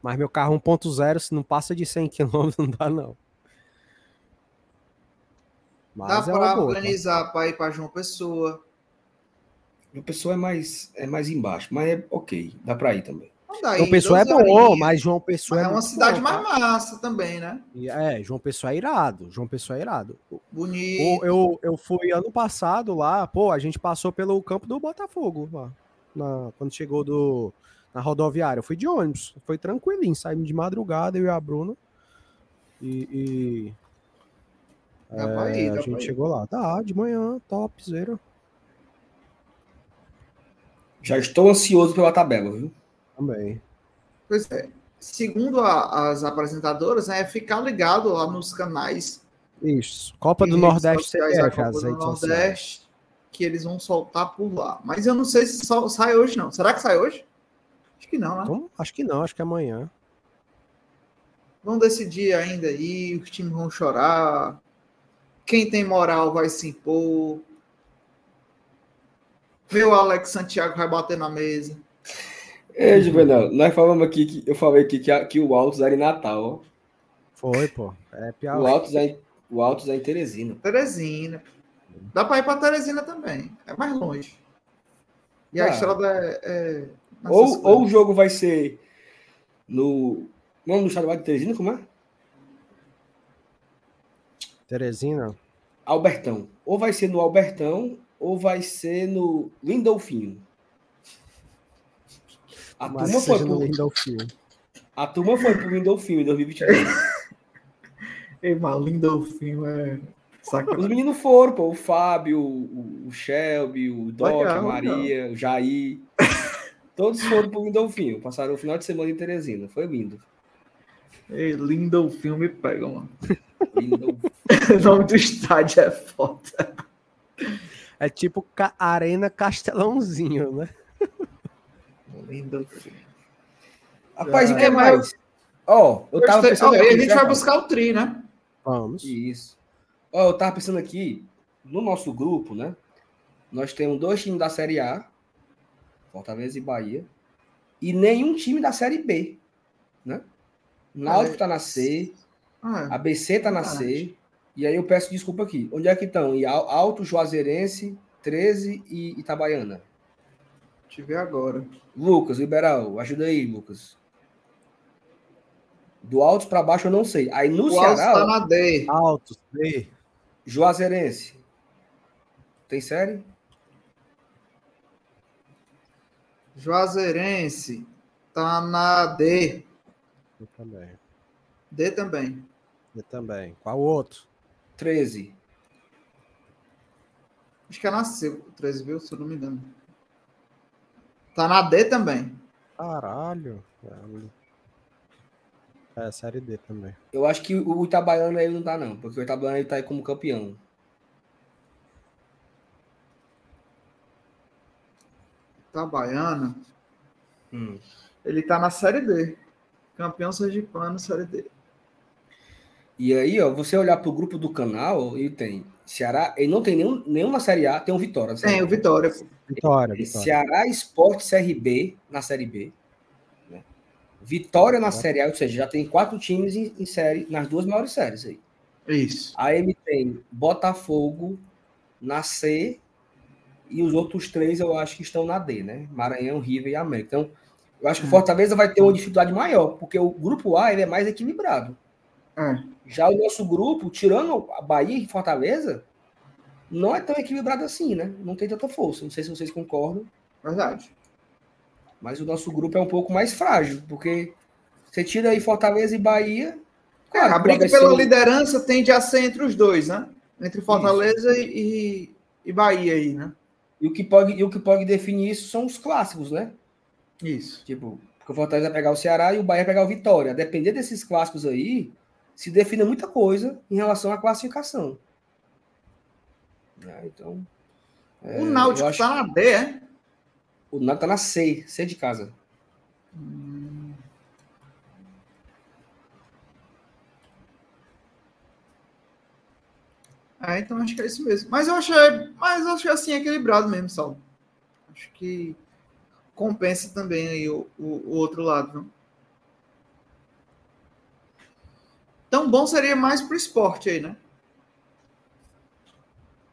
Mas meu carro 1.0, se não passa de 100 km, *laughs* não dá não. Mas dá é para tá? organizar para ir para João Pessoa. João Pessoa é mais, é mais embaixo, mas é ok, dá para ir também. João Pessoa é bom, mas João Pessoa mas é, é uma cidade bom, mais tá? massa também, né? É, João Pessoa é irado. João Pessoa é irado. Bonito. Eu, eu fui ano passado lá, pô, a gente passou pelo campo do Botafogo lá, na, quando chegou do, na rodoviária. Eu fui de ônibus, foi tranquilinho, saímos de madrugada, eu e a Bruna. E. e é, ir, a gente chegou lá. Tá, de manhã, top, zero. Já estou ansioso pela tabela, viu? Também. Pois é. Segundo a, as apresentadoras, né, é ficar ligado lá nos canais. Isso. Copa do Nordeste CBF, Copa do Nordeste, sociais. que eles vão soltar por lá. Mas eu não sei se só, sai hoje, não. Será que sai hoje? Acho que não, né? Então, acho que não, acho que é amanhã. Vão decidir ainda aí, os times vão chorar. Quem tem moral vai se impor. Meu Alex Santiago vai bater na mesa. É, Juvenal, nós falamos aqui que eu falei aqui que, que o Altos era em Natal. Foi, pô. É pior. O Altos é, o Altos é em Teresina. Teresina. Dá para ir para Teresina também. É mais longe. E ah. a estrada é. é ou, ou o jogo vai ser no. Não, no estadual de Teresina, como é? Teresina. Albertão. Ou vai ser no Albertão, ou vai ser no Lindolfinho. A Mas turma foi pro Lindolfinho. A turma foi pro Lindolfinho em 2022. *laughs* Ei, mas Lindolfinho é. Sacanagem. Os meninos foram, pô. O Fábio, o, o Shelby, o Doc, a Maria, legal. o Jair. Todos foram pro Lindolfinho. Passaram o final de semana em Teresina. Foi lindo. Ei, Lindolfinho me pega, mano. *laughs* o nome do estádio é foda. É tipo Arena Castelãozinho, né? Lindo. *laughs* Rapaz, o que é, mais? Ó, oh, eu tava pensando. Oh, aqui, a gente vai buscar o tri, né? Vamos. Isso. Ó, oh, eu tava pensando aqui, no nosso grupo, né? Nós temos dois times da Série A, Fortaleza e Bahia, e nenhum time da Série B, né? Náutico tá na C, ah, ABC tá na C, e aí eu peço desculpa aqui. Onde é que estão? Alto, Juazeirense, 13 e Itabaiana. Te ver agora. Lucas, liberal, ajuda aí, Lucas. Do alto para baixo eu não sei. Aí no o Ceará. Alto tá na D. Alto, D. Juazeirense. Tem série? Juazeirense tá na D. Eu também. D também. D também. Qual outro? 13. Acho que é nasceu 13, viu? Se eu não me engano. Tá na D também. Caralho. É, série D também. Eu acho que o Itabaiana ele não tá, não, porque o Itabaiana ele tá aí como campeão. Itabaiana. Hum. Ele tá na série D. Campeão Sergipano, série D. E aí, ó, você olhar pro grupo do canal, ele tem Ceará, ele não tem nenhum, nenhum na Série A, tem um Vitória. Tem o Vitória. Vitória, Vitória. Ceará Esporte CRB na Série B. Né? Vitória na Série A, ou seja, já tem quatro times em, em, série, nas duas maiores séries aí. Isso. Aí ele tem Botafogo na C e os outros três eu acho que estão na D, né? Maranhão, River e América. Então, eu acho que o Fortaleza vai ter uma dificuldade maior, porque o grupo A ele é mais equilibrado. É. Já o nosso grupo, tirando a Bahia e Fortaleza, não é tão equilibrado assim, né? Não tem tanta força. Não sei se vocês concordam. Verdade. Mas o nosso grupo é um pouco mais frágil, porque você tira aí Fortaleza e Bahia. É, a briga pela liderança tende a ser entre os dois, né? Entre Fortaleza e, e Bahia aí, né? E o, que pode, e o que pode definir isso são os clássicos, né? Isso. Tipo, porque o Fortaleza vai pegar o Ceará e o Bahia vai pegar o Vitória. A depender desses clássicos aí, se define muita coisa em relação à classificação. É, então. É, o Náutico está na B, é? O Náutico está na C, C de casa. Hum. É, então acho que é isso mesmo. Mas eu achei, mas eu acho assim equilibrado mesmo, Saulo. Acho que compensa também aí o, o, o outro lado, Então, bom seria mais para o esporte aí, né?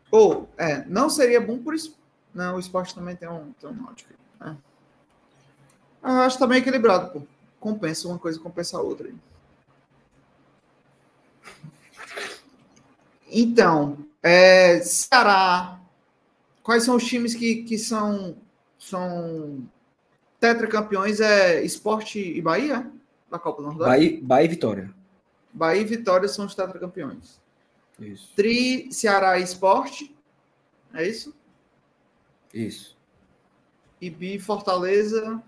Ou, é, não seria bom esporte. Não, o esporte também tem um, tem um. É. Eu acho que tá bem equilibrado, pô. Compensa uma coisa, compensa a outra. Aí. Então, é, Ceará. Quais são os times que, que são, são tetracampeões? É Esporte e Bahia? Da Copa do Nordeste? Bahia, Bahia e Vitória. Bahia e Vitória são os tetracampeões. Isso. Tri, Ceará e Esporte. É isso? Isso. E Bi, Fortaleza.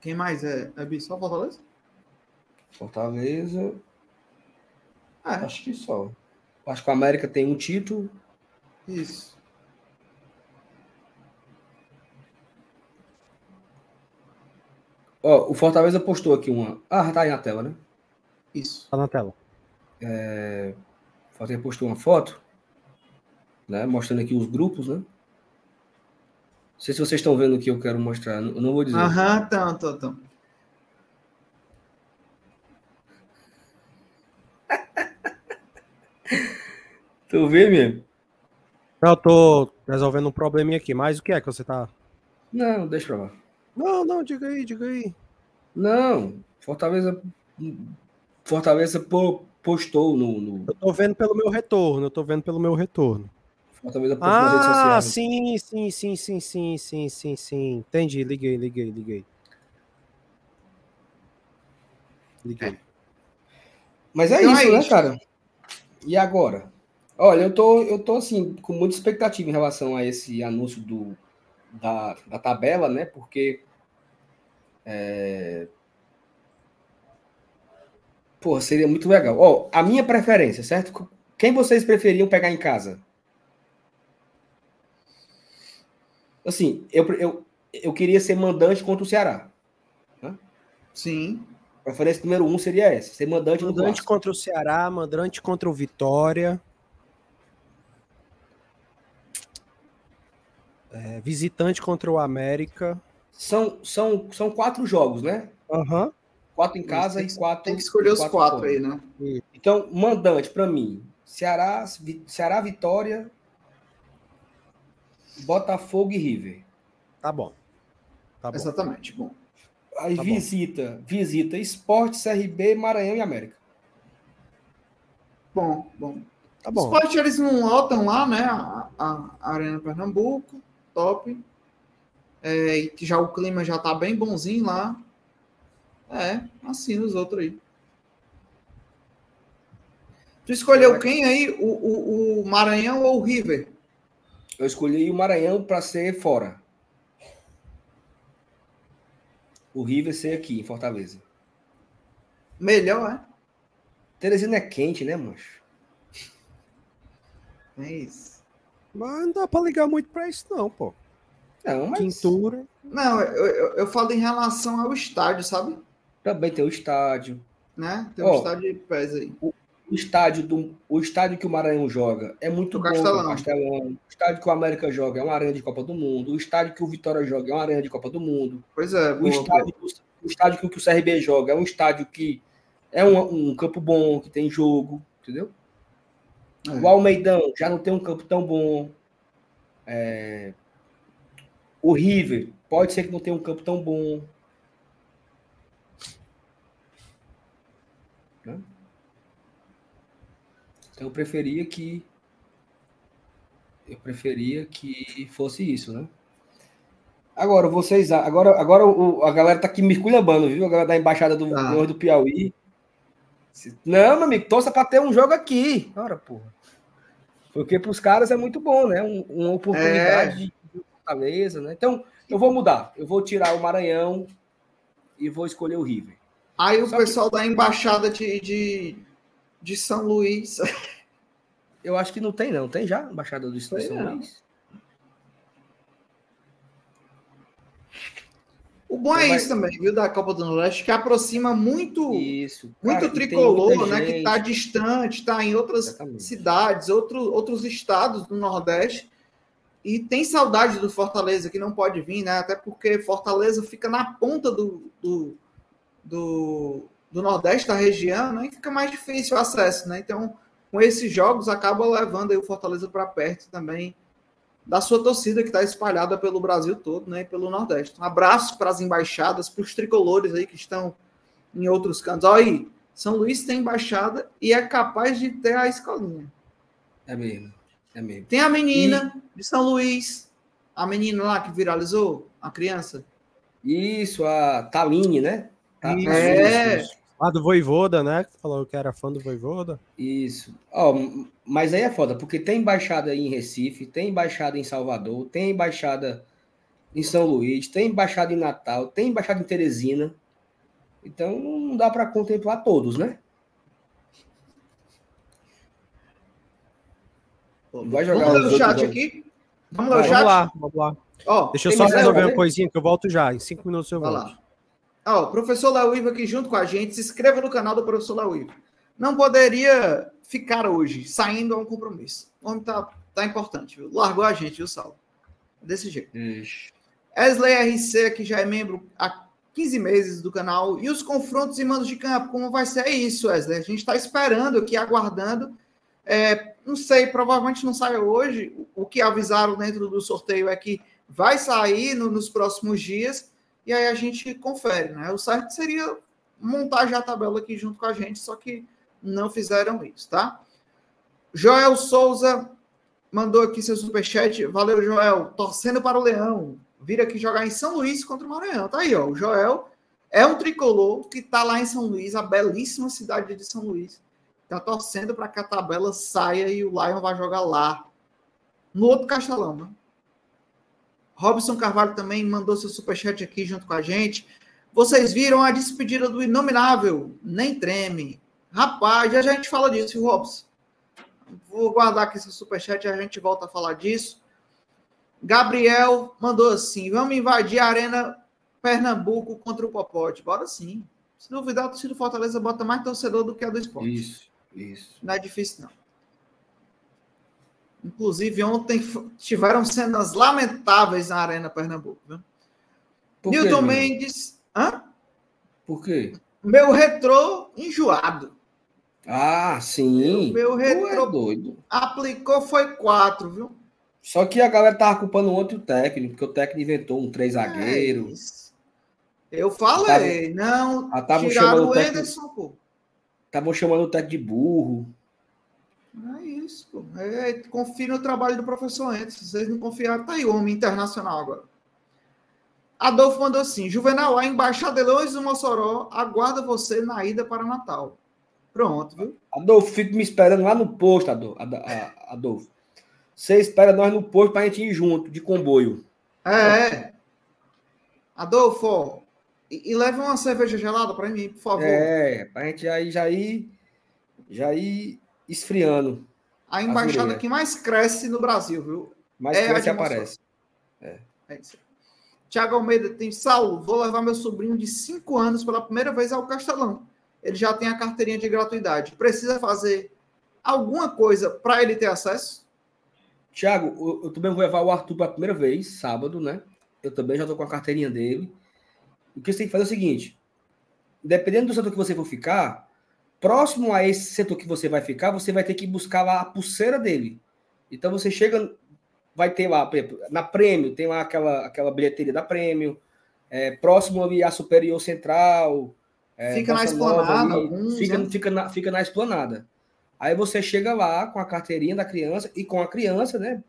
Quem mais é? É Bi, só Fortaleza? Fortaleza. É, Acho que só. Acho que o América tem um título. isso. Ó, o Fortaleza postou aqui uma. Ah, tá aí na tela, né? Isso. Tá na tela. O Fortaleza postou uma foto, né? Mostrando aqui os grupos, né? Não sei se vocês estão vendo o que eu quero mostrar. Eu não vou dizer. Aham, então, então, então. Tu vê mesmo? Eu tô resolvendo um probleminha aqui, mas o que é que você tá. Não, deixa pra lá. Não, não, diga aí, diga aí. Não, Fortaleza. Fortaleza po- postou no, no- Eu tô vendo pelo meu retorno, eu tô vendo pelo meu retorno. Fortaleza postou nas redes Ah, sociais. sim, sim, sim, sim, sim, sim, sim, sim. Entendi, liguei, liguei, liguei. Liguei. Mas é Então isso, é né, isso. cara? E agora? Olha, eu tô, eu tô assim, com muita expectativa em relação a esse anúncio do, da, da tabela, né? Porque. É... Pô, seria muito legal. Ó, a minha preferência, certo? Quem vocês preferiam pegar em casa? Assim, eu, eu, eu queria ser mandante contra o Ceará. Sim. Preferência número um seria essa: ser mandante, Mandante contra o Ceará, mandante contra o Vitória. É, visitante contra o América. São, são, são quatro jogos, né? Aham. Quatro em casa Tem e quatro. Tem que escolher os quatro fora. aí, né? Então, mandante, para mim, Ceará, Ceará, Vitória, Botafogo e River. Tá bom. Tá bom. Exatamente. Bom. Aí Tá bom. visita, visita Esporte, CRB, Maranhão e América. Bom, bom. Tá Os bom. esporte eles não lotam lá, né? A, a- a Arena Pernambuco, top. É, e que já o clima já tá bem bonzinho lá. É, assina os outros aí. Tu escolheu quem aí? O, o, o Maranhão ou o River? Eu escolhi o Maranhão para ser fora. O River ser aqui, em Fortaleza. Melhor, é? Teresina é quente, né, mancho? É isso. Mas não dá pra ligar muito pra isso, não, pô. Não, mas Quintura. Não, eu, eu, eu falo em relação ao estádio, sabe? Também tem o estádio. Né? Tem um Ó. estádio de pés aí. o estádio do o estádio que o Maranhão joga é muito O bom, Castelão. o Castelão. O estádio que o América joga é uma arena de Copa do Mundo. O estádio que o Vitória joga é uma arena de Copa do Mundo. Pois é, O boa, estádio, o estádio que o CRB joga é um estádio que é um, um campo bom, que tem jogo, entendeu? boa. É. O Almeidão já não tem um campo tão bom. É, O River pode ser que não tenha um campo tão bom. Né? Então eu preferia que eu preferia que fosse isso, né? Agora vocês, agora, agora o- a galera tá aqui me esculhambando, viu? A galera da embaixada do, Tá. do Piauí. Não, meu amigo, torça para ter um jogo aqui. Ora, porra. Porque para os caras é muito bom, né? Um- uma oportunidade de Fortaleza, né? Então, eu vou mudar. Eu vou tirar o Maranhão e vou escolher o River. Aí o Só que- pessoal da embaixada de, de, de São Luís. Eu acho que não tem, não. Tem já? Embaixada do Estado de São não. Luís? O bom é Então vai- isso também, viu, da Copa do Nordeste, que aproxima muito, Isso. muito Cara, tem tricolor, né? Que está distante, está em outras Exatamente. cidades, outro, outros estados do Nordeste. E tem saudade do Fortaleza, que não pode vir, né? Até porque Fortaleza fica na ponta do, do, do, do Nordeste, da região, né? Fica mais difícil o acesso, né? Então, com esses jogos, acaba levando aí o Fortaleza para perto também da sua torcida que está espalhada pelo Brasil todo, né? E pelo Nordeste. Um abraço para as embaixadas, para os tricolores aí que estão em outros cantos. Olha aí, São Luís tem embaixada e é capaz de ter a escolinha. É mesmo, é mesmo. Tem a menina e... de São Luís, a menina lá que viralizou, a criança. Isso, a Taline, né? Tá, é. Isso, Lá do Voivoda, né? Que falou que era fã do Voivoda. Isso. Oh, mas aí é foda, porque tem embaixada em Recife, tem embaixada em Salvador, tem embaixada em São Luís, tem embaixada em Natal, tem embaixada em Teresina. Então não dá para contemplar todos, né? Vai jogar vamos ler o chat aqui? Vamos ler o chat? Vamos lá, vamos lá. Oh, Deixa eu só resolver uma coisinha que eu volto já. Em cinco minutos eu volto. Vai lá. Ó, professor Lauiva aqui junto com a gente. Se inscreva no canal do professor Lauiva. Não poderia ficar hoje, saindo a um compromisso. O homem tá, tá importante, viu? Largou a gente, viu, Saulo? Desse jeito. Ixi. Wesley RC, que já é membro há 15 meses do canal. E os confrontos e mandos de campo, como vai ser isso, Wesley? A gente está esperando aqui, aguardando. É, não sei, provavelmente não sai hoje. O que avisaram dentro do sorteio é que vai sair no, nos próximos dias e aí a gente confere, né? O certo seria montar já a tabela aqui junto com a gente, só que não fizeram isso, tá? Joel Souza mandou aqui seu superchat. Valeu, Joel. Torcendo para o Leão. Vir aqui jogar em São Luís contra o Maranhão. Tá aí, ó. O Joel é um tricolor que tá lá em São Luís, a belíssima cidade de São Luís. Tá torcendo para que a tabela saia e o Lion vai jogar lá. No outro castelão, né? Robson Carvalho também mandou seu superchat aqui junto com a gente. Vocês viram a despedida do Inominável? Nem treme. Rapaz, já a gente fala disso, Robson. Vou guardar aqui seu superchat e a gente volta a falar disso. Gabriel mandou assim: vamos invadir a Arena Pernambuco contra o Popote. Bora sim. Se duvidar, o torcedor do Fortaleza bota mais torcedor do que a do esporte. Isso, isso. Não é difícil, não. Inclusive, ontem tiveram cenas lamentáveis na Arena Pernambuco. Viu? Por Newton quê, Mendes. Hã? Por quê? Meu retrô enjoado. Ah, sim. Meu, meu retrô é doido. aplicou foi quatro, viu? Só que a galera tava culpando outro técnico, porque o técnico inventou um três zagueiro. É eu falei, tava, não. Tiraram o Ederson, pô. Estavam chamando o técnico de burro. É isso, pô. É, confie no trabalho do professor antes. Se vocês não confiaram, tá aí o homem internacional agora. Adolfo mandou assim: Juvenal, a Embaixada de Leões do Mossoró aguarda você na ida para Natal. Pronto, viu? Adolfo, fico me esperando lá no posto, Adolfo. Você espera nós no posto para a gente ir junto, de comboio. É. Adolfo, ó, e, e leve uma cerveja gelada para mim, por favor. É, para a gente ir, já ir, já ir esfriando. A embaixada que mais cresce no Brasil, viu? Mais é cresce aparece. É. é isso. Tiago Almeida tem Saulo, vou levar meu sobrinho de 5 anos pela primeira vez ao Castelão. Ele já tem a carteirinha de gratuidade. Precisa fazer alguma coisa para ele ter acesso? Tiago, eu, eu, também vou levar o Arthur pela primeira vez, sábado, né? Eu também já estou com a carteirinha dele. O que você tem que fazer é o seguinte: dependendo do setor que você for ficar, próximo a esse setor que você vai ficar, você vai ter que buscar lá a pulseira dele. Então você chega, vai ter lá, na Prêmio, tem lá aquela, aquela bilheteria da Prêmio, é, próximo ali à Superior Central. É, fica na esplanada. Alguns, fica, né? fica, na, fica na esplanada. Aí você chega lá com a carteirinha da criança e com a criança, né,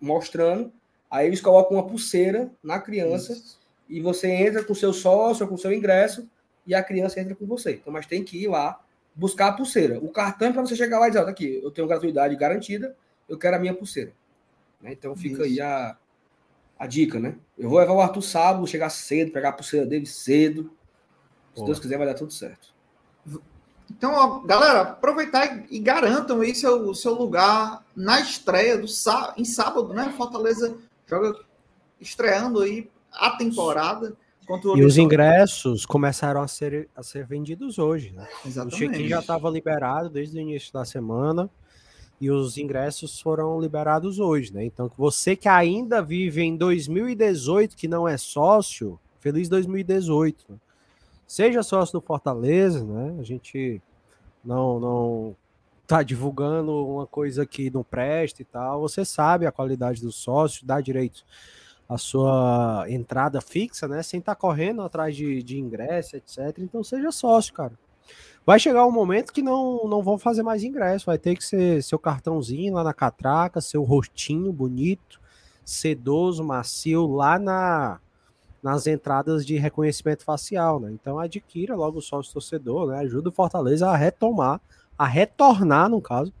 mostrando. Aí eles colocam uma pulseira na criança Isso. e você entra com seu sócio, com seu ingresso e a criança entra com você. Então, mas tem que ir lá buscar a pulseira. O cartão é para você chegar lá e dizer, aqui, eu tenho gratuidade garantida, eu quero a minha pulseira. Né? Então fica Isso. aí a, a dica, né? Eu vou levar o Arthur sábado, chegar cedo, pegar a pulseira dele cedo. Se Pô. Deus quiser, vai dar tudo certo. Então, ó, galera, aproveitar e, garantam aí seu, seu lugar na estreia do em sábado, né? Fortaleza joga estreando aí a temporada e os ingressos começaram a ser, a ser vendidos hoje, né? Exatamente. O check-in já estava liberado desde o início da semana e os ingressos foram liberados hoje, né? Então, você que ainda vive em 2018, que não é sócio, feliz 2018. Né? Seja sócio do Fortaleza, né? A gente não não tá divulgando uma coisa que não presta e tal. Você sabe a qualidade do sócio, dá direito à sua entrada fixa, né? Sem estar tá correndo atrás de, de ingresso, etc. Então seja sócio, cara. Vai chegar um momento que não, não vão fazer mais ingresso, vai ter que ser seu cartãozinho lá na catraca, seu rostinho bonito, sedoso, macio, lá na, nas entradas de reconhecimento facial, né? Então adquira logo o sócio torcedor, né? Ajuda o Fortaleza a retomar, a retornar, no caso,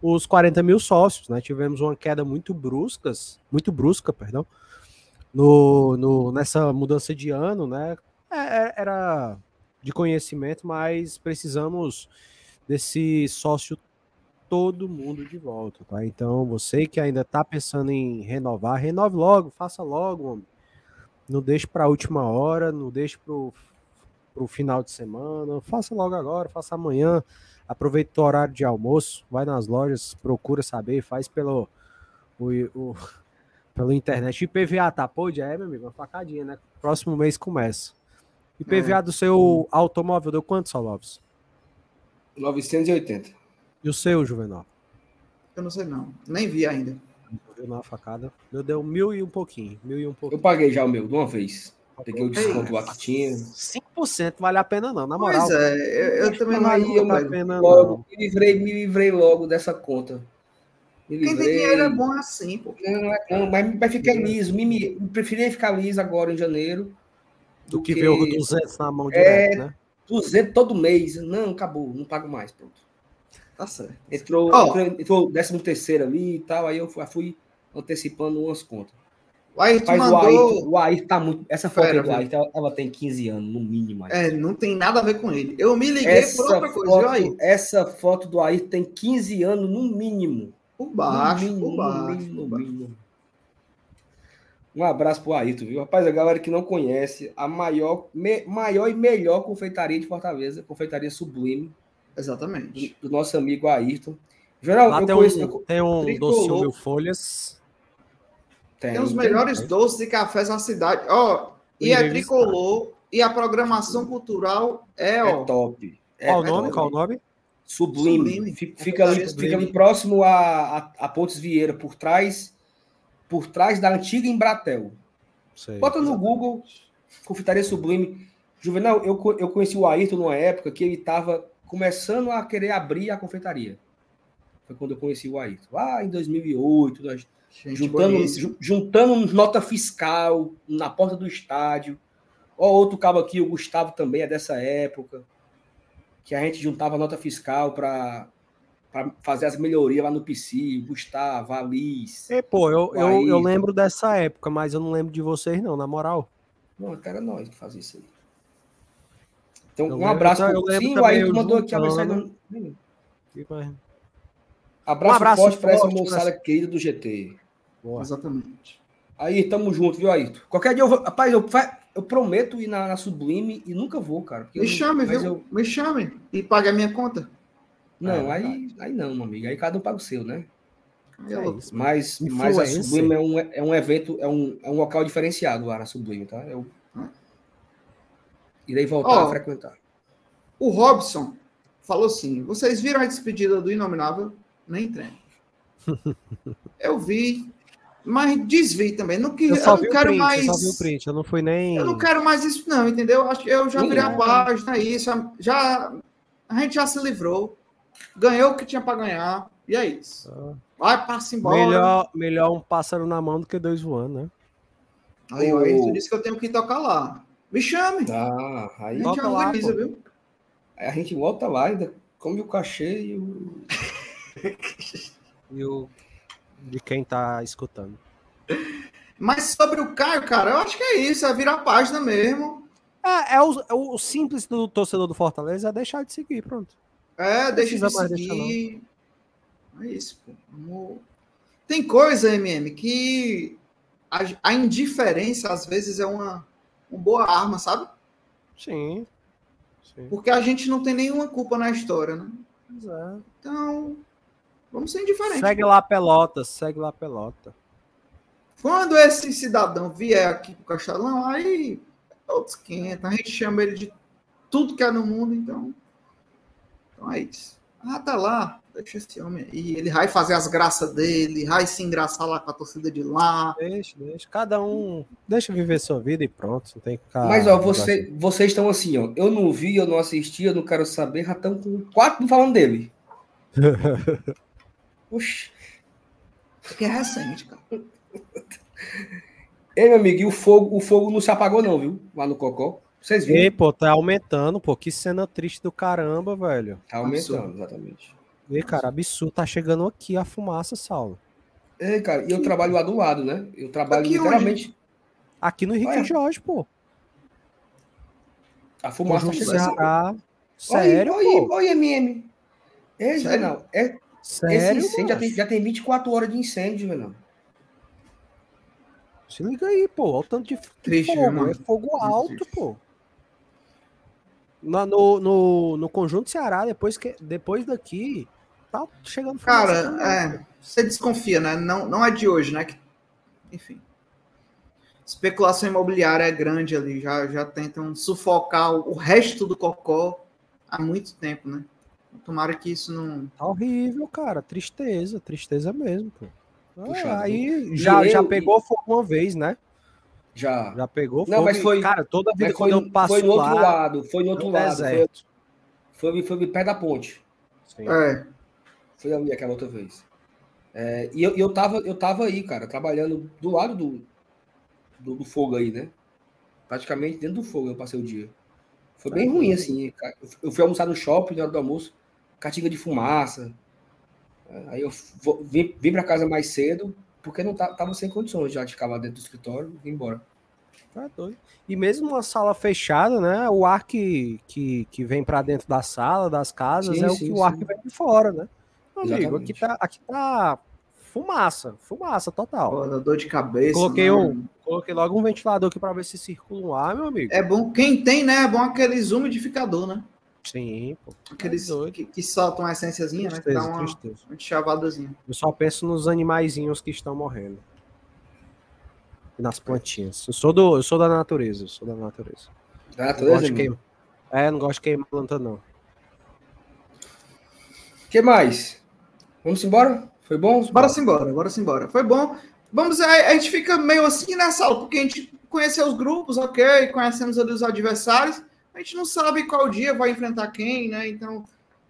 os 40 mil sócios, né? Tivemos uma queda muito bruscas, muito brusca, perdão, no, no, nessa mudança de ano, né? É, é era de conhecimento, mas precisamos desse sócio todo mundo de volta, tá? Então, você que ainda tá pensando em renovar, renove logo, faça logo, homem. Não deixe para a última hora, não deixe para o final de semana, faça logo agora, faça amanhã. Aproveita o horário de almoço, vai nas lojas, procura saber, faz pelo o, o pela internet. IPVA tá pô, já é, meu amigo, uma facadinha, né? Próximo mês começa. IPVA é. do seu automóvel deu quanto, Salves? 980. E o seu, Juvenal? Eu não sei não. Nem vi ainda. Viu na facada. Meu deu mil e um pouquinho. Mil e um pouquinho. Eu paguei já o meu de uma vez. Peguei o desconto lá que tinha. 5% vale a pena não, na moral. Pois é, eu, eu também não eu vale a pena logo, não. Me livrei, me livrei logo dessa conta. Me Quem tem dinheiro é bom assim, pô. Não, não, mas vai ficar liso. Me, me, preferi ficar liso agora em janeiro do, que, que ver o 200 na mão é, direto, né? 200 todo mês. Não, acabou, não pago mais, pronto. Tá certo. Entrou, oh. entrou, entrou 13 ali e tal, aí eu fui, fui antecipando umas contas. O Ayrton Mas mandou... o Ayrton, o Ayrton tá muito. Essa foto Pera, do Ayrton, ela, ela, tem 15 anos, no mínimo. É, não tem nada a ver com ele. Eu me liguei essa por outra foto, coisa, viu, Essa foto do Ayrton tem 15 anos, no mínimo. Por baixo, no mínimo, por baixo. Por baixo. Um abraço pro Ayrton, viu? Rapaz, a galera que não conhece, a maior, me, maior e melhor confeitaria de Fortaleza, confeitaria Sublime. Exatamente. Do, do nosso amigo Ayrton. Geral, Lá eu tem, conheço, um, tem um docinho mil folhas. Tem, tem os melhores tem. doces e cafés na cidade. Ó, e é tricolor, e a programação cultural é, ó. É top. É, Qual o nome? Qual o nome? Sublime. Sublime. Fica, fica, ali, fica ali próximo a, a, a Pontes Vieira, por trás por trás da antiga Embratel. Sei, Bota no Google, Confeitaria Sublime. Juvenal, eu, eu conheci o Ayrton numa época que ele estava começando a querer abrir a confeitaria. Foi quando eu conheci o Ayrton. Lá em 2008, nós juntando, juntando nota fiscal na porta do estádio. Ó, outro cabo aqui, o Gustavo também é dessa época. Que a gente juntava nota fiscal para fazer as melhorias lá no PC, Gustavo, Alice. É, pô, eu, eu, eu, lembro dessa época, mas eu não lembro de vocês, não, na moral. Não, até era nós que fazia isso aí. Então, eu um abraço lembro, pro Sim, o Ayrton mandou aqui a mensagem. Abraço, um abraço forte para essa moçada nessa... querida do GT. Boa. Exatamente. Aí, tamo junto, viu, Ayrton? Qualquer dia eu vou. Rapaz, eu, eu prometo ir na, na Sublime e nunca vou, cara. Me chame, viu? Eu... Me chame e pague a minha conta. Não, é, aí, aí não, meu amigo. Aí cada um paga o seu, né? É isso, mas, mas a Sublime é um, é um evento, é um, é um local diferenciado lá na Sublime, tá? Eu irei voltar oh, a frequentar. O Robson falou assim: vocês viram a despedida do Inominável? Nem treino. *laughs* eu vi, mas desvi também. Não, que, eu, eu não quero print, mais. Eu só vi o print, eu não fui nem. Eu não quero mais isso, não, entendeu? Acho que eu já virei a página, isso. Já, a gente já se livrou ganhou o que tinha para ganhar, e é isso. Ah. Vai, passa embora. Melhor, melhor um pássaro na mão do que dois voando, né? Aí, o Ayrton disse que eu tenho que tocar lá. Me chame. Ah, aí a gente organiza, lá, viu? Aí a gente volta lá, ainda come o cachê e o. e o. De quem tá escutando. Mas sobre o Caio, cara, eu acho que é isso, é virar página mesmo. É, é, o, é o simples do torcedor do Fortaleza é deixar de seguir, pronto. É, deixa de seguir. É isso, pô. Tem coisa, MM, que a, a, indiferença às vezes é uma, uma boa arma, sabe? Sim. Sim. Porque a gente não tem nenhuma culpa na história, né? Exato. Então, vamos ser indiferentes. Segue lá a pelota, segue lá a pelota. Quando esse cidadão vier aqui pro Castelão, aí outros 500, a gente chama ele de tudo que é no mundo, então. Então é isso. Ah, tá lá. Deixa esse homem aí. Ele vai fazer as graças dele, vai se engraçar lá com a torcida de lá. Deixa, deixa. Cada um. Deixa viver sua vida e pronto. Não tem que ficar. Mas, ó, você, vocês estão assim, ó. Eu não vi, eu não assisti, eu não quero saber. Já estão com quatro falando dele. *laughs* Oxi. Porque é recente, cara. *laughs* Ei, meu amigo, e o fogo, o fogo não se apagou, não, viu? Lá no Cocó. Vocês viram? Ei, pô, tá aumentando, pô. Que cena triste do caramba, velho. Tá aumentando, exatamente. Ei, cara, absurdo. Tá chegando aqui a fumaça, Saulo. É, cara, e eu trabalho lá do lado, né? Eu trabalho Aqui literalmente. Aqui no Henrique Olha. Jorge, pô. A fumaça tá Conjunto chegando. Ceará. Sério, oi, pô? oi, oi, MM. É, Sério? Renan, é, Sério, esse incêndio já tem, já tem 24 horas de incêndio, Renan. Se liga aí, pô. Olha o tanto de Triste, fogo. mano. É fogo alto, triste. pô. Na- No, no, no Conjunto Ceará, depois, que, depois daqui, tá chegando Cara, também, pô. é, você desconfia, né? Não, não é de hoje, né? Que- enfim. Especulação imobiliária é grande ali, já, já tentam sufocar o, o resto do cocó há muito tempo, né? Tomara que isso não. Tá horrível, cara. Tristeza, tristeza mesmo, pô. Ah, Puxado, aí já, E já eu- pegou fogo uma vez, né? Já. Já pegou Não, fogo. mas e, foi- Cara, toda vida Mas foi, eu passo foi no outro lá, lado, foi no outro no lado. Foi, deserto. foi, foi perto da ponte. Sim. É, Foi ali aquela outra vez. É, e eu, eu, tava, eu tava aí, cara, trabalhando do lado do, do, do fogo aí, né? Praticamente dentro do fogo eu passei o dia. Foi bem ruim, assim. cara. Eu Eu fui almoçar no shopping na hora do almoço, catinga de fumaça. Aí eu vo- vim, vim para casa mais cedo, porque não ta- tava sem condições já de ficar lá dentro do escritório e vim embora. Tá doido. E mesmo uma sala fechada, né? O ar que, que, que vem pra dentro da sala, das casas, Sim, é o sim, que o ar sim. que vem de fora, né? Meu amigo, aqui tá, aqui tá fumaça, fumaça total. foda, dor de cabeça. Coloquei né? um- Coloquei logo um ventilador aqui pra ver se circula um ar, meu amigo. É bom, quem tem, né? É bom aqueles umidificador, né? Sim, pô. Aqueles doido. que, que soltam a essênciazinha, né? Que dá uma, tristeza. uma chavadazinha. Eu só penso nos animaizinhos que estão morrendo. E nas plantinhas. Eu sou, do, eu sou da natureza, eu sou da natureza. Tá, Não gosto de irmão? queimar. É, não gosto de queimar planta, não. O que mais? Vamos embora? Foi bom? Bora embora, bora embora. Foi bom. Vamos, a, a gente fica meio assim nessa aula, porque a gente conheceu os grupos, ok, conhecemos ali os adversários, a gente não sabe qual dia vai enfrentar quem, né? Então,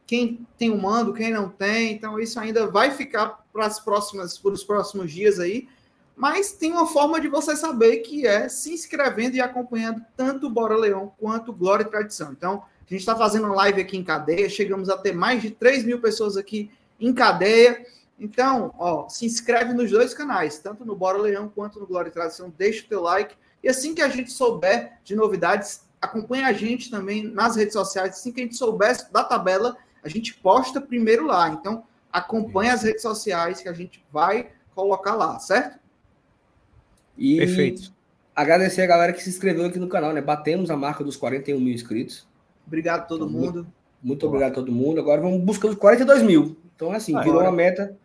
quem tem o mando, quem não tem, então isso ainda vai ficar para as próximas, para os próximos dias aí. Mas tem uma forma de você saber que é se inscrevendo e acompanhando tanto o Bora Leão quanto Glória e Tradição. Então, a gente está fazendo live aqui em cadeia, chegamos a ter mais de 3 mil pessoas aqui em cadeia. Então, ó, se inscreve nos dois canais, tanto no Bora Leão quanto no Glória e Tradição, deixa o teu like. E assim que a gente souber de novidades, acompanhe a gente também nas redes sociais. Assim que a gente souber da tabela, a gente posta primeiro lá. Então, acompanhe as redes sociais que a gente vai colocar lá, certo? E Perfeito. agradecer a galera que se inscreveu aqui no canal, né? Batemos a marca dos 41 mil inscritos. Obrigado a todo Tá mundo. Muito obrigado a todo mundo. Agora vamos buscar os 42 mil. Então, assim, Ah, virou bora. uma meta.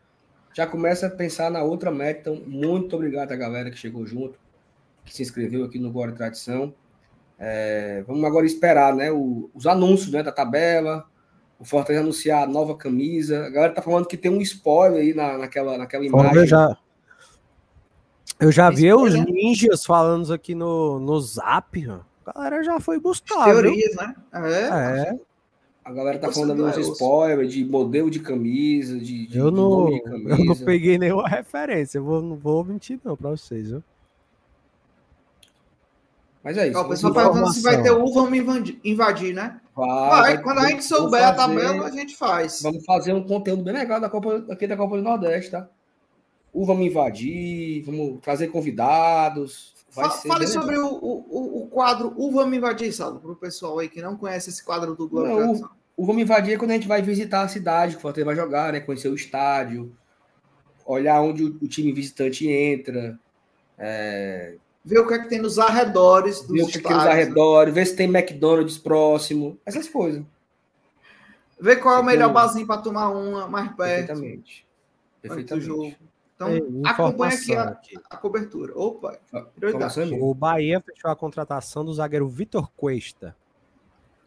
Já começa a pensar na outra meta. Então, muito obrigado a galera que chegou junto, que se inscreveu aqui no e Tradição. É, vamos agora esperar né, o- os anúncios né, da tabela. O Fortaleza anunciar a nova camisa. A galera tá falando que tem um spoiler aí na, naquela, naquela imagem. eu já, eu já vi os Spoiler. ninjas falando aqui no, no zap. ó. A galera já foi buscar, viu? Teorias, né? É. É, A galera tá falando ali não uns é osso. spoilers de modelo de camisa, de, de, eu de não, nome de eu não camisa. peguei nenhuma *laughs* referência. Eu vou, não vou mentir, não, pra vocês, viu? Mas é isso. Ó, o pessoal perguntando se vai ter o Vamos invadir, invadir, né? Vai, Vai, quando a gente souber a fazer- tabela, a gente faz. Vamos fazer um conteúdo bem legal da Copa, aqui da Copa do Nordeste, tá? O vamos invadir, vamos trazer convidados. Vai Fale sobre o, o, o quadro O Vamos Invadir, Saulo, para o pessoal aí que não conhece esse quadro do Globo Não, Tradição. O vamos invadir é quando a gente vai visitar a cidade que o Fortaleza vai jogar, né? Conhecer o estádio, olhar onde o, o time visitante entra, Ver o que é que tem nos arredores dos ver o que tem nos arredores, ver se tem McDonald's próximo, essas coisas. Ver qual é o melhor barzinho para tomar uma mais perto Perfeitamente. Perfeitamente. jogo. Então, Ei, acompanha aqui a, a cobertura. Opa, é. O Bahia fechou a contratação do zagueiro Vitor Cuesta.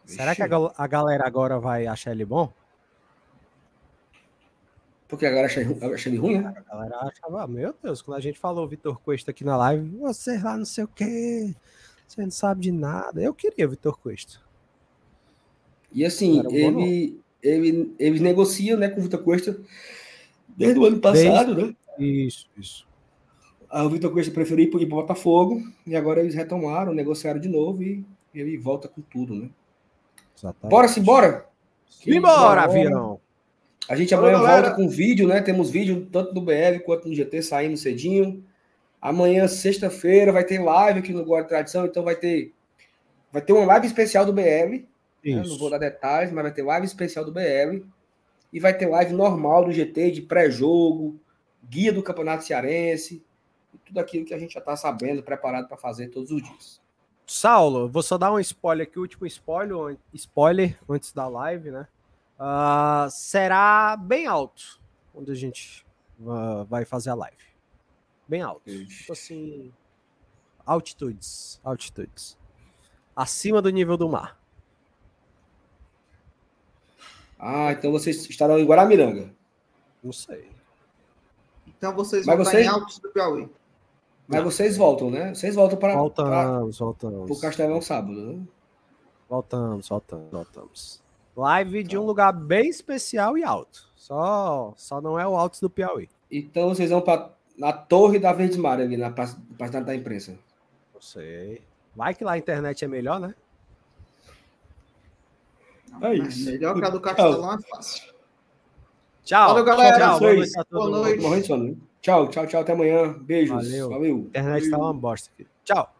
Será que a, a galera agora vai achar ele bom? Porque agora achei, ru- achei ele ruim, né? A galera achava, meu Deus, quando a gente falou Vitor Cuesta aqui na live, você lá não sei o quê, você não sabe de nada. Eu queria Vitor Cuesta. E assim, bom, ele, ele, eles negociam né, com o Vitor Cuesta desde o ano passado, né? Isso, isso. Aí o Vitor Cuesta preferiu ir para o Botafogo e agora eles retomaram, negociaram de novo e ele volta com tudo, né? Exatamente. Bora-se, bora! Embora, Bora. avião! A gente amanhã galera. volta com vídeo, né? Temos vídeo tanto no BL quanto no GT saindo cedinho. Amanhã, sexta-feira, vai ter live aqui no Guarda Tradição, então vai ter vai ter uma live especial do BL. né? Não vou dar detalhes, mas vai ter live especial do BL. E vai ter live normal do GT de pré-jogo, guia do Campeonato Cearense, e tudo aquilo que a gente já está sabendo, preparado para fazer todos os dias. Saulo, vou só dar um spoiler aqui, o último spoiler, spoiler antes da live, né? Ah, será bem alto onde a gente ah, vai fazer a live. Bem alto. Tipo assim, altitudes, altitudes. Acima do nível do mar. Ah, então vocês estarão em Guaramiranga. Não sei. Então vocês Mas vão estar vocês- em Altos do Piauí. Mas vocês voltam, né? Vocês voltam para o Voltamos, voltamos. Castelão sábado, né? Voltamos, voltamos, voltamos. Live de um lugar bem especial e alto. Só, só não é o Altos do Piauí. Então vocês vão para na Torre da Verde Mar, ali na praça da imprensa. Não sei. Vai que lá a internet é melhor, né? É Mas melhor que a do Castelão é fácil. Tchau. Valeu, galera. Tchau, boa Vocês. noite Boa noite. Sono. né? Tchau, tchau, tchau. Até amanhã. Beijos. Valeu. Valeu. A internet tá uma bosta aqui. Tchau.